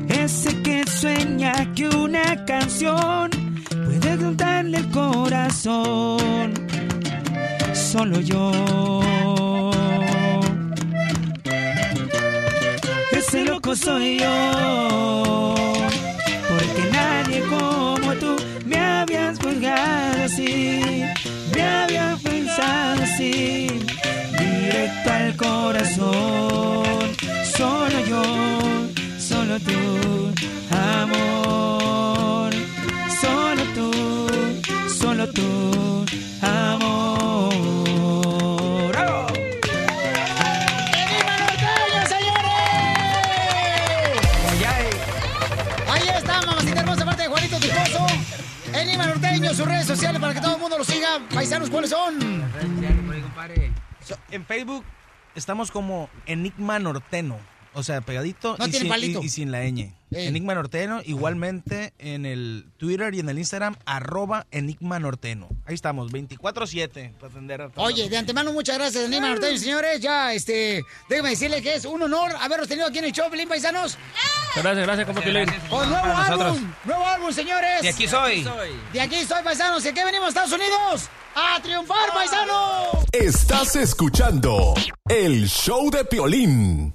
Ese que sueña que una canción puede darle el corazón. Solo yo. Ese loco soy yo. Porque nadie me juzgado así, me había pensado así, directo al corazón. Solo yo, solo tú, amor. Sus redes sociales para que todo el mundo lo siga. Paisanos, ¿cuáles son? So, en Facebook estamos como Enigma Norteno. O sea, pegadito No y, tiene sin, palito. y- y sin la ñ. Ey. Enigma Norteno, igualmente en el Twitter y en el Instagram, arroba Enigma Norteno. Ahí estamos, 24-7 para atender a todos. Oye, de antemano, muchas gracias, Enigma Norteño, señores. Ya, este, déjame decirle que es un honor haberlos tenido aquí en el show, Pelín Paisanos. Gracias, gracias, Piolín. Con nuevo álbum, nuevo álbum, señores. De aquí soy. De aquí soy, paisanos. ¿Y a qué venimos, Estados Unidos? ¡A triunfar, paisanos! Estás escuchando el show de Piolín.